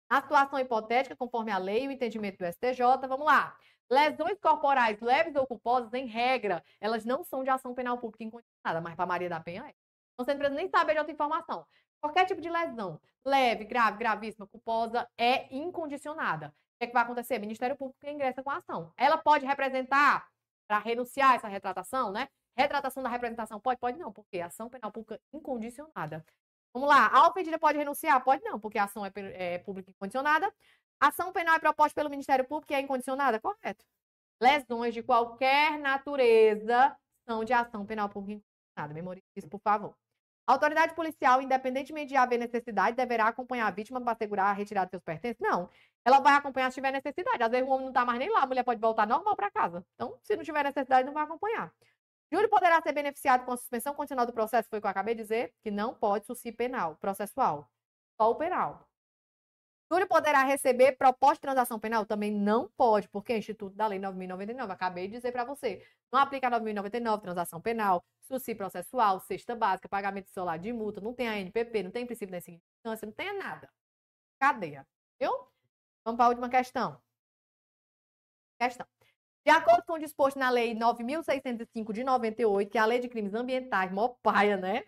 A situação hipotética, conforme a lei e o entendimento do STJ, vamos lá. Lesões corporais leves ou culposas, em regra, elas não são de ação penal pública incondicionada, mas para Maria da Penha é. Então, não precisa nem saber de outra informação. Qualquer tipo de lesão, leve, grave, gravíssima, culposa, é incondicionada. O que, é que vai acontecer? O Ministério Público ingressa com a ação. Ela pode representar para renunciar essa retratação, né? Retratação da representação pode? Pode não, porque ação penal pública incondicionada. Vamos lá. A ofendida pode renunciar? Pode não, porque a ação é, é pública incondicionada. Ação penal é proposta pelo Ministério Público e é incondicionada? Correto. Lesões de qualquer natureza são de ação penal pública incondicionada. Memorize isso, por favor. A autoridade policial, independentemente de haver necessidade, deverá acompanhar a vítima para assegurar a retirada de seus pertences? Não. Ela vai acompanhar se tiver necessidade. Às vezes o homem não está mais nem lá, a mulher pode voltar normal para casa. Então, se não tiver necessidade, não vai acompanhar. Júlio poderá ser beneficiado com a suspensão condicional do processo, foi o que eu acabei de dizer, que não pode suscitar penal, processual. Só o penal. Júlio poderá receber proposta de transação penal? Também não pode, porque é Instituto da Lei 9.099. Acabei de dizer para você. Não aplica 9.099, transação penal, SUSI processual, cesta básica, pagamento celular de multa, não tem ANPP, não tem princípio da insignificância, não tem nada. Cadeia. Viu? Vamos para a última questão. Questão. De acordo com o disposto na Lei 9.605 de 98, que é a Lei de Crimes Ambientais, mó paia, né?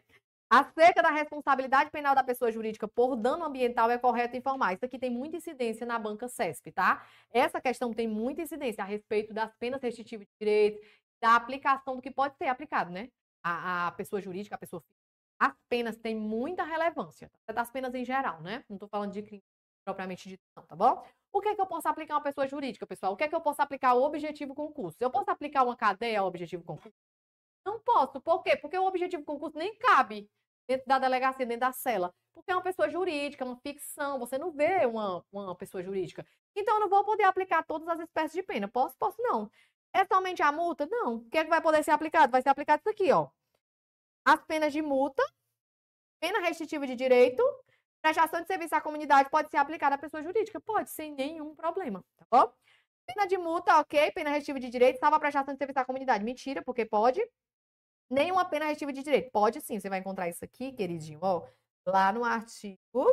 Acerca da responsabilidade penal da pessoa jurídica por dano ambiental, é correto informar. Isso aqui tem muita incidência na banca CESP, tá? Essa questão tem muita incidência a respeito das penas restritivas de direitos, da aplicação do que pode ser aplicado, né? A, a pessoa jurídica, a pessoa física. As penas têm muita relevância, tá? das penas em geral, né? Não estou falando de crime propriamente dito, não, tá bom? O que é que eu posso aplicar uma pessoa jurídica, pessoal? O que é que eu posso aplicar o objetivo concurso? Eu posso aplicar uma cadeia ao objetivo concurso? Não posso. Por quê? Porque o objetivo concurso nem cabe dentro da delegacia, dentro da cela. Porque é uma pessoa jurídica, uma ficção. Você não vê uma, uma pessoa jurídica. Então, eu não vou poder aplicar todas as espécies de pena. Posso? Posso não. É somente a multa? Não. O que é que vai poder ser aplicado? Vai ser aplicado isso aqui, ó. As penas de multa, pena restritiva de direito, Prestação de serviço à comunidade pode ser aplicada à pessoa jurídica? Pode, sem nenhum problema, tá bom? Pena de multa, ok. Pena restritiva de direito, salva a prestação de serviço à comunidade. Mentira, porque pode. Nenhuma pena restritiva de direito. Pode sim, você vai encontrar isso aqui, queridinho, ó, lá no artigo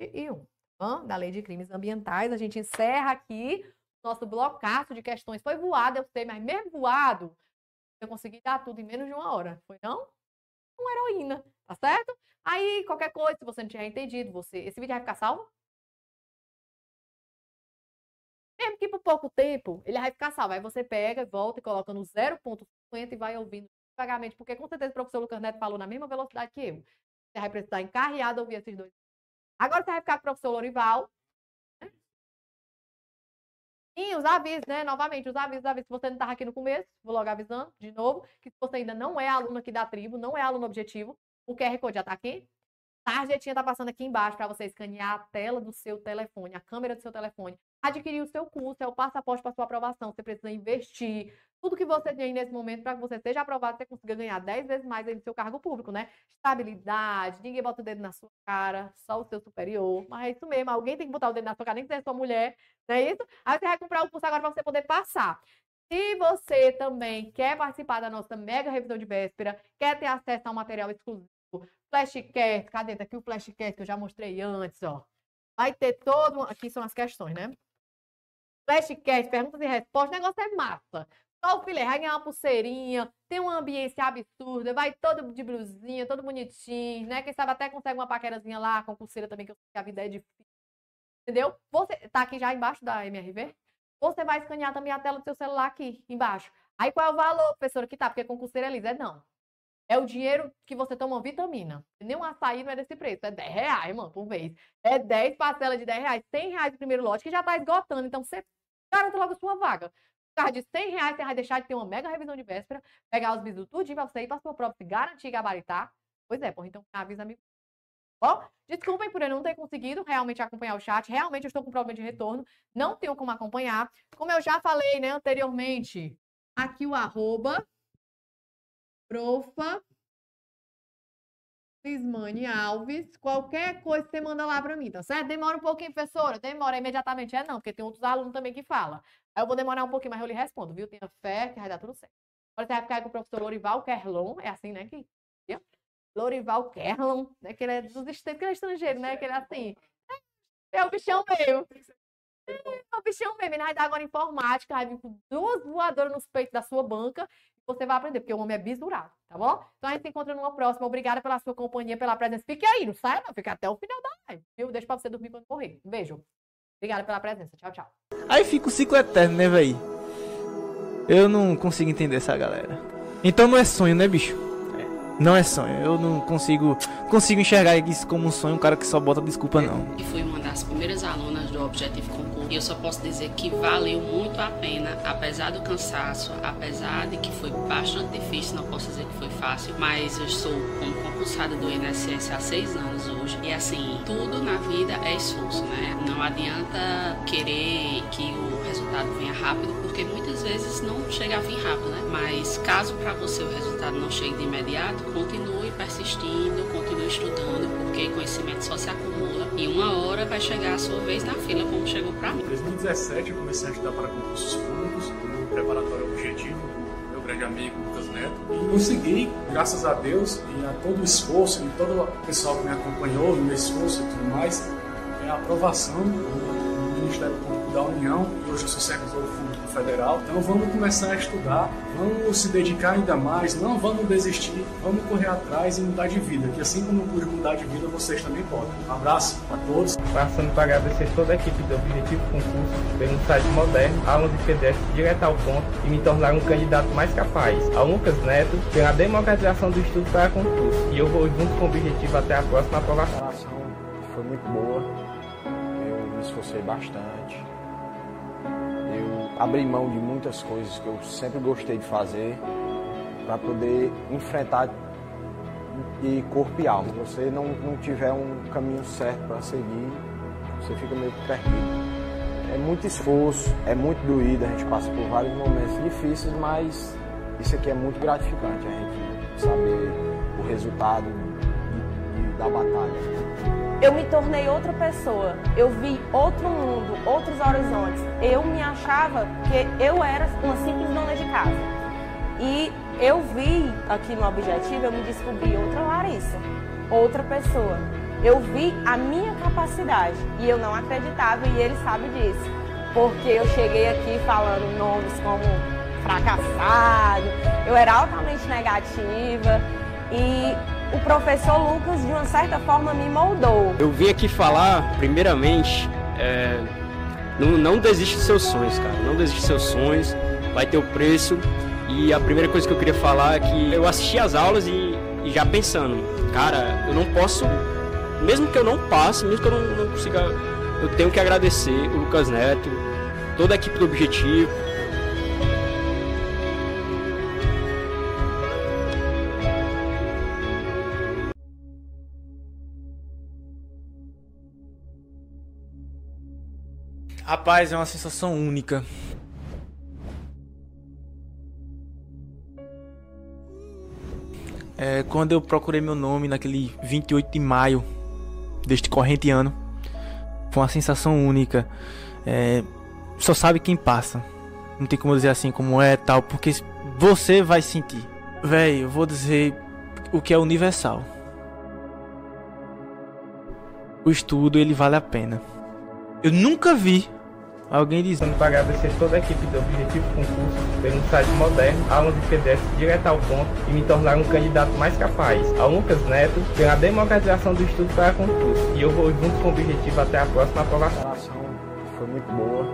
e 1 tá da Lei de Crimes Ambientais. A gente encerra aqui nosso blocaço de questões. Foi voado, eu sei, mas mesmo voado, eu consegui dar tudo em menos de uma hora. Foi não? Uma heroína, tá certo? Aí, qualquer coisa, se você não tiver entendido, você... esse vídeo vai ficar salvo? Mesmo que por pouco tempo, ele vai ficar salvo. Aí você pega, volta e coloca no 0.50 e vai ouvindo devagamente, porque com certeza o professor Lucas Neto falou na mesma velocidade que eu. Você vai precisar encarreado ouvir esses dois. Agora você vai ficar com o professor Lorival. Né? E os avisos, né? Novamente, os avisos, os avisos. Se você não estava aqui no começo, vou logo avisando de novo, que se você ainda não é aluno aqui da tribo, não é aluno objetivo, o QR Code já está aqui. Tarjetinha está passando aqui embaixo para você escanear a tela do seu telefone, a câmera do seu telefone. Adquirir o seu curso, é o passaporte para sua aprovação. Você precisa investir tudo que você tem nesse momento para que você seja aprovado, você consiga ganhar 10 vezes mais aí no seu cargo público, né? Estabilidade, ninguém bota o dedo na sua cara, só o seu superior. Mas é isso mesmo, alguém tem que botar o dedo na sua cara, nem que seja sua mulher, não é isso? Aí você vai comprar o curso agora para você poder passar. Se você também quer participar da nossa mega revisão de véspera, quer ter acesso ao material exclusivo, flashcast, cadê? Tá aqui o flashcast que eu já mostrei antes, ó. Vai ter todo. Aqui são as questões, né? Flashcast, perguntas e respostas, o negócio é massa. Só o filé vai ganhar uma pulseirinha, tem uma ambiência absurda, vai todo de blusinha, todo bonitinho, né? Quem sabe até consegue uma paquerazinha lá com pulseira também, que a vida é difícil. Entendeu? Você tá aqui já embaixo da MRV? Você vai escanear também a tela do seu celular aqui embaixo. Aí qual é o valor, professora, que tá? Porque concurseira é lisa. É não. É o dinheiro que você toma vitamina. Nem um açaí não é desse preço. É 10 reais, mano, por mês. É 10 parcelas de 10 reais. 100 reais o primeiro lote, que já tá esgotando. Então, você garanta logo a sua vaga. Por causa de 100 reais, você vai deixar de ter uma mega revisão de véspera, pegar os bisus tudinho pra você ir pra sua prova, se garantir e gabaritar. Pois é, porra, então avisa amigo. Bom, desculpem por eu não ter conseguido realmente acompanhar o chat. Realmente eu estou com problema de retorno. Não tenho como acompanhar. Como eu já falei, né, anteriormente, aqui o arroba profa Lismane Alves. Qualquer coisa você manda lá para mim, tá certo? Demora um pouquinho, professora? Demora imediatamente. É não, porque tem outros alunos também que falam. Aí eu vou demorar um pouquinho, mas eu lhe respondo, viu? Tenha fé que vai dar tudo certo. Agora você vai ficar com o professor Lorival Kerlon, é assim, né? Que, Lorival Kerlon, né? Que ele é dos que ele é estrangeiro, né? Que ele é assim. É o bichão mesmo. É o bichão mesmo. Ele vai dar agora informática, vai vir com duas voadoras nos peitos da sua banca você vai aprender, porque o homem é bisurado, tá bom? Então a gente se encontra numa próxima. Obrigada pela sua companhia, pela presença. Fique aí, não saia não, fica até o final da live, viu? Deixa pra você dormir quando morrer. Um beijo. Obrigada pela presença. Tchau, tchau. Aí fica o ciclo eterno, né, véi? Eu não consigo entender essa galera. Então não é sonho, né, bicho? Não é sonho. Eu não consigo consigo enxergar isso como um sonho, um cara que só bota desculpa, não. E fui uma das primeiras alunas do Objetivo Concurso. E eu só posso dizer que valeu muito a pena, apesar do cansaço, apesar de que foi bastante difícil, não posso dizer que foi fácil, mas eu estou como concursada do INSS há seis anos hoje. E assim, tudo na vida é esforço, né? Não adianta querer que o resultado venha rápido, porque muitas vezes não chega a vir rápido, né? Mas caso para você o resultado não chegue de imediato, continue persistindo, continue estudando, porque conhecimento só se acumula e uma hora vai chegar a sua vez na fila, como chegou para mim. Em 2017 eu comecei a estudar para concursos públicos no preparatório objetivo meu grande amigo Lucas Neto e consegui, graças a Deus e a todo o esforço e todo o pessoal que me acompanhou no meu esforço e tudo mais, é a aprovação do Ministério Público da União hoje eu sou servidor público federal. Então vamos começar a estudar, vamos se dedicar ainda mais, não vamos desistir, vamos correr atrás e mudar de vida, que assim como eu pude mudar de vida, vocês também podem. Um abraço a todos. Passando para agradecer toda a equipe do Objetivo Concurso pelo site moderno, aulas de PDF direto ao ponto e me tornar um candidato mais capaz. Ao Lucas Neto, pela democratização do estudo para concurso. E eu vou junto com o objetivo até a próxima aprovação. A foi muito boa, eu me esforcei bastante eu abri mão de muitas coisas que eu sempre gostei de fazer para poder enfrentar de corpo e alma. Se você não, não tiver um caminho certo para seguir, você fica meio perdido. É muito esforço, é muito doído, a gente passa por vários momentos difíceis, mas isso aqui é muito gratificante, a gente saber o resultado de, de, da batalha eu me tornei outra pessoa. Eu vi outro mundo, outros horizontes. Eu me achava que eu era uma simples dona de casa. E eu vi aqui no objetivo, eu me descobri outra Larissa, outra pessoa. Eu vi a minha capacidade e eu não acreditava e ele sabe disso. Porque eu cheguei aqui falando nomes como fracassado, eu era altamente negativa e o professor Lucas, de uma certa forma, me moldou. Eu vim aqui falar, primeiramente, é, não, não desiste dos seus sonhos, cara. Não desiste dos seus sonhos, vai ter o preço. E a primeira coisa que eu queria falar é que eu assisti as aulas e, e já pensando, cara, eu não posso, mesmo que eu não passe, mesmo que eu não, não consiga, eu tenho que agradecer o Lucas Neto, toda a equipe do Objetivo, Rapaz, é uma sensação única. É, quando eu procurei meu nome naquele 28 de maio deste corrente ano, foi uma sensação única. É, só sabe quem passa. Não tem como dizer assim como é tal, porque você vai sentir. Véi, eu vou dizer o que é universal. O estudo ele vale a pena. Eu nunca vi Alguém dizendo para agradecer toda a equipe do Objetivo Concurso pelo site moderno, aulas de PDF direto ao ponto e me tornar um candidato mais capaz. Ao Lucas Neto pela democratização do estudo para concurso. E eu vou junto com o objetivo até a próxima aprovação. A foi muito boa,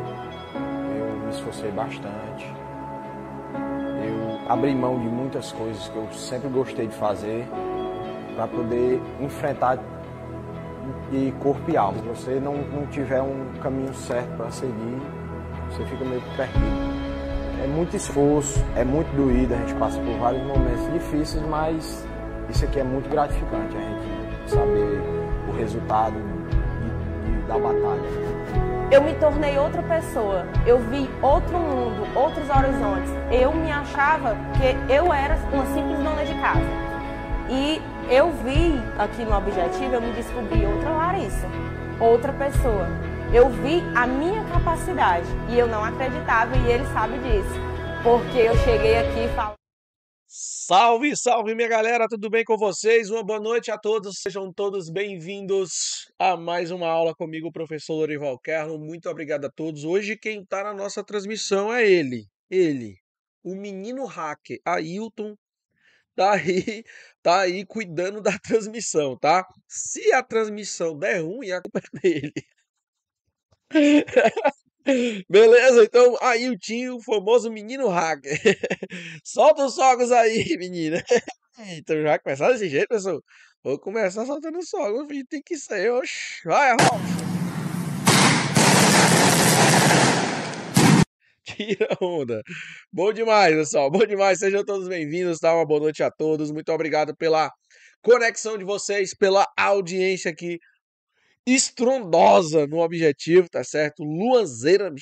eu me esforcei bastante. Eu abrir mão de muitas coisas que eu sempre gostei de fazer para poder enfrentar de corpo e alma. Se você não, não tiver um caminho certo para seguir, você fica meio perdido. É muito esforço, é muito doído, a gente passa por vários momentos difíceis, mas isso aqui é muito gratificante, a gente saber o resultado de, de, da batalha. Eu me tornei outra pessoa, eu vi outro mundo, outros horizontes. Eu me achava que eu era uma simples dona de casa. E eu vi aqui no objetivo, eu me descobri outra Larissa, outra pessoa. Eu vi a minha capacidade e eu não acreditava e ele sabe disso. Porque eu cheguei aqui e falo. Salve, salve minha galera, tudo bem com vocês? Uma boa noite a todos, sejam todos bem-vindos a mais uma aula comigo, professor Lorival Kerno. Muito obrigado a todos. Hoje quem está na nossa transmissão é ele, ele, o menino hacker, Ailton, tá aí, tá aí cuidando da transmissão, tá? Se a transmissão der ruim, a culpa é dele. Beleza? Então, aí o tio, o famoso menino hacker. Solta os fogos aí, menina. Então já começar desse jeito, pessoal. Vou começar soltando filho. Tem que ser, oxe. Vai, rocha. Tira onda. Bom demais, pessoal. Bom demais. Sejam todos bem-vindos, tá? Uma boa noite a todos. Muito obrigado pela conexão de vocês, pela audiência aqui estrondosa no objetivo, tá certo? Luanzeira,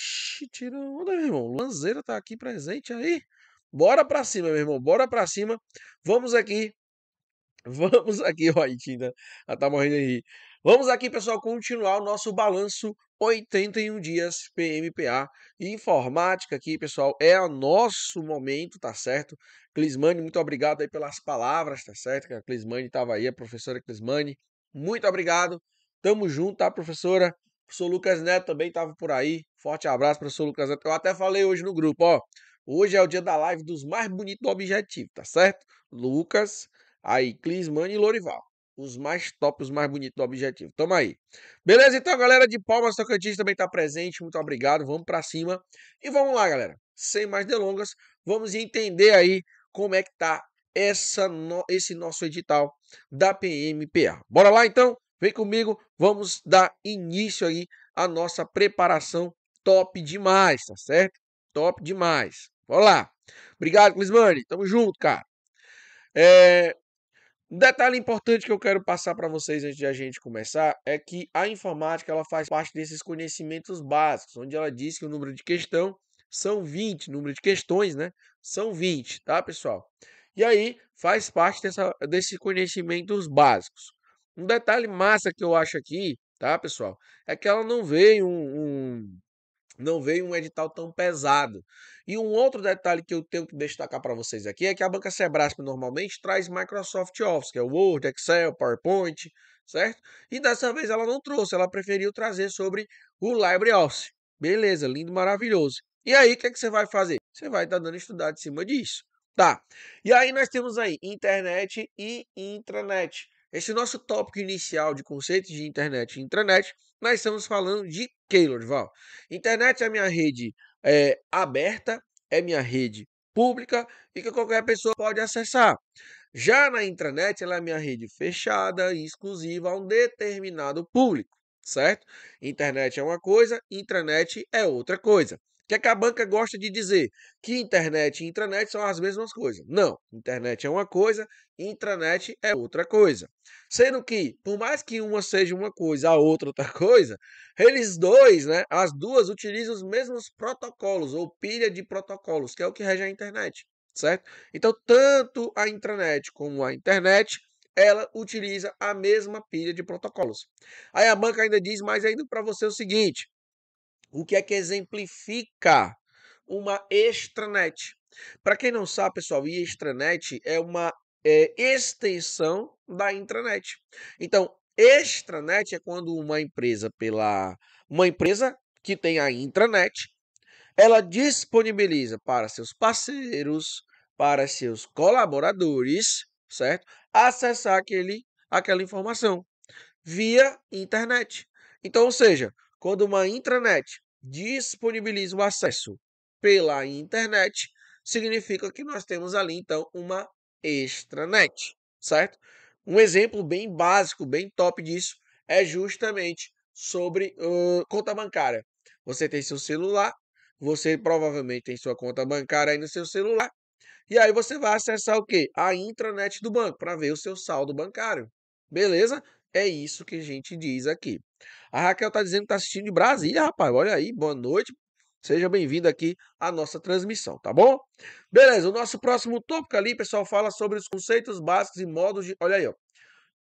tira onda, meu irmão. Luanzeira tá aqui presente aí. Bora pra cima, meu irmão. Bora pra cima. Vamos aqui. Vamos aqui, ó, a. Ela tá morrendo aí. Vamos aqui, pessoal, continuar o nosso balanço 81 dias PMPA informática aqui, pessoal, é o nosso momento, tá certo? Clismane, muito obrigado aí pelas palavras, tá certo? A Clismane estava aí, a professora Clismane, muito obrigado. Tamo junto, tá, professora? O professor Lucas Neto também estava por aí. Forte abraço, professor Lucas Neto. Eu até falei hoje no grupo, ó. Hoje é o dia da live dos mais bonitos do objetivo, tá certo? Lucas, aí Clismane e Lorival os mais top, os mais bonitos do objetivo. Tamo aí. Beleza? Então, galera de Palmas Tocantins também tá presente. Muito obrigado. Vamos para cima. E vamos lá, galera. Sem mais delongas, vamos entender aí como é que tá no... esse nosso edital da PMPA. Bora lá, então? Vem comigo. Vamos dar início aí à nossa preparação top demais, tá certo? Top demais. Bora lá. Obrigado, Clismane. Tamo junto, cara. É, um detalhe importante que eu quero passar para vocês antes de a gente começar é que a informática ela faz parte desses conhecimentos básicos, onde ela diz que o número de questão são 20, número de questões, né? São 20, tá, pessoal? E aí faz parte dessa, desses conhecimentos básicos. Um detalhe massa que eu acho aqui, tá, pessoal, é que ela não veio um, um não veio um edital tão pesado. E um outro detalhe que eu tenho que destacar para vocês aqui é que a banca Sebrasp normalmente traz Microsoft Office, que é Word, Excel, PowerPoint, certo? E dessa vez ela não trouxe, ela preferiu trazer sobre o LibreOffice. Beleza, lindo, maravilhoso. E aí, o que, é que você vai fazer? Você vai estar tá dando estudar em cima disso. Tá. E aí nós temos aí internet e intranet. Esse nosso tópico inicial de conceitos de internet e intranet, nós estamos falando de Keylor, Val. Internet é minha rede é, aberta, é minha rede pública e que qualquer pessoa pode acessar. Já na intranet, ela é minha rede fechada e exclusiva a um determinado público, certo? Internet é uma coisa, intranet é outra coisa que é que a banca gosta de dizer? Que internet e intranet são as mesmas coisas. Não, internet é uma coisa, intranet é outra coisa. Sendo que, por mais que uma seja uma coisa, a outra outra coisa, eles dois, né, as duas utilizam os mesmos protocolos ou pilha de protocolos, que é o que rege a internet, certo? Então, tanto a intranet como a internet ela utiliza a mesma pilha de protocolos. Aí a banca ainda diz mais ainda para você o seguinte: o que é que exemplifica uma extranet? Para quem não sabe, pessoal, extranet é uma é, extensão da intranet. Então, extranet é quando uma empresa pela uma empresa que tem a intranet, ela disponibiliza para seus parceiros, para seus colaboradores, certo? Acessar aquele, aquela informação via internet. Então, ou seja, quando uma intranet disponibiliza o acesso pela internet, significa que nós temos ali então uma extranet, certo? Um exemplo bem básico, bem top disso é justamente sobre uh, conta bancária. Você tem seu celular, você provavelmente tem sua conta bancária aí no seu celular, e aí você vai acessar o quê? A intranet do banco para ver o seu saldo bancário. Beleza? É isso que a gente diz aqui. A Raquel tá dizendo que tá assistindo de Brasília, rapaz. Olha aí, boa noite. Seja bem-vindo aqui à nossa transmissão, tá bom? Beleza, o nosso próximo tópico ali, pessoal, fala sobre os conceitos básicos e modos de. Olha aí, ó.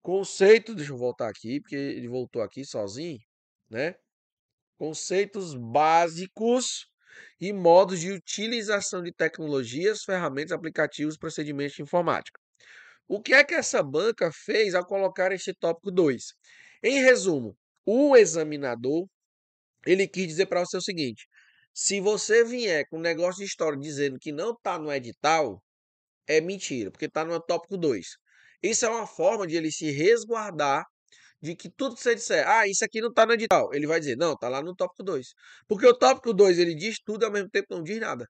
Conceito, deixa eu voltar aqui, porque ele voltou aqui sozinho, né? Conceitos básicos e modos de utilização de tecnologias, ferramentas, aplicativos, procedimentos de informática. O que é que essa banca fez ao colocar este tópico 2? Em resumo, o examinador ele quis dizer para você o seguinte: se você vier com um negócio de história dizendo que não está no edital, é mentira, porque está no tópico 2. Isso é uma forma de ele se resguardar de que tudo que você disser, ah, isso aqui não está no edital, ele vai dizer, não, está lá no tópico 2. Porque o tópico 2 ele diz tudo ao mesmo tempo não diz nada.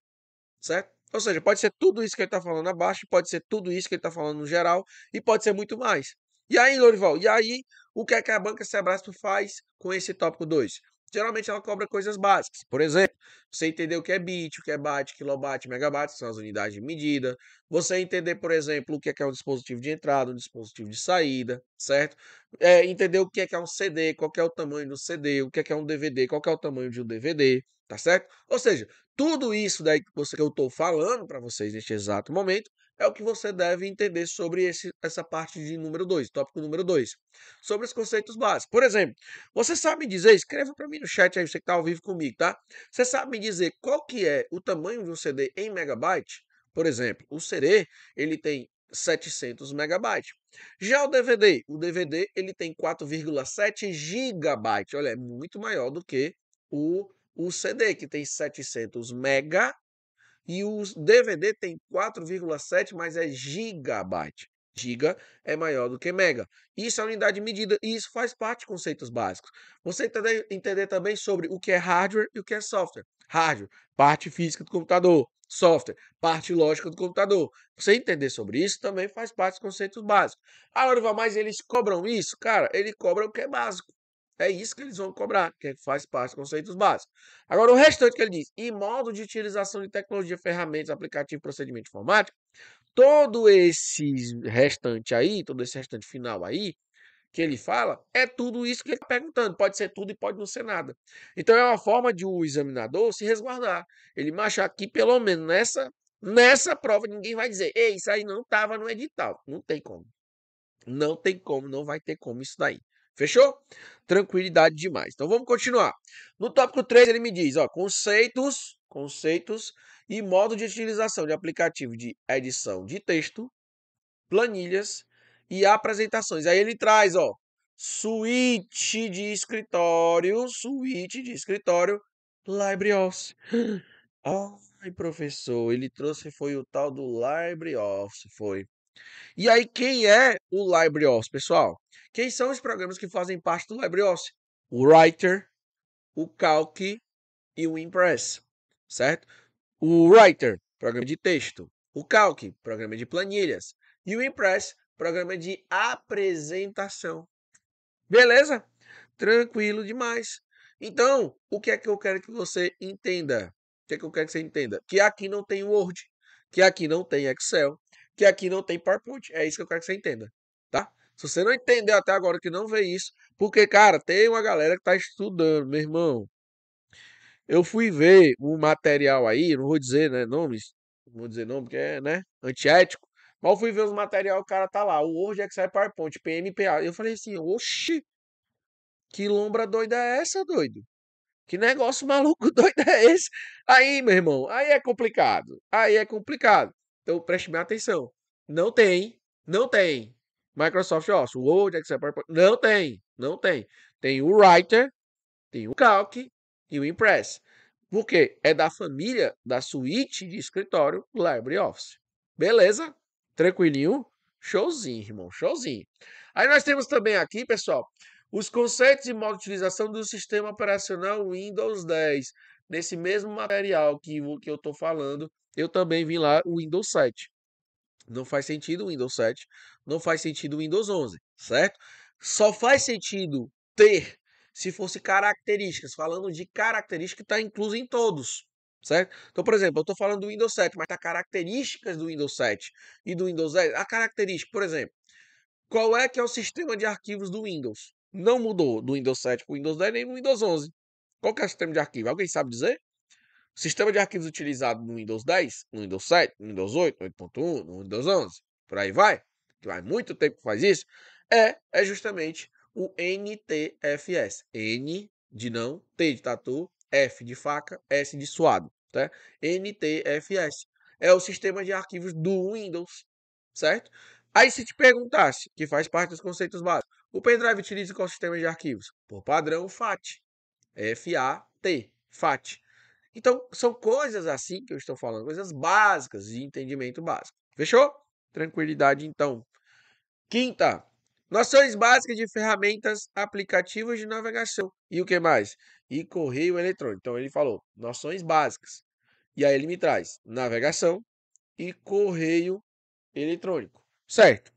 Certo? Ou seja, pode ser tudo isso que ele está falando abaixo, pode ser tudo isso que ele está falando no geral, e pode ser muito mais. E aí, Lorival, e aí, o que é que a banca Sebrasp faz com esse tópico 2? Geralmente ela cobra coisas básicas. Por exemplo, você entender o que é bit, o que é byte, kilobyte, megabyte, são as unidades de medida. Você entender, por exemplo, o que é, que é um dispositivo de entrada, um dispositivo de saída, certo? É, entender o que é, que é um CD, qual é o tamanho do CD, o que é, que é um DVD, qual é o tamanho de um DVD, tá certo? Ou seja, tudo isso daí que, você, que eu estou falando para vocês neste exato momento é o que você deve entender sobre esse, essa parte de número 2, tópico número 2, sobre os conceitos básicos. Por exemplo, você sabe dizer, escreva para mim no chat aí, você que está ao vivo comigo, tá? Você sabe me dizer qual que é o tamanho de um CD em megabyte? Por exemplo, o CD, ele tem 700 megabytes. Já o DVD, o DVD ele tem 4,7 gigabytes. Olha, é muito maior do que o, o CD, que tem 700 mega e o DVD tem 4,7, mas é gigabyte. Giga é maior do que mega. Isso é unidade de medida e isso faz parte de conceitos básicos. Você entender, entender também sobre o que é hardware e o que é software. Hardware, parte física do computador. Software, parte lógica do computador. Você entender sobre isso também faz parte dos conceitos básicos. Agora, mas eles cobram isso? Cara, ele cobra o que é básico. É isso que eles vão cobrar, que faz parte dos conceitos básicos. Agora, o restante que ele diz, em modo de utilização de tecnologia, ferramentas, aplicativo, procedimento informático, todo esse restante aí, todo esse restante final aí, que ele fala, é tudo isso que ele está perguntando. Pode ser tudo e pode não ser nada. Então, é uma forma de o examinador se resguardar. Ele marchar aqui, pelo menos nessa, nessa prova, ninguém vai dizer, ei, isso aí não estava no edital. Não tem como. Não tem como, não vai ter como isso daí. Fechou? Tranquilidade demais. Então vamos continuar. No tópico 3 ele me diz, ó, conceitos, conceitos e modo de utilização de aplicativo de edição de texto, planilhas e apresentações. Aí ele traz, ó, suíte de escritório, suíte de escritório, LibreOffice. Ai, professor, ele trouxe foi o tal do LibreOffice, foi. E aí, quem é o LibreOffice, pessoal? Quem são os programas que fazem parte do LibreOffice? O Writer, o Calc e o Impress, certo? O Writer, programa de texto. O Calc, programa de planilhas. E o Impress, programa de apresentação. Beleza? Tranquilo demais. Então, o que é que eu quero que você entenda? O que é que eu quero que você entenda? Que aqui não tem Word, que aqui não tem Excel, que aqui não tem PowerPoint. É isso que eu quero que você entenda, tá? Se você não entendeu até agora que não vê isso, porque, cara, tem uma galera que tá estudando, meu irmão. Eu fui ver um material aí, não vou dizer né, nomes, não vou dizer nome porque é, né, antiético, mas eu fui ver os material, o cara tá lá, o Word, Excel, PowerPoint, PMPA. Eu falei assim, oxi, que lombra doida é essa, doido? Que negócio maluco doido é esse? Aí, meu irmão, aí é complicado. Aí é complicado. Então preste bem atenção. Não tem, não tem Microsoft Office, Word, Excel, PowerPoint. Não tem, não tem. Tem o Writer, tem o Calc e o Impress. Por quê? É da família da suíte de escritório LibreOffice. Beleza? Tranquilinho? Showzinho, irmão, showzinho. Aí nós temos também aqui, pessoal, os conceitos e modo de utilização do sistema operacional Windows 10. Nesse mesmo material que, que eu tô falando, eu também vim lá o Windows 7. Não faz sentido o Windows 7, não faz sentido o Windows 11, certo? Só faz sentido ter se fosse características, falando de característica está incluso em todos, certo? Então, por exemplo, eu estou falando do Windows 7, mas tá características do Windows 7 e do Windows 10. A característica, por exemplo, qual é que é o sistema de arquivos do Windows? Não mudou do Windows 7 para o Windows 10 nem no Windows 11. Qual que é o sistema de arquivo? Alguém sabe dizer? O sistema de arquivos utilizado no Windows 10, no Windows 7, no Windows 8, no 8.1, no Windows 11, por aí vai, que vai muito tempo que faz isso, é, é justamente o NTFS. N de não, T de tatu, F de faca, S de suado, tá? NTFS. É o sistema de arquivos do Windows, certo? Aí se te perguntasse, que faz parte dos conceitos básicos, o pendrive utiliza qual sistema de arquivos? Por padrão, FAT. F-A-T, FAT. Então, são coisas assim que eu estou falando, coisas básicas de entendimento básico. Fechou? Tranquilidade, então. Quinta, noções básicas de ferramentas, aplicativos de navegação. E o que mais? E correio eletrônico. Então, ele falou noções básicas. E aí ele me traz navegação e correio eletrônico. Certo?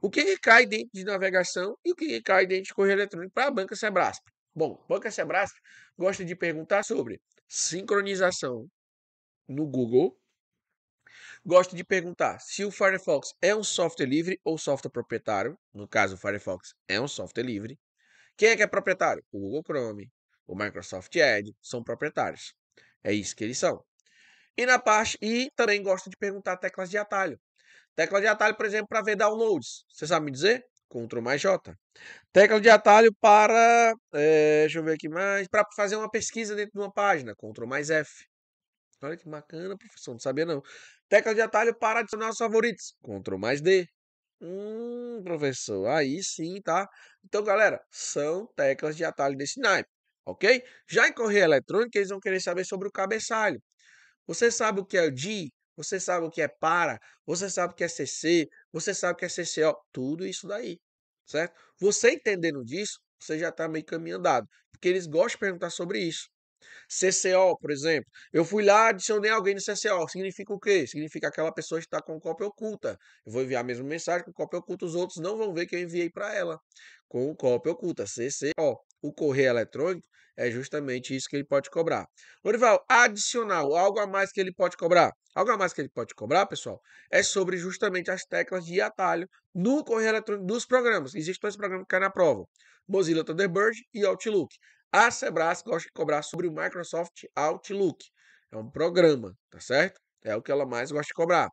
O que, que cai dentro de navegação e o que, que cai dentro de correio eletrônico para a banca Sebrasp? Bom, banca Sebrasp gosta de perguntar sobre sincronização no Google. Gosto de perguntar se o Firefox é um software livre ou software proprietário. No caso, o Firefox é um software livre. Quem é que é proprietário? O Google Chrome, o Microsoft Edge são proprietários. É isso que eles são. E na parte e também gosto de perguntar teclas de atalho. Tecla de atalho, por exemplo, para ver downloads. Você sabe me dizer? Ctrl mais J. Tecla de atalho para, é, deixa eu ver aqui mais, para fazer uma pesquisa dentro de uma página. Ctrl mais F. Olha que bacana, professor, não sabia não. Tecla de atalho para adicionar os favoritos. Ctrl mais D. Hum, professor, aí sim, tá? Então, galera, são teclas de atalho desse naipe, ok? Já em correio eletrônico, eles vão querer saber sobre o cabeçalho. Você sabe o que é o DI? Você sabe o que é para? Você sabe o que é CC? Você sabe o que é CCO? Tudo isso daí, certo? Você entendendo disso, você já está meio caminho andado, porque eles gostam de perguntar sobre isso. CCO, por exemplo. Eu fui lá, adicionei alguém no CCO. Significa o quê? Significa aquela pessoa está com cópia oculta. Eu vou enviar a mesma mensagem com cópia oculta, os outros não vão ver que eu enviei para ela. Com cópia oculta, CCO. O correio eletrônico é justamente isso que ele pode cobrar. Lorival, adicional, algo a mais que ele pode cobrar. Algo a mais que ele pode cobrar, pessoal, é sobre justamente as teclas de atalho no correio eletrônico dos programas. Existem dois programas que caem na prova: Mozilla Thunderbird e Outlook. A Sebras gosta de cobrar sobre o Microsoft Outlook. É um programa, tá certo? É o que ela mais gosta de cobrar.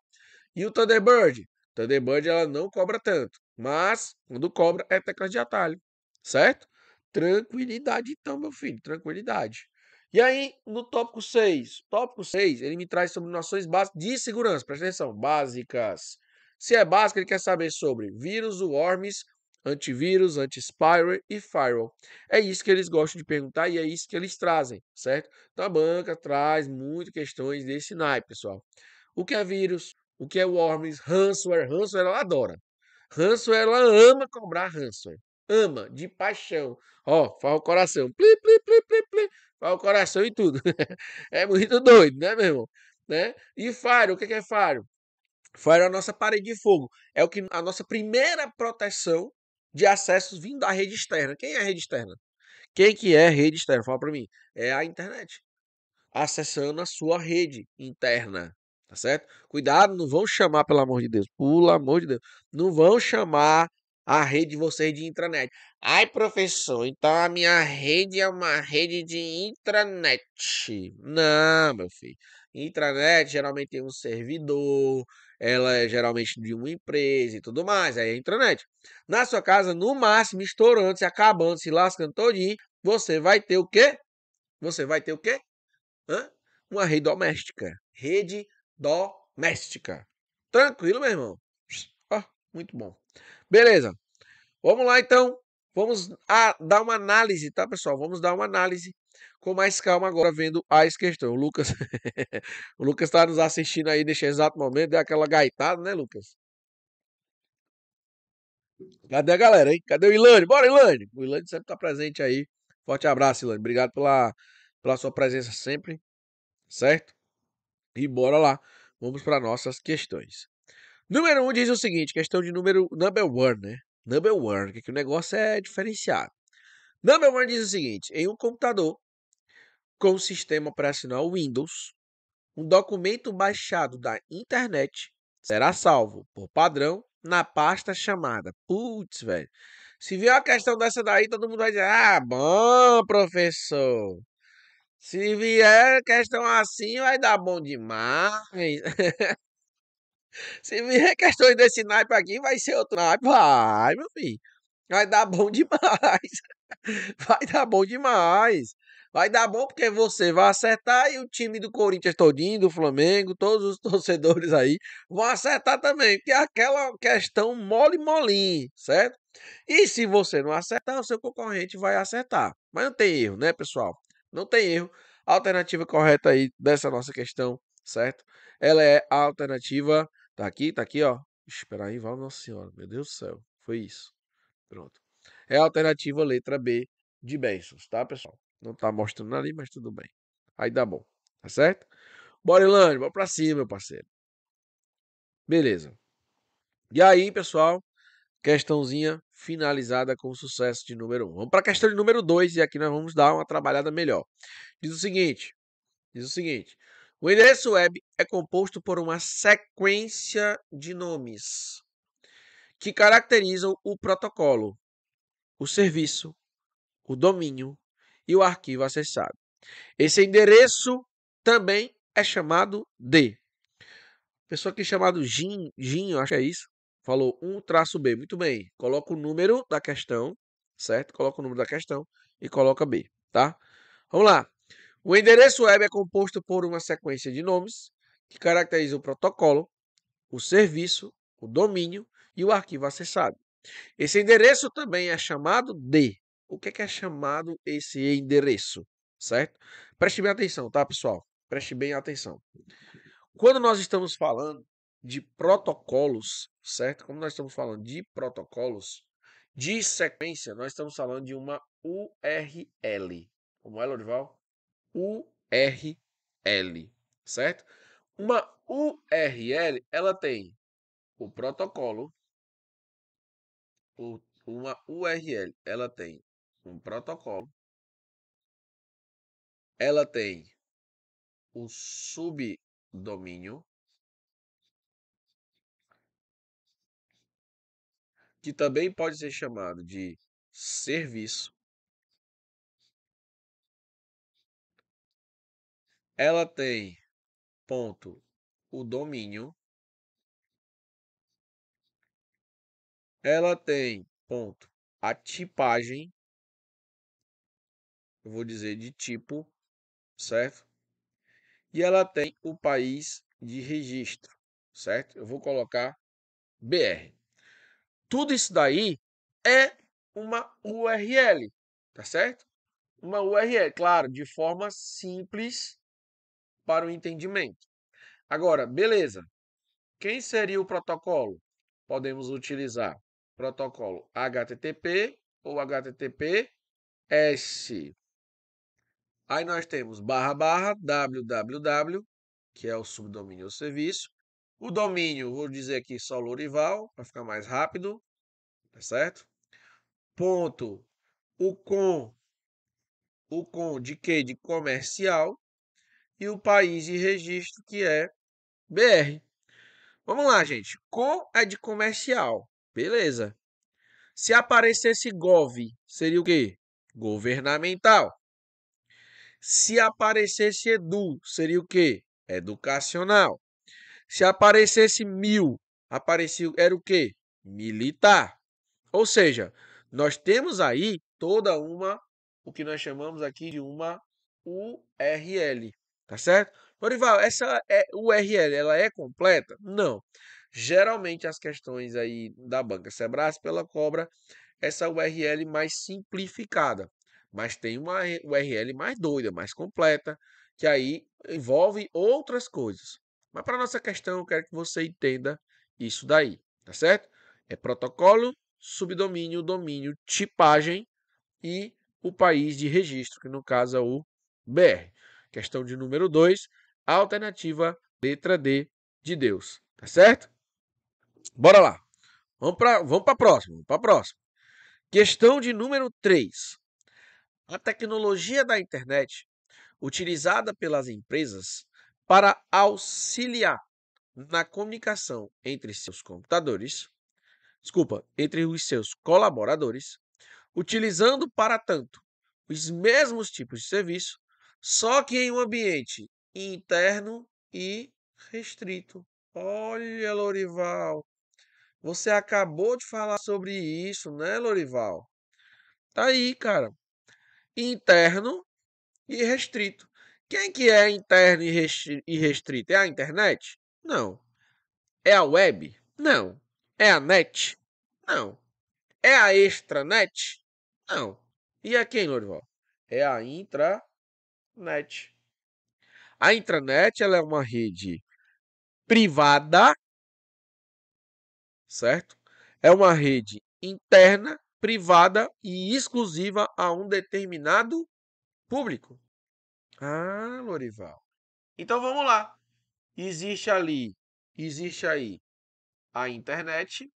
E o Thunderbird? Thunderbird ela não cobra tanto, mas quando cobra é tecla de atalho, certo? Tranquilidade então, meu filho, tranquilidade. E aí, no tópico 6, tópico 6, ele me traz sobre noções básicas de segurança, presta atenção, básicas. Se é básico, ele quer saber sobre vírus, worms, antivírus, anti-spyware e firewall. É isso que eles gostam de perguntar e é isso que eles trazem, certo? Então a banca traz muitas questões desse naipe, pessoal. O que é vírus? O que é worms? Ransomware? Ransomware ela adora. Ransomware ela ama cobrar ransomware. Ama, de paixão. Ó, faz o coração. Pli, pli, pli, pli, pli. Faz o coração e tudo. é muito doido, né, meu irmão? Né? E Fire, o que é Fire? Fire é a nossa parede de fogo. É o que a nossa primeira proteção de acessos vindo da rede externa. Quem é a rede externa? Quem que é rede externa? Fala para mim. É a internet. Acessando a sua rede interna. Tá certo? Cuidado, não vão chamar, pelo amor de Deus. Pelo amor de Deus. Não vão chamar a rede de vocês de intranet. Ai, professor, então a minha rede é uma rede de intranet. Não, meu filho. Intranet geralmente tem um servidor, ela é geralmente de uma empresa e tudo mais. Aí é intranet. Na sua casa, no máximo, estourando, se acabando, se lascando todinho, você vai ter o quê? Você vai ter o quê? Hã? Uma rede doméstica. Rede doméstica. Tranquilo, meu irmão? Ó, muito bom. Beleza. Vamos lá, então. Vamos dar uma análise, tá, pessoal? Vamos dar uma análise com mais calma agora, vendo as questões. O Lucas, o Lucas está nos assistindo aí neste exato momento, deu aquela gaitada, né, Lucas? Cadê a galera, hein? Cadê o Ilane? Bora, Ilane! O Ilane sempre está presente aí. Forte abraço, Ilane. Obrigado pela, pela sua presença sempre, certo? E bora lá, vamos para nossas questões. Número 1 um diz o seguinte, questão de número number one, né? Number one, que, que o negócio é diferenciado. Number one diz o seguinte, em um computador com o sistema operacional Windows, um documento baixado da internet será salvo por padrão na pasta chamada. Putz, velho. Se vier uma questão dessa daí, todo mundo vai dizer: Ah, bom, professor. Se vier questão assim, vai dar bom demais. Se vier questões desse naipe aqui, vai ser outro naipe. Vai, meu filho. Vai dar bom demais. Vai dar bom demais. Vai dar bom porque você vai acertar e o time do Corinthians todinho, do Flamengo, todos os torcedores aí vão acertar também, porque é aquela questão mole molinho, certo? E se você não acertar, o seu concorrente vai acertar. Mas não tem erro, né, pessoal? Não tem erro. A alternativa correta aí dessa nossa questão, certo? Ela é a alternativa. Tá aqui, tá aqui, ó. Espera aí, vamos, Nossa Senhora. Meu Deus do céu. Foi isso. Pronto. É a alternativa letra B de bênçãos, tá, pessoal? Não tá mostrando ali, mas tudo bem. Aí dá bom. Tá certo? Bora, Ilane, bora pra cima, meu parceiro. Beleza. E aí, pessoal, questãozinha finalizada com sucesso de número 1. Um. Vamos para a questão de número 2 e aqui nós vamos dar uma trabalhada melhor. Diz o seguinte: diz o seguinte: o endereço web é composto por uma sequência de nomes que caracterizam o protocolo, o serviço, o domínio e o arquivo acessado. Esse endereço também é chamado de. Pessoa aqui chamado Gin, Gin, acho que é isso. Falou 1 traço B. Muito bem. Coloca o número da questão, certo? Coloca o número da questão e coloca B, tá? Vamos lá. O endereço web é composto por uma sequência de nomes que caracteriza o protocolo, o serviço, o domínio e o arquivo acessado. Esse endereço também é chamado de o que é, que é chamado esse endereço, certo? Preste bem atenção, tá, pessoal? Preste bem atenção. Quando nós estamos falando de protocolos, certo? Quando nós estamos falando de protocolos, de sequência, nós estamos falando de uma URL. Como é, Lorival? URL, certo? Uma URL, ela tem o protocolo, uma URL, ela tem um protocolo. Ela tem o subdomínio, que também pode ser chamado de serviço. Ela tem ponto o domínio. Ela tem ponto a tipagem eu vou dizer de tipo, certo? E ela tem o país de registro, certo? Eu vou colocar BR. Tudo isso daí é uma URL, tá certo? Uma URL, claro, de forma simples para o entendimento. Agora, beleza. Quem seria o protocolo? Podemos utilizar protocolo HTTP ou HTTPS. Aí nós temos barra barra www, que é o subdomínio ou serviço. O domínio, vou dizer aqui só Lorival, para ficar mais rápido, tá certo? Ponto, o com, o com de que? De comercial. E o país de registro, que é BR. Vamos lá, gente. Com é de comercial. Beleza. Se aparecesse gov, seria o quê? Governamental. Se aparecesse edu, seria o quê? Educacional. Se aparecesse mil, apareceu, era o quê? Militar. Ou seja, nós temos aí toda uma, o que nós chamamos aqui de uma URL, tá certo? Lorival, essa é, URL, ela é completa? Não. Geralmente as questões aí da banca Sebrae, pela cobra essa URL mais simplificada. Mas tem uma URL mais doida, mais completa, que aí envolve outras coisas. Mas para nossa questão, eu quero que você entenda isso daí, tá certo? É protocolo, subdomínio, domínio, tipagem e o país de registro, que no caso é o Questão de número 2, alternativa letra D de Deus. Tá certo? Bora lá. Vamos para vamos a próxima. Pra próxima. Questão de número 3. A tecnologia da internet utilizada pelas empresas para auxiliar na comunicação entre seus computadores, desculpa, entre os seus colaboradores, utilizando para tanto os mesmos tipos de serviço, só que em um ambiente interno e restrito. Olha, Lorival, você acabou de falar sobre isso, né, Lorival? Tá aí, cara. Interno e restrito. Quem que é interno e restrito? É a internet? Não. É a web? Não. É a net? Não. É a extranet? Não. E é quem, Lorival? É a intranet. A intranet ela é uma rede privada, certo? É uma rede interna, privada e exclusiva a um determinado público. Ah, Lorival. Então vamos lá. Existe ali, existe aí a internet.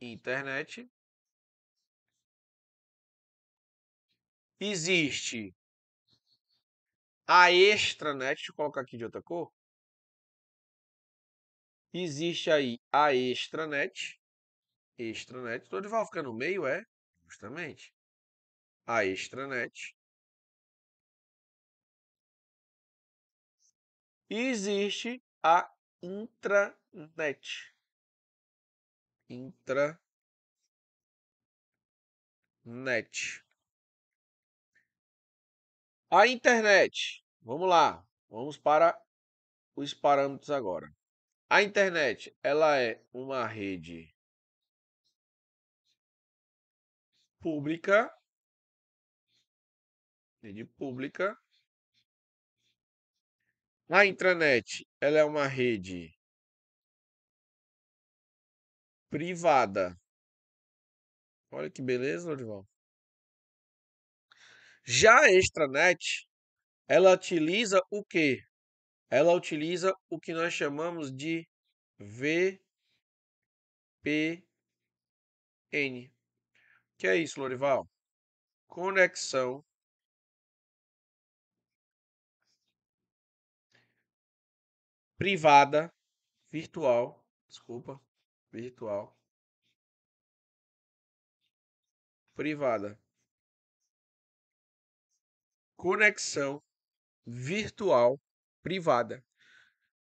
Internet. Existe a extranet. Deixa eu colocar aqui de outra cor. Existe aí a extranet. Extranet. Lorival fica no meio, é? Justamente. A extranet. existe a intranet. Intranet. A internet. Vamos lá. Vamos para os parâmetros agora. A internet, ela é uma rede pública, rede pública a intranet, ela é uma rede privada. Olha que beleza, Lorival. Já a extranet, ela utiliza o quê? Ela utiliza o que nós chamamos de VPN. Que é isso, Lorival? Conexão privada, virtual, desculpa, virtual, privada, conexão virtual privada.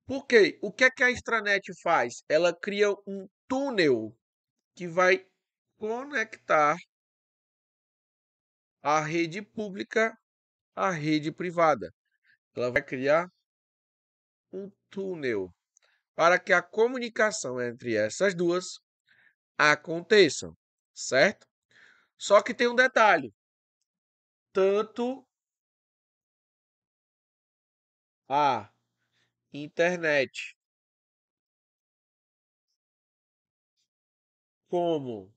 Por quê? O que é que a extranet faz? Ela cria um túnel que vai conectar a rede pública à rede privada. Ela vai criar um túnel para que a comunicação entre essas duas aconteça, certo? Só que tem um detalhe. Tanto a internet. Como?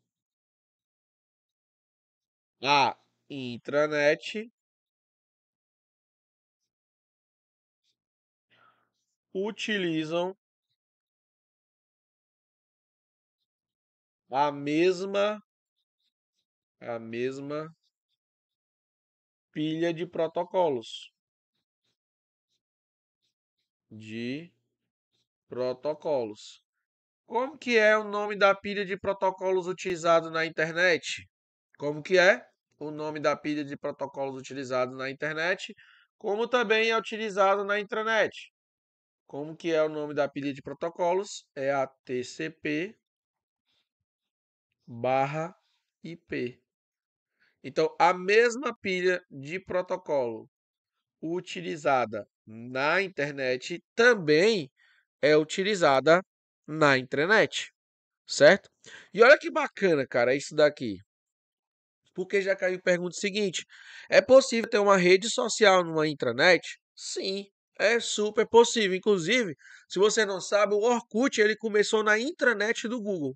A intranet. Utilizam a mesma a mesma pilha de protocolos de protocolos. Como que é o nome da pilha de protocolos utilizado na internet? Como que é o nome da pilha de protocolos utilizado na internet? Como também é utilizado na intranet? Como que é o nome da pilha de protocolos? É a TCP barra IP. Então, a mesma pilha de protocolo utilizada na internet também é utilizada na intranet, certo? E olha que bacana, cara, isso daqui. Porque já caiu pergunta seguinte: é possível ter uma rede social numa intranet? Sim, é super possível. Inclusive, se você não sabe, o Orkut ele começou na intranet do Google.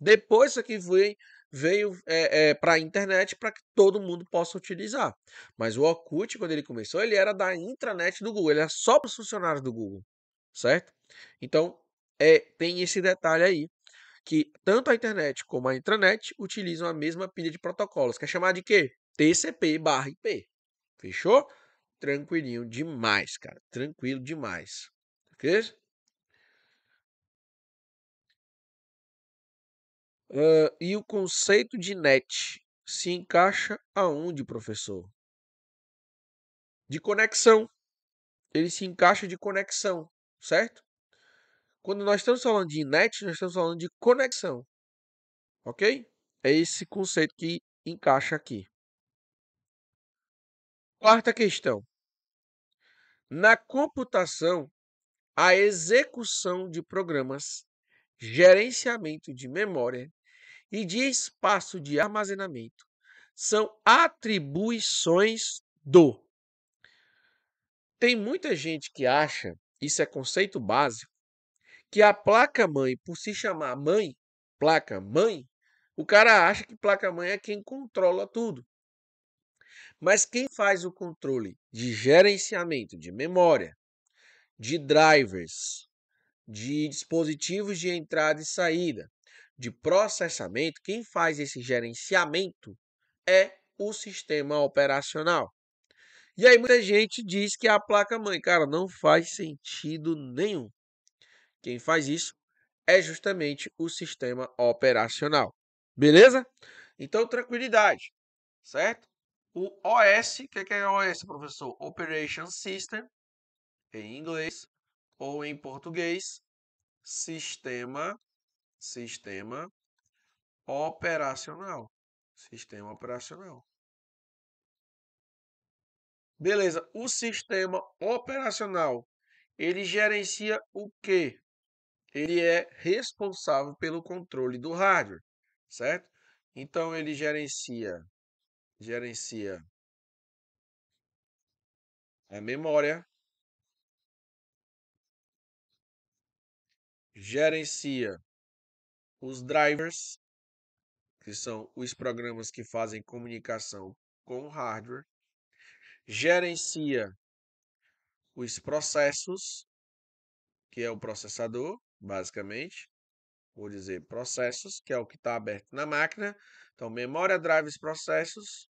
Depois isso aqui veio, veio é, para a internet para que todo mundo possa utilizar. Mas o Orkut, quando ele começou, ele era da intranet do Google, ele era só para os funcionários do Google, certo? Então, é, tem esse detalhe aí, que tanto a internet como a intranet utilizam a mesma pilha de protocolos, que é chamada de quê? TCP barra IP. Fechou? Tranquilinho demais, cara. Tranquilo demais. Ok? Uh, e o conceito de net se encaixa aonde, professor? De conexão. Ele se encaixa de conexão, certo? Quando nós estamos falando de net, nós estamos falando de conexão. Ok? É esse conceito que encaixa aqui. Quarta questão. Na computação, a execução de programas, gerenciamento de memória e de espaço de armazenamento são atribuições do. Tem muita gente que acha, isso é conceito básico, que a placa-mãe, por se chamar mãe, placa-mãe, o cara acha que placa-mãe é quem controla tudo. Mas quem faz o controle de gerenciamento de memória, de drivers, de dispositivos de entrada e saída, de processamento, quem faz esse gerenciamento é o sistema operacional. E aí muita gente diz que é a placa mãe, cara, não faz sentido nenhum. Quem faz isso é justamente o sistema operacional. Beleza? Então tranquilidade, certo? O OS, o que, que é OS, professor? Operation System, em inglês, ou em português, sistema Sistema operacional. Sistema operacional. Beleza. O sistema operacional, ele gerencia o quê? Ele é responsável pelo controle do hardware, certo? Então ele gerencia gerencia a memória, gerencia os drivers, que são os programas que fazem comunicação com o hardware, gerencia os processos, que é o processador, basicamente. Vou dizer processos, que é o que está aberto na máquina. Então, memória, drivers, processos,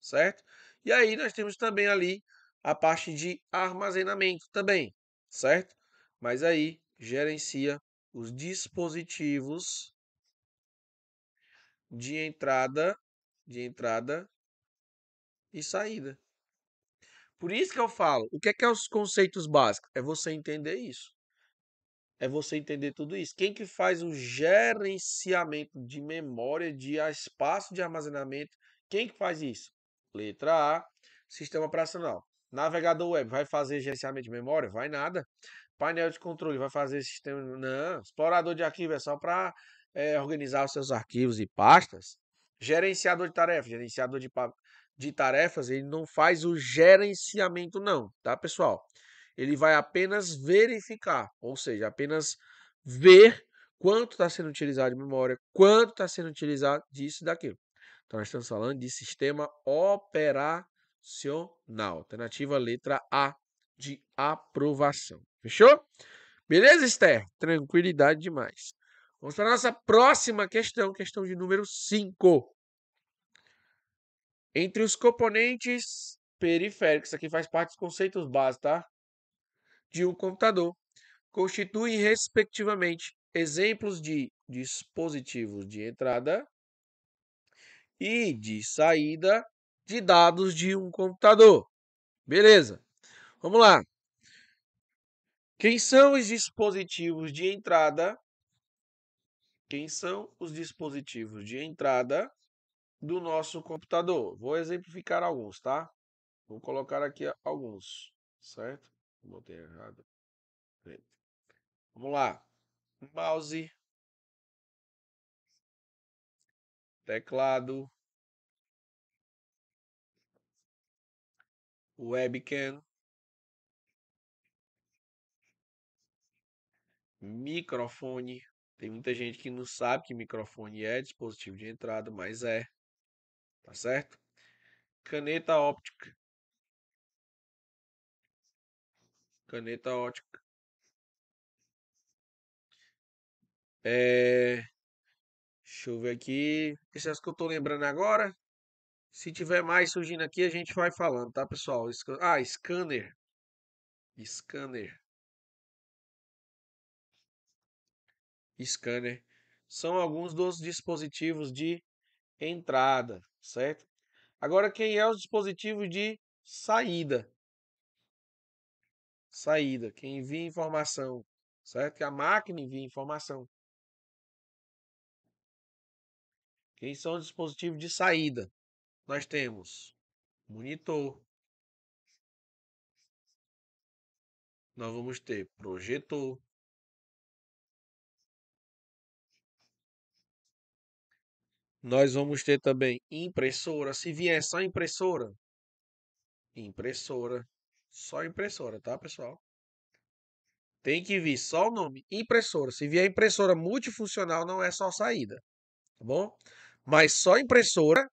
certo? E aí nós temos também ali a parte de armazenamento também, certo? Mas aí gerencia os dispositivos de entrada, de entrada e saída. Por isso que eu falo, o que é, que é os conceitos básicos? É você entender isso. É você entender tudo isso. Quem que faz o gerenciamento de memória, de espaço de armazenamento? Quem que faz isso? Letra A, sistema operacional. Navegador web vai fazer gerenciamento de memória? Vai nada. Painel de controle vai fazer sistema. Não. Explorador de arquivo é só para é, organizar os seus arquivos e pastas. Gerenciador de tarefas. Gerenciador de, de tarefas, ele não faz o gerenciamento, não, tá, pessoal? Ele vai apenas verificar, ou seja, apenas ver quanto está sendo utilizado de memória, quanto está sendo utilizado disso e daquilo. Então, nós estamos falando de sistema operacional. Alternativa letra A de aprovação. Fechou? Beleza, Esther? Tranquilidade demais. Vamos para a nossa próxima questão, questão de número 5. Entre os componentes periféricos, aqui faz parte dos conceitos básicos, tá? De um computador, constituem, respectivamente, exemplos de dispositivos de entrada e de saída de dados de um computador. Beleza. Vamos lá. Quem são os dispositivos de entrada? Quem são os dispositivos de entrada do nosso computador? Vou exemplificar alguns, tá? Vou colocar aqui alguns, certo? Botei errado. Vamos lá. Mouse. Teclado. Webcam. Microfone, Tem muita gente que não sabe que microfone é dispositivo de entrada, mas é. Tá certo? Caneta óptica. Caneta óptica. É... Deixa eu ver aqui. Essas que eu tô lembrando agora. Se tiver mais surgindo aqui, a gente vai falando, tá, pessoal? Ah, scanner. Scanner. Scanner. São alguns dos dispositivos de entrada, certo? Agora, quem é os dispositivos de saída? Saída. Quem envia informação, certo? Que a máquina envia informação. Quem são os dispositivos de saída? Nós temos monitor. Nós vamos ter projetor. Nós vamos ter também impressora. Se vier só impressora, impressora, só impressora, tá, pessoal? Tem que vir só o nome impressora. Se vier impressora multifuncional, não é só saída, tá bom? Mas só impressora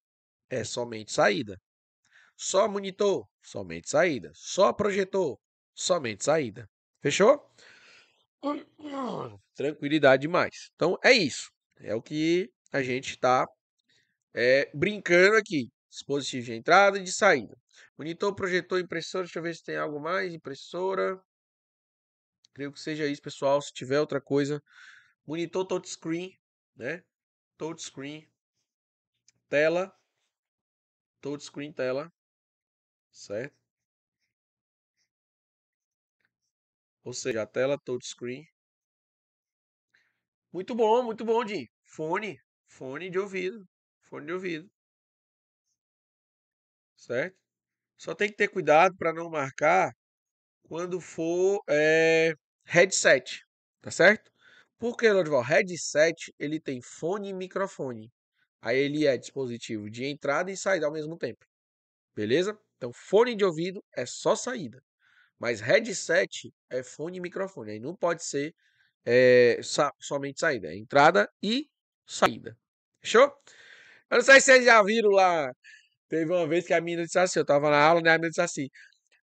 é somente saída. Só monitor, somente saída. Só projetor, somente saída. Fechou? Tranquilidade demais. Então é isso. É o que a gente está é, brincando aqui. Dispositivo de entrada e de saída. Monitor, projetor, impressora. Deixa eu ver se tem algo mais. Impressora. Creio que seja isso, pessoal. Se tiver outra coisa. Monitor touchscreen, né? Touchscreen. Tela. Touchscreen tela. Certo? Ou seja, a tela touchscreen. Muito bom, muito bom, Di. Fone. Fone de ouvido. Fone de ouvido. Certo? Só tem que ter cuidado para não marcar quando for é, headset. Tá certo? Porque, Lodival, headset ele tem fone e microfone. Aí ele é dispositivo de entrada e saída ao mesmo tempo. Beleza? Então, fone de ouvido é só saída. Mas headset é fone e microfone. Aí não pode ser é, somente saída. É entrada e saída. Fechou? Eu não sei se vocês já viram lá. Teve uma vez que a menina disse assim: eu tava na aula, né? A menina disse assim.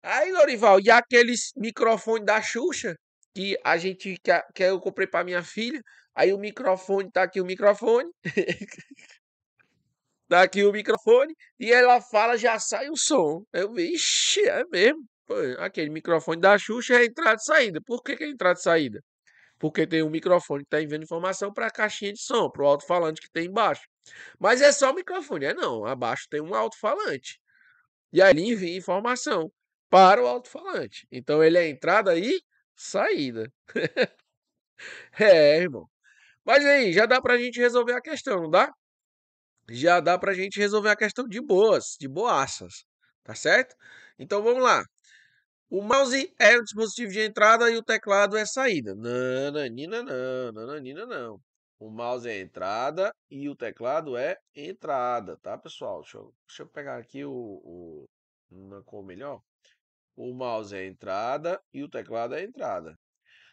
Aí, Lorival, e aqueles microfone da Xuxa que a gente que, que eu comprei para minha filha? Aí o microfone tá aqui o microfone. tá aqui o microfone e ela fala, já sai o som. Eu vi, ixi, é mesmo. Pô, aquele microfone da Xuxa é entrada e saída. Por que, que é entrada e saída? Porque tem um microfone que está enviando informação para a caixinha de som, para o alto-falante que tem embaixo. Mas é só o microfone, é não. Abaixo tem um alto-falante. E aí ele envia informação para o alto-falante. Então ele é entrada e saída. é, irmão. Mas aí, já dá para a gente resolver a questão, não dá? Já dá para a gente resolver a questão de boas, de boaças. Tá certo? Então vamos lá. O mouse é o dispositivo de entrada e o teclado é saída. Nananina não, nananina não. O mouse é entrada e o teclado é entrada, tá, pessoal? Deixa eu, deixa eu pegar aqui o, o uma cor melhor. O mouse é entrada e o teclado é entrada.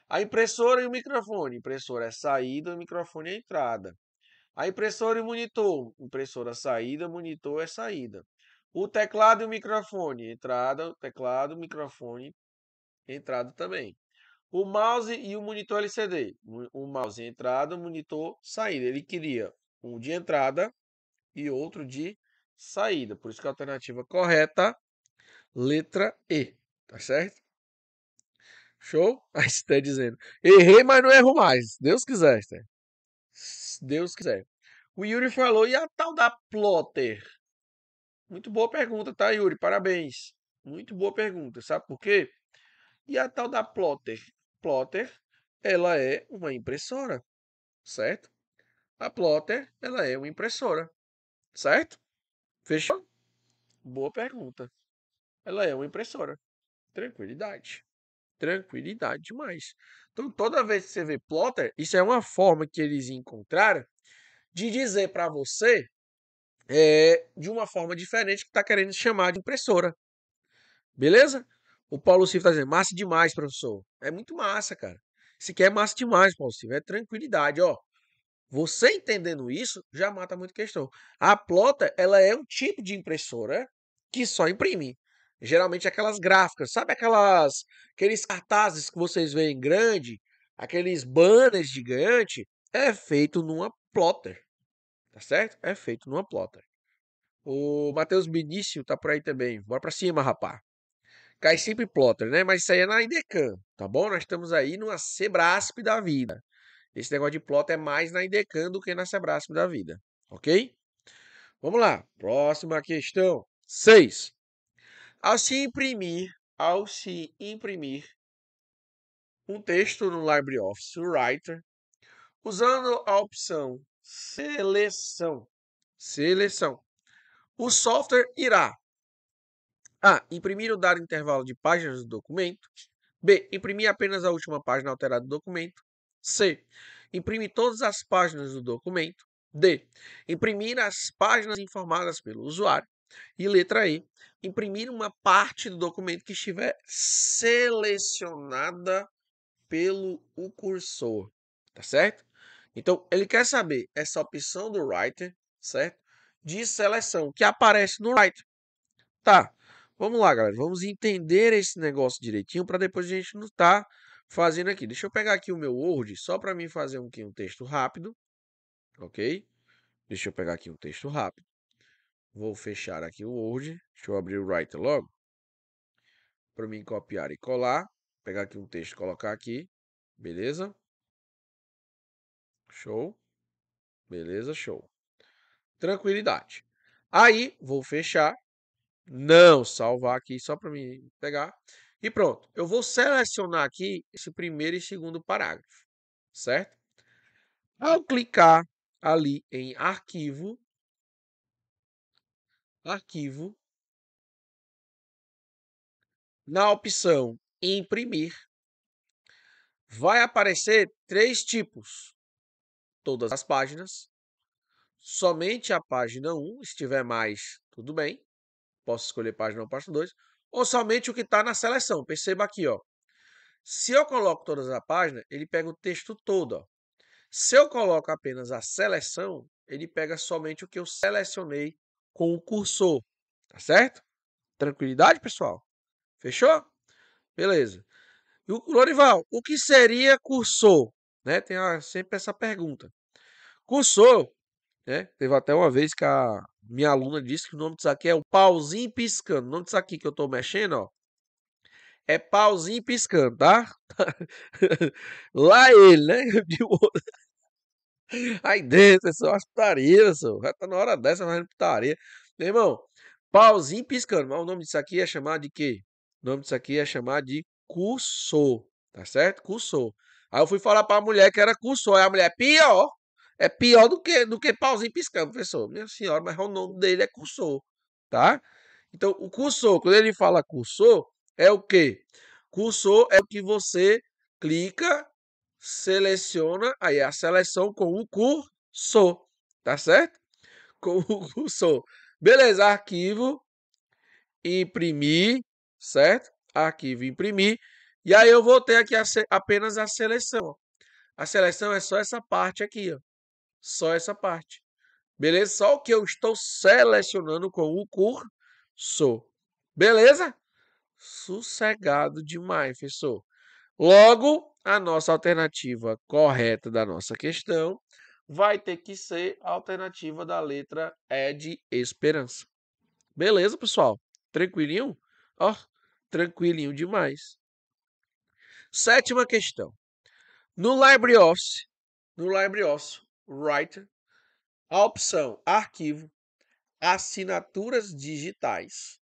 A impressora e o microfone. Impressora é saída, o microfone é entrada. A impressora e o monitor. Impressora saída, monitor é saída. O teclado e o microfone, entrada, teclado, microfone, entrada também. O mouse e o monitor LCD. O mouse entrada, monitor saída. Ele queria um de entrada e outro de saída. Por isso que a alternativa correta, letra E. Tá certo? Show? Aí você está dizendo. Errei, mas não erro mais. Deus quiser, Esther. Deus quiser. O Yuri falou, e a tal da plotter? Muito boa pergunta, tá, Yuri? Parabéns. Muito boa pergunta. Sabe por quê? E a tal da plotter? Plotter, ela é uma impressora, certo? A plotter, ela é uma impressora, certo? Fechou? Boa pergunta. Ela é uma impressora. Tranquilidade. Tranquilidade demais. Então, toda vez que você vê plotter, isso é uma forma que eles encontraram de dizer para você é, de uma forma diferente que está querendo chamar de impressora. Beleza? O Paulo Silva está dizendo, massa demais, professor. É muito massa, cara. Aqui é massa demais, Paulo Silva. É tranquilidade, ó. Você entendendo isso, já mata muita questão. A plotter, ela é um tipo de impressora que só imprime. Geralmente aquelas gráficas, sabe aquelas aqueles cartazes que vocês veem grande, aqueles banners gigantes, é feito numa plotter. Tá certo? É feito numa plotter. O Matheus Benício tá por aí também. Bora pra cima, rapá. Cai sempre plotter, né? Mas isso aí é na IDECAM, tá bom? Nós estamos aí numa Sebrasp da vida. Esse negócio de plotter é mais na IDECAM do que na Sebrasp da vida, ok? Vamos lá. Próxima questão. 6. Ao se imprimir, ao se imprimir um texto no LibreOffice Writer, usando a opção seleção, seleção, o software irá a. Imprimir o dado intervalo de páginas do documento. B. Imprimir apenas a última página alterada do documento. C. Imprimir todas as páginas do documento. D. Imprimir as páginas informadas pelo usuário. E letra E. Imprimir uma parte do documento que estiver selecionada pelo o cursor. Tá certo? Então, ele quer saber essa opção do writer, certo? De seleção que aparece no writer. Tá. Vamos lá, galera. Vamos entender esse negócio direitinho para depois a gente não estar tá fazendo aqui. Deixa eu pegar aqui o meu Word só para mim fazer um, um texto rápido. Ok? Deixa eu pegar aqui um texto rápido. Vou fechar aqui o Word. Deixa eu abrir o Writer logo. Para mim copiar e colar. Pegar aqui um texto e colocar aqui. Beleza? Show. Beleza, show. Tranquilidade. Aí, vou fechar. Não, salvar aqui só para mim pegar. E pronto. Eu vou selecionar aqui esse primeiro e segundo parágrafo. Certo? Ao clicar ali em arquivo, arquivo, na opção imprimir, vai aparecer três tipos todas as páginas. Somente a página 1, se tiver mais, tudo bem. Posso escolher página 1 ou página 2. Ou somente o que está na seleção. Perceba aqui, ó. Se eu coloco todas as páginas, ele pega o texto todo. Ó. Se eu coloco apenas a seleção, ele pega somente o que eu selecionei com o cursor. Tá certo? Tranquilidade, pessoal? Fechou? Beleza. E o Lorival, o que seria cursor? Né? Tem sempre essa pergunta. Cursor, né? Teve até uma vez que a minha aluna disse que o nome disso aqui é o pauzinho piscando. O nome disso aqui que eu estou mexendo, ó, é pauzinho piscando, tá? Lá ele, né? Aí dentro, é só as putarias, já tá na hora dessa, fazendo putaria. Meu irmão, pauzinho piscando. Mas o nome disso aqui é chamado de quê? O nome disso aqui é chamado de cursor, tá certo? Cursor. Aí eu fui falar pra mulher que era cursor. Aí a mulher, pior. É pior do que, do que pauzinho piscando, professor. Minha senhora, mas o nome dele é cursor, tá? Então, o cursor, quando ele fala cursor, é o quê? Cursor é o que você clica, seleciona, aí é a seleção com o cursor, tá certo? Com o cursor. Beleza, arquivo, imprimir, certo? Arquivo, imprimir. E aí eu vou ter aqui a, apenas a seleção. A seleção é só essa parte aqui, ó. Só essa parte. Beleza? Só o que eu estou selecionando com o cursor. Beleza? Sossegado demais, professor. Logo, a nossa alternativa correta da nossa questão vai ter que ser a alternativa da letra E de esperança. Beleza, pessoal? Tranquilinho? Ó, tranquilinho demais. Sétima questão. No LibreOffice, no LibreOffice Writer, a opção Arquivo, Assinaturas Digitais.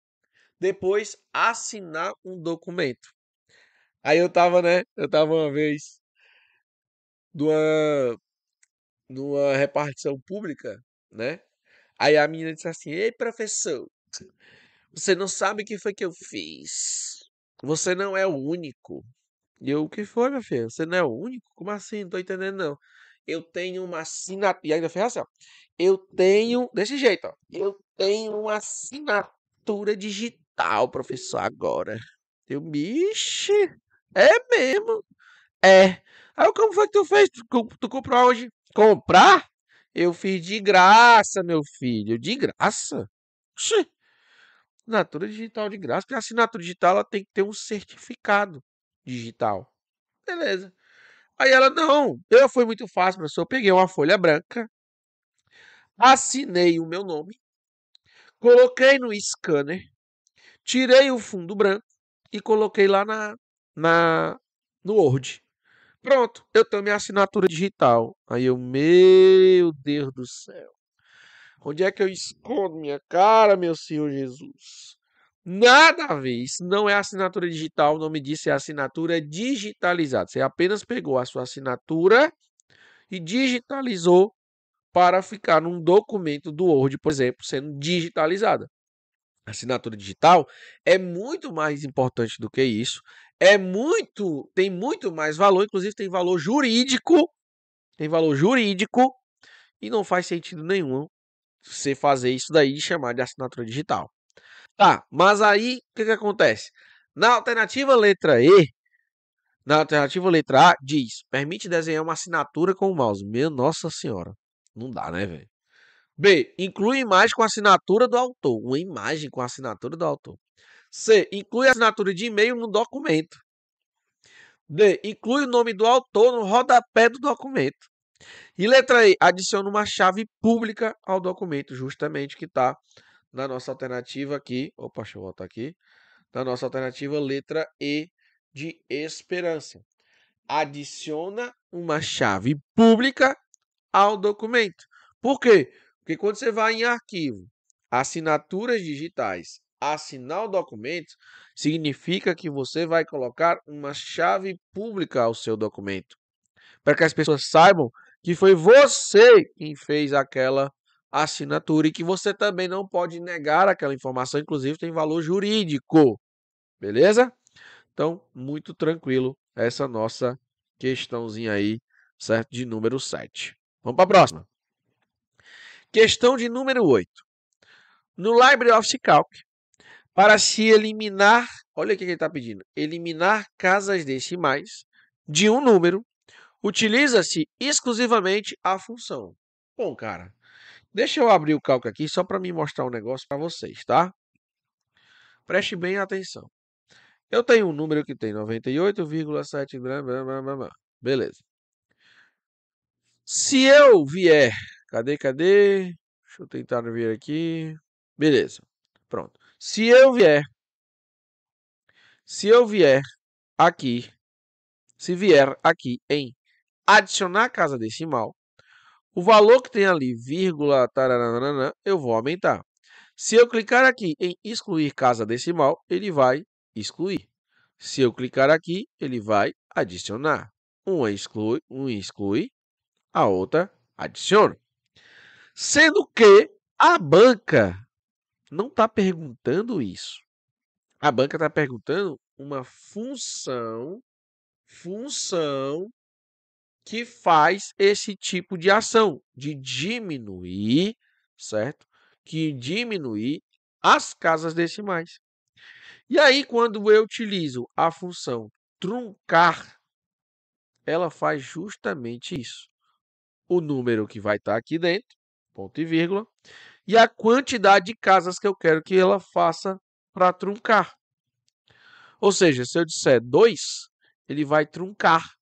Depois, assinar um documento. Aí eu tava, né? Eu tava uma vez numa, numa repartição pública, né? Aí a menina disse assim: Ei, professor, você não sabe o que foi que eu fiz. Você não é o único. E eu, o que foi, meu filho? Você não é o único? Como assim? Não tô entendendo, não. Eu tenho uma assinatura. E ainda fez assim, ó. Eu tenho. Desse jeito, ó. Eu tenho uma assinatura digital, professor, agora. Eu, biche. É mesmo. É. Aí como foi que tu fez? Tu, tu comprou onde? Comprar? Eu fiz de graça, meu filho. De graça? Assinatura digital de graça. Porque a assinatura digital ela tem que ter um certificado digital. Beleza. Aí ela, não, eu foi muito fácil, professor. Eu peguei uma folha branca, assinei o meu nome, coloquei no scanner, tirei o fundo branco e coloquei lá na, na no Word. Pronto, eu tenho minha assinatura digital. Aí eu, meu Deus do céu. Onde é que eu escondo minha cara, meu Senhor Jesus? Nada a ver. Isso não é assinatura digital. O nome disso é assinatura digitalizada. Você apenas pegou a sua assinatura e digitalizou para ficar num documento do Word, por exemplo, sendo digitalizada. Assinatura digital é muito mais importante do que isso. É muito, tem muito mais valor, inclusive tem valor jurídico. Tem valor jurídico e não faz sentido nenhum você fazer isso daí e chamar de assinatura digital. Tá, mas aí o que, que acontece? Na alternativa letra E, na alternativa letra A, diz: permite desenhar uma assinatura com o mouse. Meu Nossa Senhora. Não dá, né, velho? B. Inclui imagem com assinatura do autor. Uma imagem com assinatura do autor. C. Inclui assinatura de e-mail no documento. D. Inclui o nome do autor no rodapé do documento. E letra E. Adiciona uma chave pública ao documento, justamente que está na nossa alternativa aqui. Opa, deixa eu voltar aqui. Na nossa alternativa, letra E de esperança. Adiciona uma chave pública ao documento. Por quê? Porque quando você vai em arquivo, assinaturas digitais, assinar o documento, significa que você vai colocar uma chave pública ao seu documento. Para que as pessoas saibam que foi você quem fez aquela assinatura e que você também não pode negar aquela informação, inclusive tem valor jurídico. Beleza? Então, muito tranquilo essa nossa questãozinha aí, certo? De número 7. Vamos para a próxima. Questão de número 8. No LibreOffice Calc, para se eliminar, olha o que ele está pedindo, eliminar casas decimais de um número, utiliza-se exclusivamente a função. Bom, cara, deixa eu abrir o cálculo aqui só para me mostrar um negócio para vocês, tá? Preste bem atenção. Eu tenho um número que tem 98,7. blá, blá, blá, blá, blá. Beleza. Se eu vier. Cadê, cadê? Deixa eu tentar ver aqui. Beleza. Pronto. Se eu vier. Se eu vier aqui. Se vier aqui em adicionar casa decimal, o valor que tem ali, vírgula, taranana, eu vou aumentar. Se eu clicar aqui em excluir casa decimal, ele vai excluir. Se eu clicar aqui, ele vai adicionar. Uma exclui, um exclui, a outra adiciona. Sendo que a banca não está perguntando isso. A banca está perguntando uma função, função que faz esse tipo de ação, de diminuir, certo? Que diminuir as casas decimais. E aí, quando eu utilizo a função truncar, ela faz justamente isso. O número que vai estar aqui dentro, ponto e vírgula, e a quantidade de casas que eu quero que ela faça para truncar. Ou seja, se eu disser 2, ele vai truncar.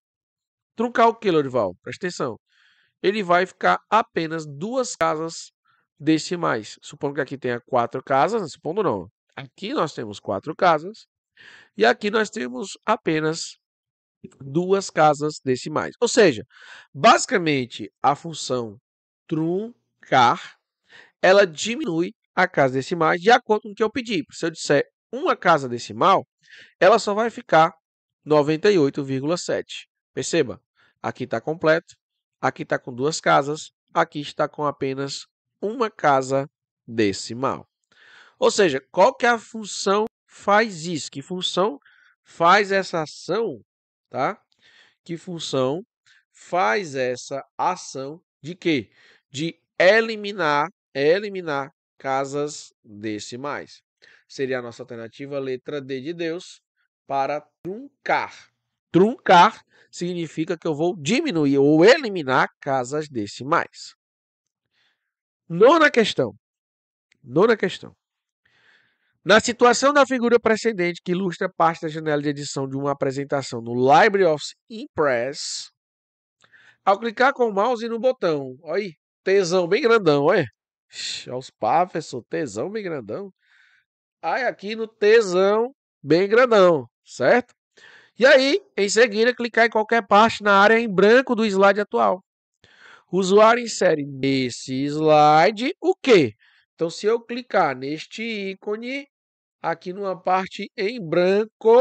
Truncar o que, Lorival? Presta atenção. Ele vai ficar apenas duas casas decimais. Supondo que aqui tenha quatro casas, supondo não. Aqui nós temos quatro casas e aqui nós temos apenas duas casas decimais. Ou seja, basicamente a função truncar, ela diminui a casa decimais de acordo com o que eu pedi. Se eu disser uma casa decimal, ela só vai ficar 98,7. Perceba, aqui está completo, aqui está com duas casas, aqui está com apenas uma casa decimal. Ou seja, qual que é a função faz isso? Que função faz essa ação, tá? Que função faz essa ação de quê? De eliminar, eliminar casas decimais. Seria a nossa alternativa letra D de Deus para truncar. Truncar significa que eu vou diminuir ou eliminar casas decimais. Nona questão. Nona questão. Na situação da figura precedente que ilustra parte da janela de edição de uma apresentação no LibreOffice Impress, ao clicar com o mouse no botão, olha tesão bem grandão, Olha os professor, tesão bem grandão. Aí aqui no tesão bem grandão, certo? E aí, em seguida, clicar em qualquer parte na área em branco do slide atual. O usuário insere nesse slide o quê? Então, se eu clicar neste ícone, aqui numa parte em branco,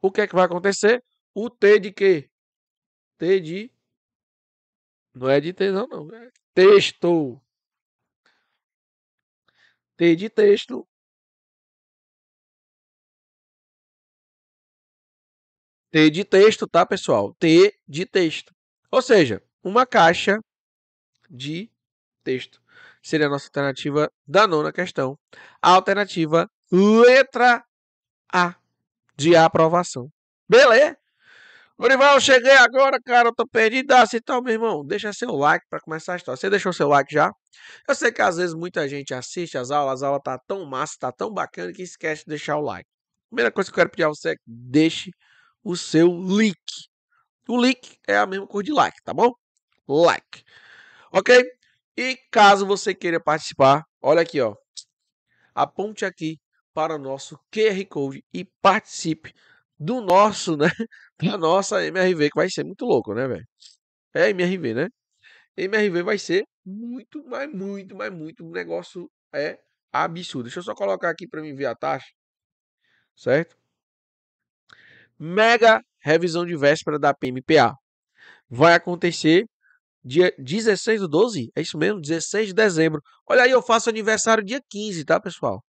o que é que vai acontecer? O T de quê? T de. Não é de tesão, não. É texto. T de texto. T de texto, tá, pessoal? T de texto. Ou seja, uma caixa de texto. Seria a nossa alternativa da nona questão. A alternativa letra A de aprovação. Beleza? Orival, cheguei agora, cara, eu tô perdido. Ah, então, meu irmão, deixa seu like para começar a história. Você deixou seu like já? Eu sei que às vezes muita gente assiste as aulas, as aulas tá tão massa, tá tão bacana que esquece de deixar o like. Primeira coisa que eu quero pedir a você é que deixe o seu like. O like é a mesma cor de like, tá bom? Like. Ok? E caso você queira participar, olha aqui, ó. Aponte aqui para o nosso QR Code e participe do nosso, né? Da nossa MRV, que vai ser muito louco, né, velho? É MRV, né? MRV vai ser muito, mas muito, mas muito. O negócio é absurdo. Deixa eu só colocar aqui para mim ver a taxa. Certo? Mega revisão de véspera da PMPA. Vai acontecer dia 16 do 12? É isso mesmo? 16 de dezembro. Olha aí, eu faço aniversário dia 15, tá, pessoal?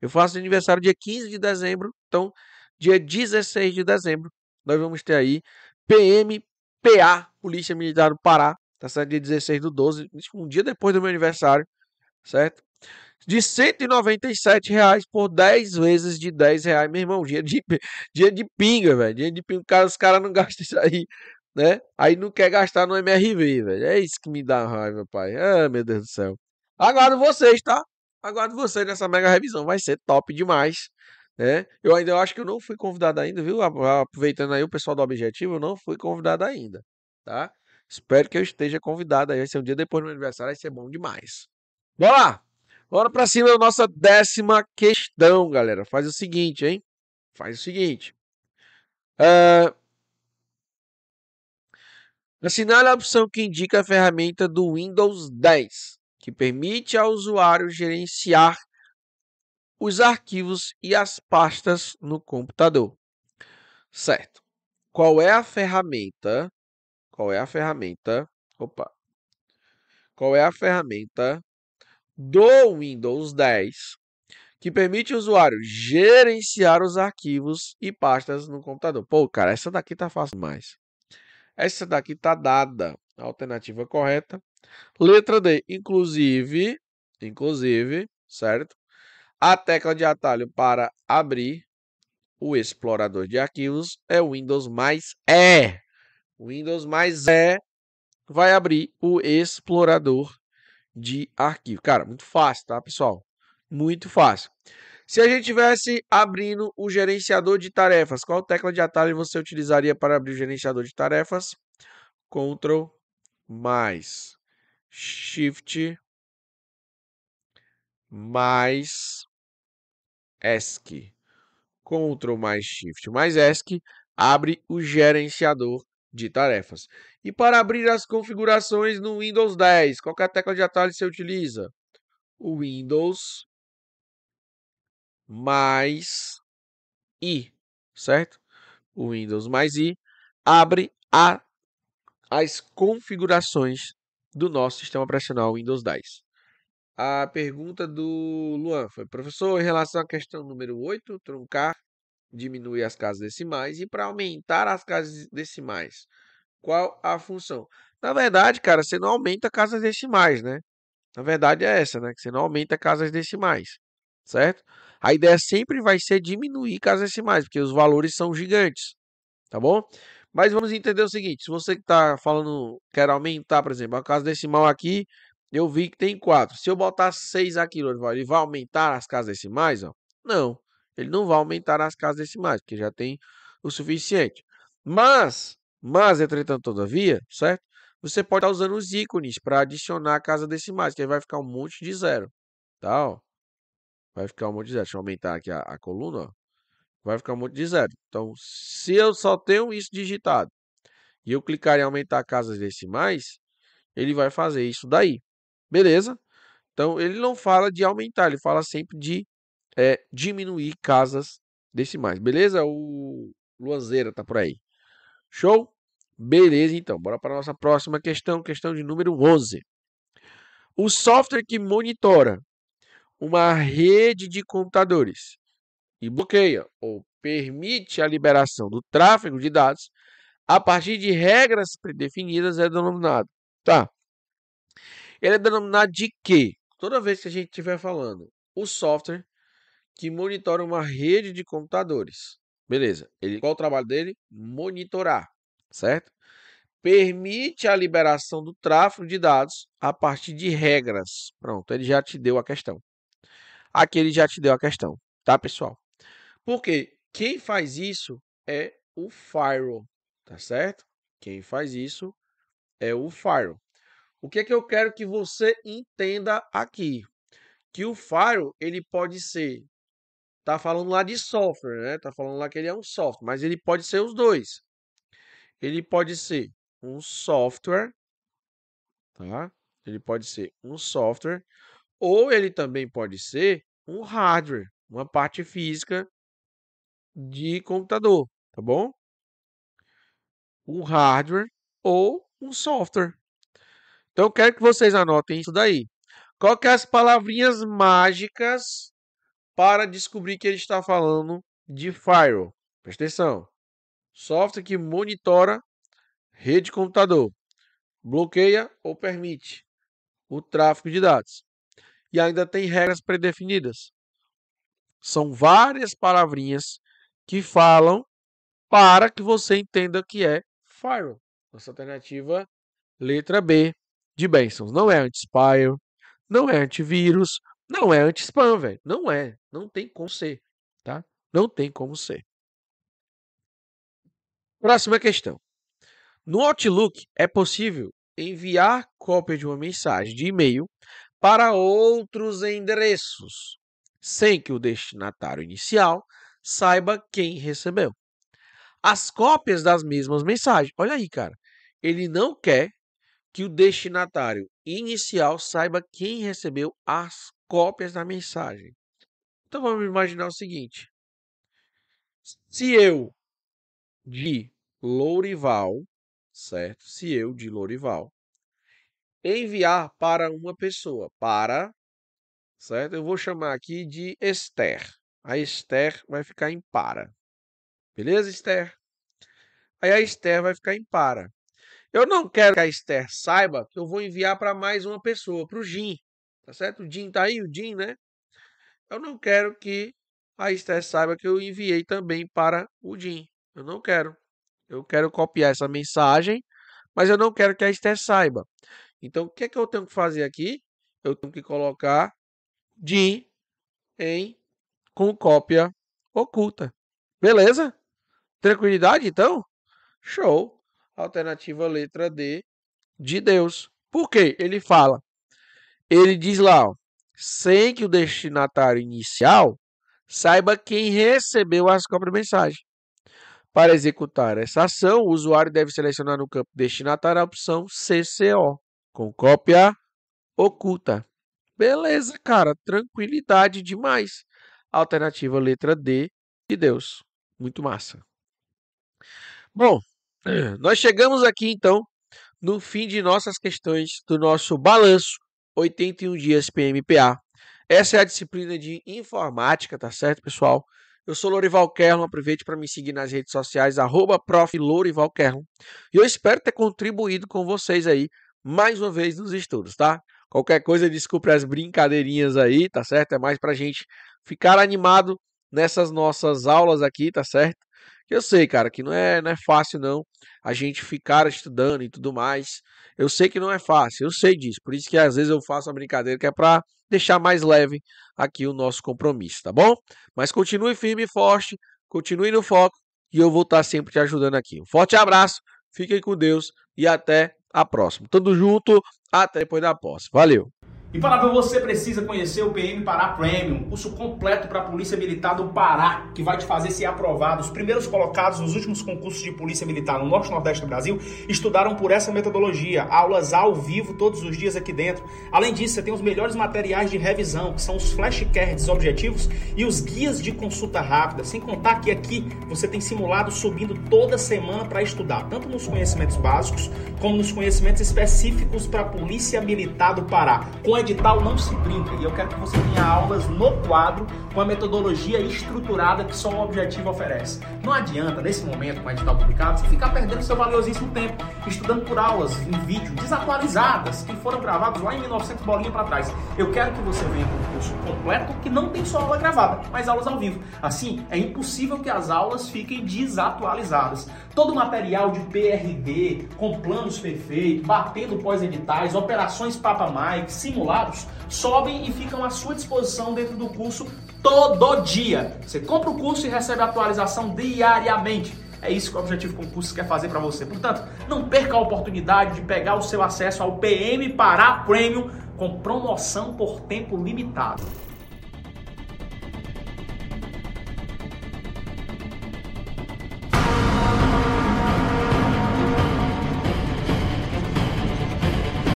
Eu faço aniversário dia 15 de dezembro. Então, dia 16 de dezembro, nós vamos ter aí PMPA, Polícia Militar do Pará. Tá certo? Dia 16 do 12, um dia depois do meu aniversário, certo? De 197 reais por 10 vezes de 10 reais. Meu irmão, dinheiro de, dinheiro de pinga, velho. Dinheiro de pinga. Cara, os caras não gastam isso aí, né? Aí não quer gastar no MRV, velho. É isso que me dá raiva, pai. Ah, meu Deus do céu. Aguardo vocês, tá? Aguardo vocês nessa mega revisão. Vai ser top demais. Né? Eu ainda eu acho que eu não fui convidado ainda, viu? Aproveitando aí o pessoal do Objetivo, eu não fui convidado ainda, tá? Espero que eu esteja convidado aí. Vai ser um dia depois do meu aniversário, vai ser bom demais. Bora lá! Bora pra cima da nossa décima questão, galera. Faz o seguinte, hein? Faz o seguinte. Uh... Assinale a opção que indica a ferramenta do Windows 10, que permite ao usuário gerenciar os arquivos e as pastas no computador. Certo. Qual é a ferramenta? Qual é a ferramenta? Opa. Qual é a ferramenta do Windows 10 que permite o usuário gerenciar os arquivos e pastas no computador. Pô, cara, essa daqui tá fácil demais. Essa daqui tá dada. A alternativa correta. Letra D, inclusive, inclusive, certo? A tecla de atalho para abrir o explorador de arquivos é o Windows mais E. Windows mais E vai abrir o explorador de arquivo. Cara, muito fácil, tá, pessoal? Muito fácil. Se a gente tivesse abrindo o gerenciador de tarefas, qual tecla de atalho você utilizaria para abrir o gerenciador de tarefas? Ctrl mais Shift mais ESC. Ctrl mais Shift mais ESC abre o gerenciador de tarefas. E para abrir as configurações no Windows 10, qual é a tecla de atalho você utiliza? O Windows mais I, certo? O Windows mais I abre a, as configurações do nosso sistema operacional Windows 10. A pergunta do Luan foi, professor, em relação à questão número 8, truncar diminuir as casas decimais e para aumentar as casas decimais. Qual a função? Na verdade, cara, você não aumenta casas decimais, né? Na verdade é essa, né? Que você não aumenta casas decimais, certo? A ideia sempre vai ser diminuir casas decimais, porque os valores são gigantes, tá bom? Mas vamos entender o seguinte: se você que está falando, quer aumentar, por exemplo, a casa decimal aqui, eu vi que tem 4. Se eu botar 6 aqui, ele vai aumentar as casas decimais? Ó? Não, ele não vai aumentar as casas decimais, porque já tem o suficiente. Mas, mas, entretanto, todavia, certo? Você pode estar usando os ícones para adicionar a casa decimais, que aí vai ficar um monte de zero, tá? Ó. Vai ficar um monte de zero. Deixa eu aumentar aqui a, a coluna, ó. Vai ficar um monte de zero. Então, se eu só tenho isso digitado e eu clicar em aumentar casas decimais, ele vai fazer isso daí. Beleza? Então, ele não fala de aumentar, ele fala sempre de é, diminuir casas decimais. Beleza? O Luanzeira tá por aí. Show? Beleza, então. Bora para nossa próxima questão, questão de número 11. O software que monitora uma rede de computadores e bloqueia ou permite a liberação do tráfego de dados a partir de regras predefinidas é denominado. Tá. Ele é denominado de quê? Toda vez que a gente estiver falando o software que monitora uma rede de computadores. Beleza. Ele, qual o trabalho dele? Monitorar, certo? Permite a liberação do tráfego de dados a partir de regras. Pronto, ele já te deu a questão. Aqui ele já te deu a questão, tá, pessoal? Porque quem faz isso é o firewall, tá certo? Quem faz isso é o firewall. O que é que eu quero que você entenda aqui? Que o firewall, ele pode ser tá falando lá de software, né? Tá falando lá que ele é um software, mas ele pode ser os dois. Ele pode ser um software, tá? Ele pode ser um software ou ele também pode ser um hardware, uma parte física de computador, tá bom? Um hardware ou um software. Então eu quero que vocês anotem isso daí. Qual que é as palavrinhas mágicas para descobrir que ele está falando de firewall? Presta atenção. Software que monitora rede de computador, bloqueia ou permite o tráfego de dados. E ainda tem regras predefinidas. São várias palavrinhas que falam para que você entenda que é firewall. Nossa alternativa, letra B de bênçãos. Não é anti-spire, não é antivírus, não é anti-spam, velho. Não é. Não tem como ser, tá? Não tem como ser. Próxima questão. No Outlook é possível enviar cópia de uma mensagem de e-mail para outros endereços, sem que o destinatário inicial saiba quem recebeu. As cópias das mesmas mensagens. Olha aí, cara. Ele não quer que o destinatário inicial saiba quem recebeu as cópias da mensagem. Então vamos imaginar o seguinte: se eu de Lourival, certo? Se eu de Lourival enviar para uma pessoa, para, certo? Eu vou chamar aqui de Esther. A Esther vai ficar em para. Beleza, Esther? Aí a Esther vai ficar em para. Eu não quero que a Esther saiba que eu vou enviar para mais uma pessoa, para o Jim. Tá certo? O Jim tá aí, o Jim, né? Eu não quero que a Esther saiba que eu enviei também para o Jim. Eu não quero. Eu quero copiar essa mensagem, mas eu não quero que a Esther saiba. Então, o que é que eu tenho que fazer aqui? Eu tenho que colocar Jim em com cópia oculta. Beleza? Tranquilidade, então? Show. Alternativa letra D de Deus. Por quê? Ele fala. Ele diz lá, ó, sem que o destinatário inicial saiba quem recebeu as cópias de mensagem. Para executar essa ação, o usuário deve selecionar no campo destinatário a opção CCO, com cópia oculta. Beleza, cara, tranquilidade demais. Alternativa letra D de Deus. Muito massa. Bom, nós chegamos aqui então no fim de nossas questões do nosso balanço 81 dias PMPA. Essa é a disciplina de informática, tá certo, pessoal? Eu sou Lorival Kerlon, aproveite para me seguir nas redes sociais, arroba E eu espero ter contribuído com vocês aí, mais uma vez, nos estudos, tá? Qualquer coisa, desculpe as brincadeirinhas aí, tá certo? É mais pra gente ficar animado nessas nossas aulas aqui, tá certo? Eu sei, cara, que não é, não é fácil não a gente ficar estudando e tudo mais. Eu sei que não é fácil, eu sei disso. Por isso que às vezes eu faço a brincadeira que é para deixar mais leve aqui o nosso compromisso, tá bom? Mas continue firme e forte, continue no foco e eu vou estar sempre te ajudando aqui. Um forte abraço, fiquem com Deus e até a próxima. Tamo junto, até depois da posse. Valeu! E para ver você precisa conhecer o PM Pará Premium, curso completo para a Polícia Militar do Pará, que vai te fazer ser aprovado. Os primeiros colocados nos últimos concursos de Polícia Militar no Norte e Nordeste do Brasil estudaram por essa metodologia, aulas ao vivo todos os dias aqui dentro. Além disso, você tem os melhores materiais de revisão, que são os flashcards objetivos e os guias de consulta rápida. Sem contar que aqui você tem simulado subindo toda semana para estudar, tanto nos conhecimentos básicos como nos conhecimentos específicos para a Polícia Militar do Pará. Com edital não se brinca e eu quero que você tenha aulas no quadro com a metodologia estruturada que só o objetivo oferece. Não adianta, nesse momento, com o edital publicado, você ficar perdendo seu valiosíssimo tempo estudando por aulas em vídeo desatualizadas que foram gravadas lá em 1900 bolinha para trás. Eu quero que você venha com um curso completo que não tem só aula gravada, mas aulas ao vivo. Assim, é impossível que as aulas fiquem desatualizadas. Todo material de PRD, com planos perfeitos, batendo pós-editais, operações Papa Mike, simulados sobem e ficam à sua disposição dentro do curso todo dia. Você compra o curso e recebe atualização diariamente. É isso que o Objetivo Concurso quer fazer para você. Portanto, não perca a oportunidade de pegar o seu acesso ao PM Pará Premium com promoção por tempo limitado.